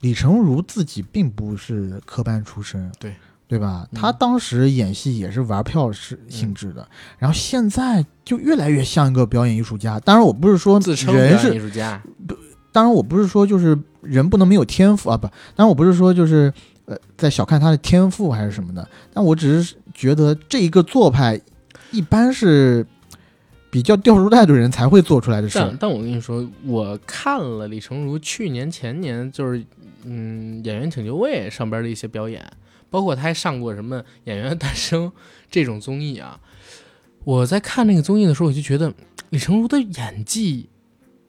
李成儒自己并不是科班出身，对对吧？嗯他当时演戏也是玩票是性质的，然后现在就越来越像一个表演艺术家。当然，我不是说自称表演艺，术家，当然我不是说就是人不能没有天赋啊，不，当然我不是说就是呃在小看他的天赋还是什么的，但我只是觉得这一个做派一般是比较掉入袋的人才会做出来的事但。但我跟你说，我看了李成儒去年前年就是嗯《演员请就位》上边的一些表演，包括他还上过什么《演员的诞生》这种综艺啊。我在看那个综艺的时候，我就觉得李成儒的演技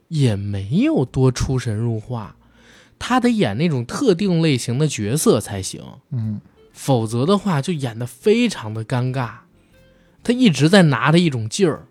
也没有多出神入化，他得演那种特定类型的角色才行。嗯，否则的话就演得非常的尴尬。他一直在拿着一种劲儿，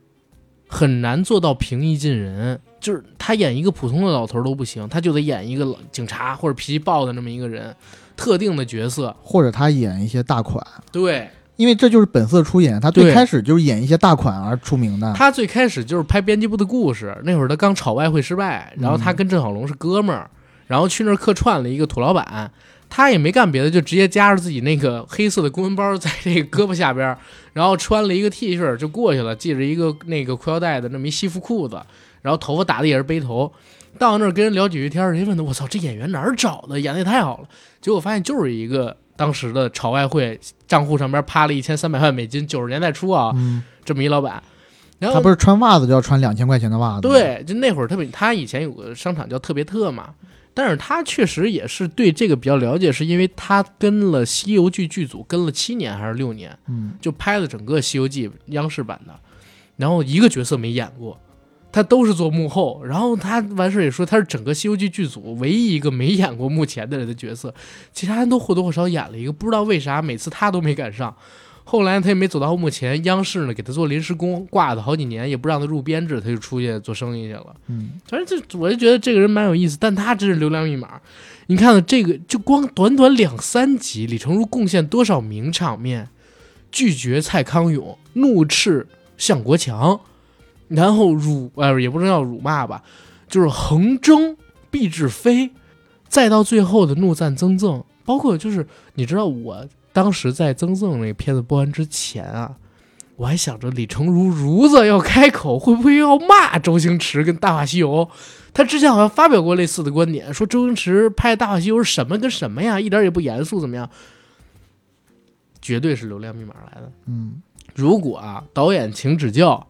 很难做到平易近人。就是他演一个普通的老头儿都不行，他就得演一个老警察或者脾气暴的那么一个人，特定的角色。或者他演一些大款。对因为这就是本色出演，他最开始就是演一些大款而出名的。他最开始就是拍编辑部的故事，那会儿他刚炒外汇失败，然后他跟郑晓龙是哥们儿，然后去那儿客串了一个土老板。他也没干别的，就直接夹着自己那个黑色的公文包在这个胳膊下边，然后穿了一个 T 恤就过去了，系着一个那个裤腰带的那么一西服裤子，然后头发打的也是背头。到那儿跟人聊几句天，人家问他：“我操，这演员哪儿找的？演的也太好了。”结果发现就是一个当时的炒外汇账户上边趴了一千三百万美金，九十年代初啊，嗯，这么一老板。然后他不是穿袜子就要穿两千块钱的袜子？，对，就那会儿特别，他以前有个商场叫特别特嘛，但是他确实也是对这个比较了解，是因为他跟了《西游记》剧组跟了七年还是六年，嗯，就拍了整个《西游记》央视版的，然后一个角色没演过，他都是做幕后，然后他完事儿也说他是整个《西游记》剧组唯一一个没演过幕前的人的角色，其他人都或多或少演了一个，不知道为啥每次他都没赶上。后来他也没走到幕前，央视呢给他做临时工，挂了好几年，也不让他入编制，他就出去做生意去了。嗯，反正这我就觉得这个人蛮有意思，但他真是流量密码。你看看这个，就光短短两三集，李成儒贡献多少名场面？拒绝蔡康永，怒斥向国强，然后辱呃也不能叫辱骂吧，就是横征毕志飞，再到最后的怒赞曾赠，包括就是你知道我当时在曾赠那个片子播完之前啊，我还想着李成儒儒子要开口，会不会要骂周星驰跟《大话西游》？他之前好像发表过类似的观点，说周星驰拍《大话西游》是什么跟什么呀，一点也不严肃，怎么样？绝对是流量密码来的。嗯，如果啊，导演请指教，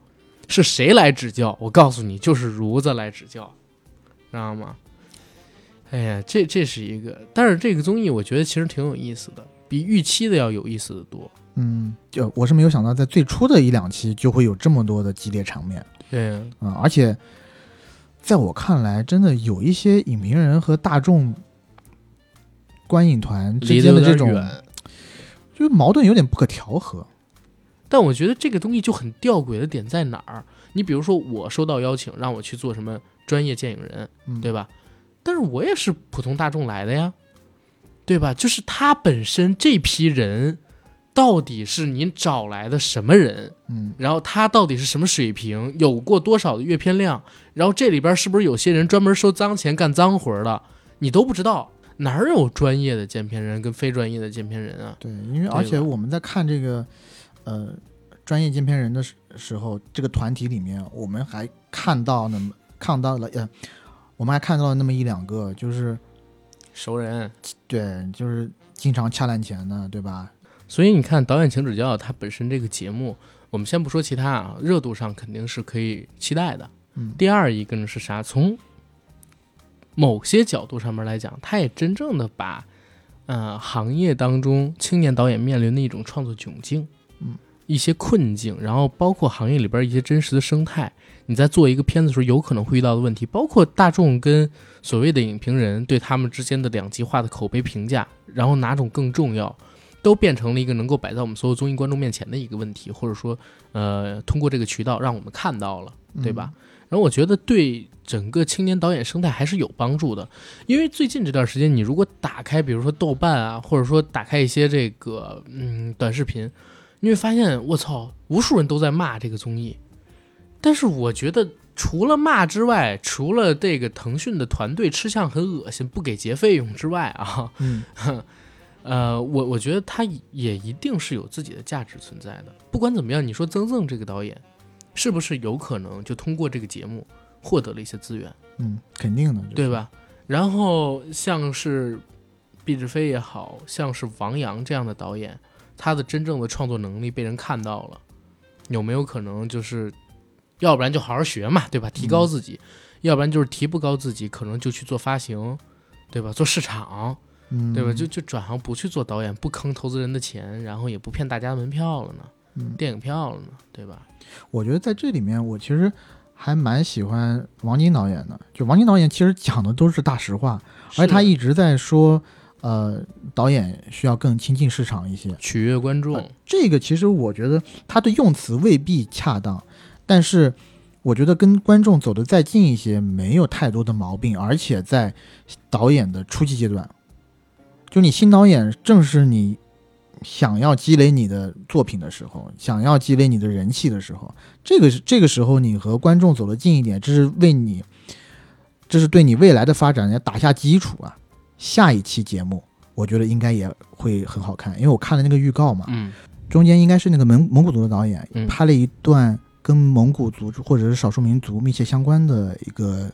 是谁来指教？我告诉你，就是如子来指教，知道吗？哎呀，这这是一个，但是这个综艺我觉得其实挺有意思的，比预期的要有意思的多。嗯，就我是没有想到，在最初的一两期就会有这么多的激烈场面对，啊、而且在我看来，真的有一些影评人和大众观影团之间的这种，就是矛盾有点不可调和。但我觉得这个东西就很吊诡的点在哪儿？你比如说，我收到邀请让我去做什么专业电影人，嗯，对吧？但是我也是普通大众来的呀，对吧？就是他本身这批人，到底是您找来的什么人？嗯，然后他到底是什么水平？有过多少的阅片量？然后这里边是不是有些人专门收脏钱干脏活的？你都不知道。哪儿有专业的监片人跟非专业的监片人啊？对，因为而且我们在看这个呃专业监片人的时时候，这个团体里面我们还看到那么看到了呃，我们还看到了那么一两个，就是熟人，对，就是经常掐烂钱的，对吧？所以你看，导演请指教，它本身这个节目，我们先不说其他啊，热度上肯定是可以期待的。嗯，第二一个呢是啥？从某些角度上面来讲，它也真正的把，呃，行业当中青年导演面临的一种创作窘境，嗯，一些困境，然后包括行业里边一些真实的生态，你在做一个片子的时候有可能会遇到的问题，包括大众跟所谓的影评人对他们之间的两极化的口碑评价，然后哪种更重要？都变成了一个能够摆在我们所有综艺观众面前的一个问题，或者说，呃，通过这个渠道让我们看到了，对吧？然后我觉得对整个青年导演生态还是有帮助的，因为最近这段时间，你如果打开，比如说豆瓣啊，或者说打开一些这个嗯短视频，你会发现，我操，无数人都在骂这个综艺。但是我觉得，除了骂之外，除了这个腾讯的团队吃相很恶心，不给结费用之外啊，嗯。呃，我我觉得他也一定是有自己的价值存在的。不管怎么样，你说曾曾这个导演，是不是有可能就通过这个节目获得了一些资源？嗯，肯定的，对吧？然后像是毕志飞也好像是王阳这样的导演，他的真正的创作能力被人看到了，有没有可能就是，要不然就好好学嘛，对吧？提高自己，嗯、要不然就是提不高自己，可能就去做发行，对吧？做市场。嗯，对吧？就就转行不去做导演，不坑投资人的钱，然后也不骗大家门票了呢，嗯，电影票了呢，对吧？我觉得在这里面，我其实还蛮喜欢王晶导演的。就王晶导演其实讲的都是大实话，而且他一直在说，呃，导演需要更亲近市场一些，取悦观众。呃、这个其实我觉得他的用词未必恰当，但是我觉得跟观众走得再近一些没有太多的毛病，而且在导演的初期阶段。就你新导演，正是你想要积累你的作品的时候，想要积累你的人气的时候，这个是这个时候你和观众走得近一点，这是为你，这是对你未来的发展要打下基础啊。下一期节目，我觉得应该也会很好看，因为我看了那个预告嘛，嗯，中间应该是那个蒙蒙古族的导演嗯拍了一段跟蒙古族或者是少数民族密切相关的一个。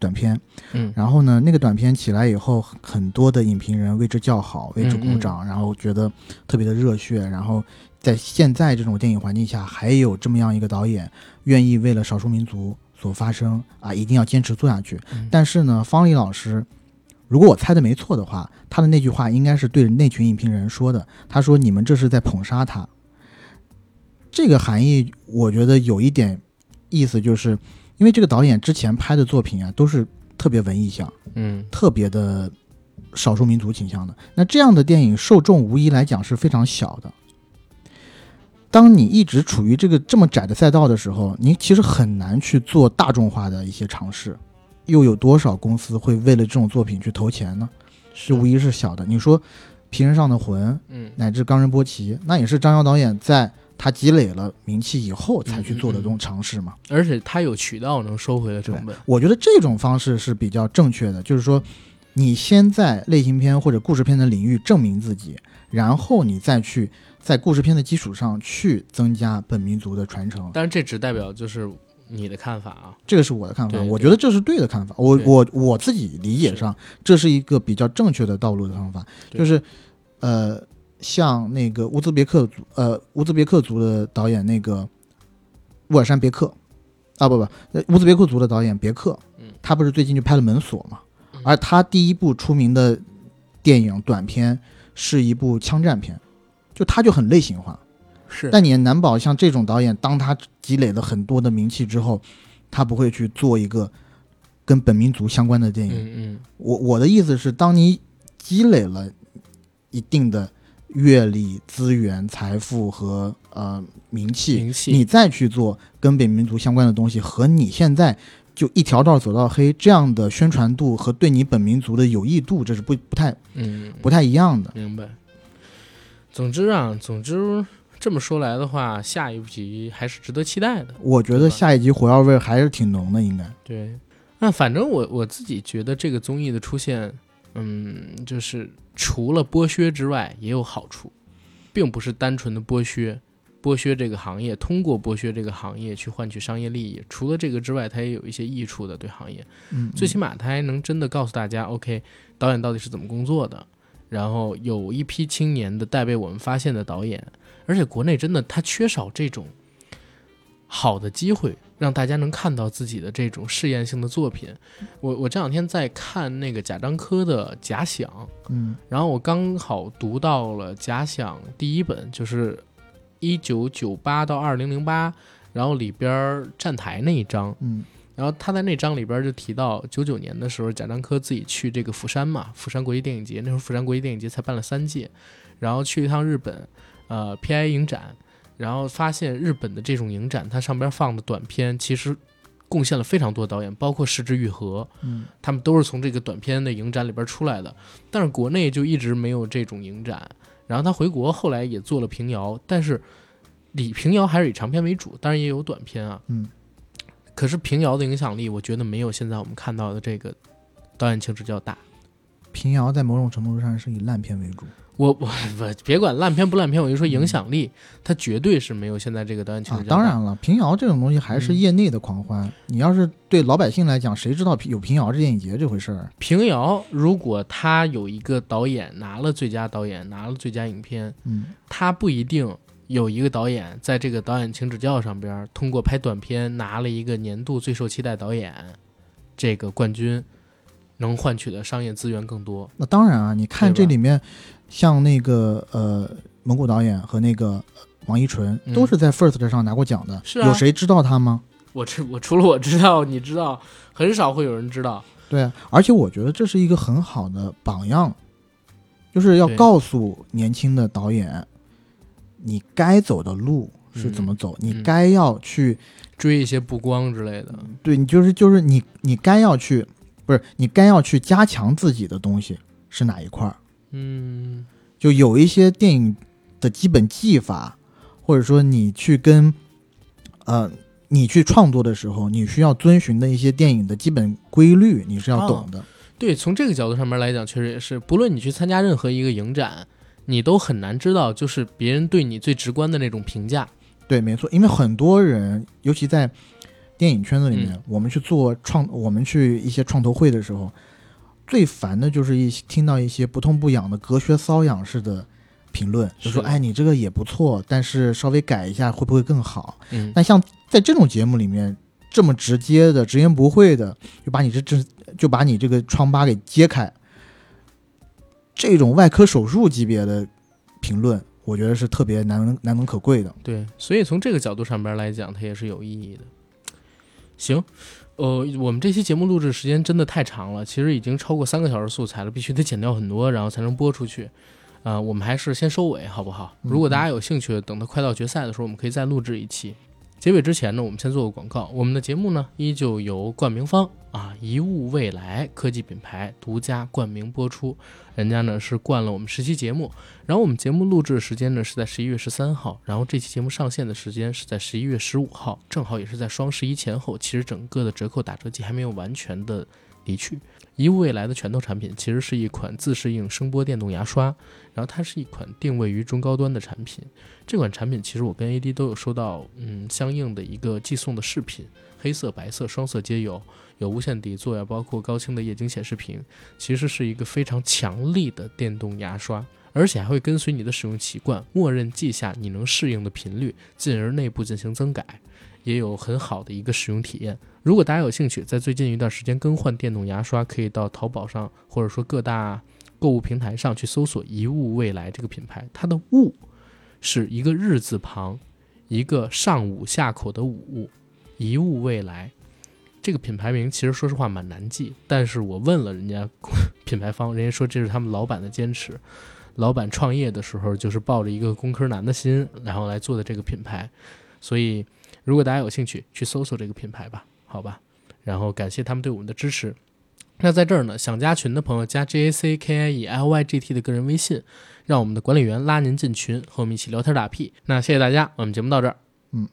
短片，嗯，然后呢，那个短片起来以后，很多的影评人为之叫好，为之鼓掌，然后觉得特别的热血。然后在现在这种电影环境下，还有这么样一个导演愿意为了少数民族所发声啊，一定要坚持做下去。但是呢，方丽老师，如果我猜的没错的话，他的那句话应该是对那群影评人说的。他说：“你们这是在捧杀他。”这个含义，我觉得有一点意思，就是。因为这个导演之前拍的作品啊，都是特别文艺向，嗯，特别的少数民族倾向的。那这样的电影受众无疑来讲是非常小的。当你一直处于这个这么窄的赛道的时候，你其实很难去做大众化的一些尝试。又有多少公司会为了这种作品去投钱呢？是无疑是小的。你说《皮人上的魂》，嗯，乃至《冈仁波齐》，那也是张瑶导演在。他积累了名气以后才去做的这种尝试嘛，而且他有渠道能收回来成本。我觉得这种方式是比较正确的，就是说，你先在类型片或者故事片的领域证明自己，然后你再去在故事片的基础上去增加本民族的传承。但是这只代表就是你的看法啊，这个是我的看法，我觉得这是对的看法。我我我自己理解上，这是一个比较正确的道路的方法，就是呃。像那个乌兹别克族，呃，乌兹别克族的导演那个乌尔山别克，啊不不，乌兹别克族的导演别克，嗯，他不是最近就拍了《门锁》嘛？而他第一部出名的电影短片是一部枪战片，就他就很类型化，是。但你也难保像这种导演，当他积累了很多的名气之后，他不会去做一个跟本民族相关的电影。嗯嗯，我我的意思是，当你积累了一定的。阅历、资源、财富和呃名气，名气，你再去做跟本民族相关的东西，和你现在就一条道走到黑这样的宣传度和对你本民族的有益度，这是不不太嗯不太一样的。明白。总之啊，总之这么说来的话，下一集还是值得期待的。我觉得下一集火药味还是挺浓的，应该。对，那反正我我自己觉得这个综艺的出现。嗯，就是除了剥削之外也有好处，并不是单纯的剥削，剥削这个行业，通过剥削这个行业去换取商业利益。除了这个之外，它也有一些益处的对行业。嗯，最起码它还能真的告诉大家，OK，导演到底是怎么工作的。然后有一批青年的待被我们发现的导演，而且国内真的他缺少这种好的机会，让大家能看到自己的这种试验性的作品。我我这两天在看那个贾樟柯的《假想》，嗯然后我刚好读到了《假想》第一本，就是一九九八到二零零八，然后里边儿站台那一章，嗯然后他在那章里边就提到，九九年的时候，贾樟柯自己去这个釜山嘛，釜山国际电影节，那时候釜山国际电影节才办了三届，然后去一趟日本，呃，PI 影展，然后发现日本的这种影展，它上边放的短片其实贡献了非常多导演，包括石之愈合，嗯他们都是从这个短片的影展里边出来的，但是国内就一直没有这种影展。然后他回国后来也做了平遥，但是以平遥还是以长片为主，当然也有短片啊。嗯，可是平遥的影响力，我觉得没有现在我们看到的这个导演请指教大。平遥在某种程度上是以烂片为主。我我我别管烂片不烂片，我就说影响力，它绝对是没有现在这个导演。当然了，平遥这种东西还是嗯业内的狂欢。你要是对老百姓来讲，谁知道有平遥这电影节这回事儿？平遥如果他有一个导演拿了最佳导演，拿了最佳影片，嗯他不一定有一个导演在这个导演请指教上边儿通过拍短片拿了一个年度最受期待导演这个冠军，能换取的商业资源更多。那当然啊，你看这里面，像那个呃蒙古导演和那个呃王一纯嗯都是在 First 上拿过奖的，是啊有谁知道他吗？我知我除了我知道，你知道，很少会有人知道。对啊，而且我觉得这是一个很好的榜样，就是要告诉年轻的导演，你该走的路是怎么走，嗯你该要去追一些不光之类的，对你就是就是你你该要去，不是你该要去加强自己的东西是哪一块儿？嗯就有一些电影的基本技法，或者说你去跟呃你去创作的时候，你需要遵循的一些电影的基本规律，你是要懂的。对，从这个角度上面来讲，确实也是，不论你去参加任何一个影展，你都很难知道，就是别人对你最直观的那种评价。对，没错，因为很多人，尤其在电影圈子里面，嗯我们去做创，我们去一些创投会的时候，最烦的就是一些听到一些不痛不痒的隔靴搔痒式的评论，就说：“哎，你这个也不错，但是稍微改一下会不会更好？”嗯，但像在这种节目里面，这么直接的、直言不讳的，就把你这这就把你这个疮疤给揭开，这种外科手术级别的评论，我觉得是特别难能难能可贵的。对，所以从这个角度上边来讲，它也是有意义的。行，呃，我们这期节目录制时间真的太长了，其实已经超过三个小时素材了，必须得剪掉很多，然后才能播出去。啊、我们还是先收尾好不好？如果大家有兴趣，等它快到决赛的时候，我们可以再录制一期。结尾之前呢，我们先做个广告。我们的节目呢，依旧由冠名方啊一物未来科技品牌独家冠名播出。人家呢是冠了我们十期节目，然后我们节目录制的时间呢是在十一月十三号，然后这期节目上线的时间是在十一月十五号，正好也是在双十一前后。其实整个的折扣打折季还没有完全的离去。一物未来的拳头产品其实是一款自适应声波电动牙刷，然后它是一款定位于中高端的产品。这款产品其实我跟 AD 都有收到嗯相应的一个寄送的饰品，黑色、白色双色皆有，有无线底座呀，包括高清的液晶显示屏，其实是一个非常强力的电动牙刷。而且还会跟随你的使用习惯，默认记下你能适应的频率，进而内部进行增改，也有很好的一个使用体验。如果大家有兴趣，在最近一段时间更换电动牙刷，可以到淘宝上或者说各大购物平台上去搜索“一物未来”这个品牌，它的“物”是一个日字旁，一个上午下口的“午”，一物未来。这个品牌名其实说实话蛮难记，但是我问了人家 品牌方，人家说这是他们老板的坚持。老板创业的时候就是抱着一个工科男的心，然后来做的这个品牌，所以如果大家有兴趣，去搜索这个品牌吧，好吧。然后感谢他们对我们的支持。那在这儿呢，想加群的朋友加 J A C K I E L Y G T 的个人微信，让我们的管理员拉您进群，和我们一起聊天打屁。那谢谢大家，我们节目到这儿。嗯。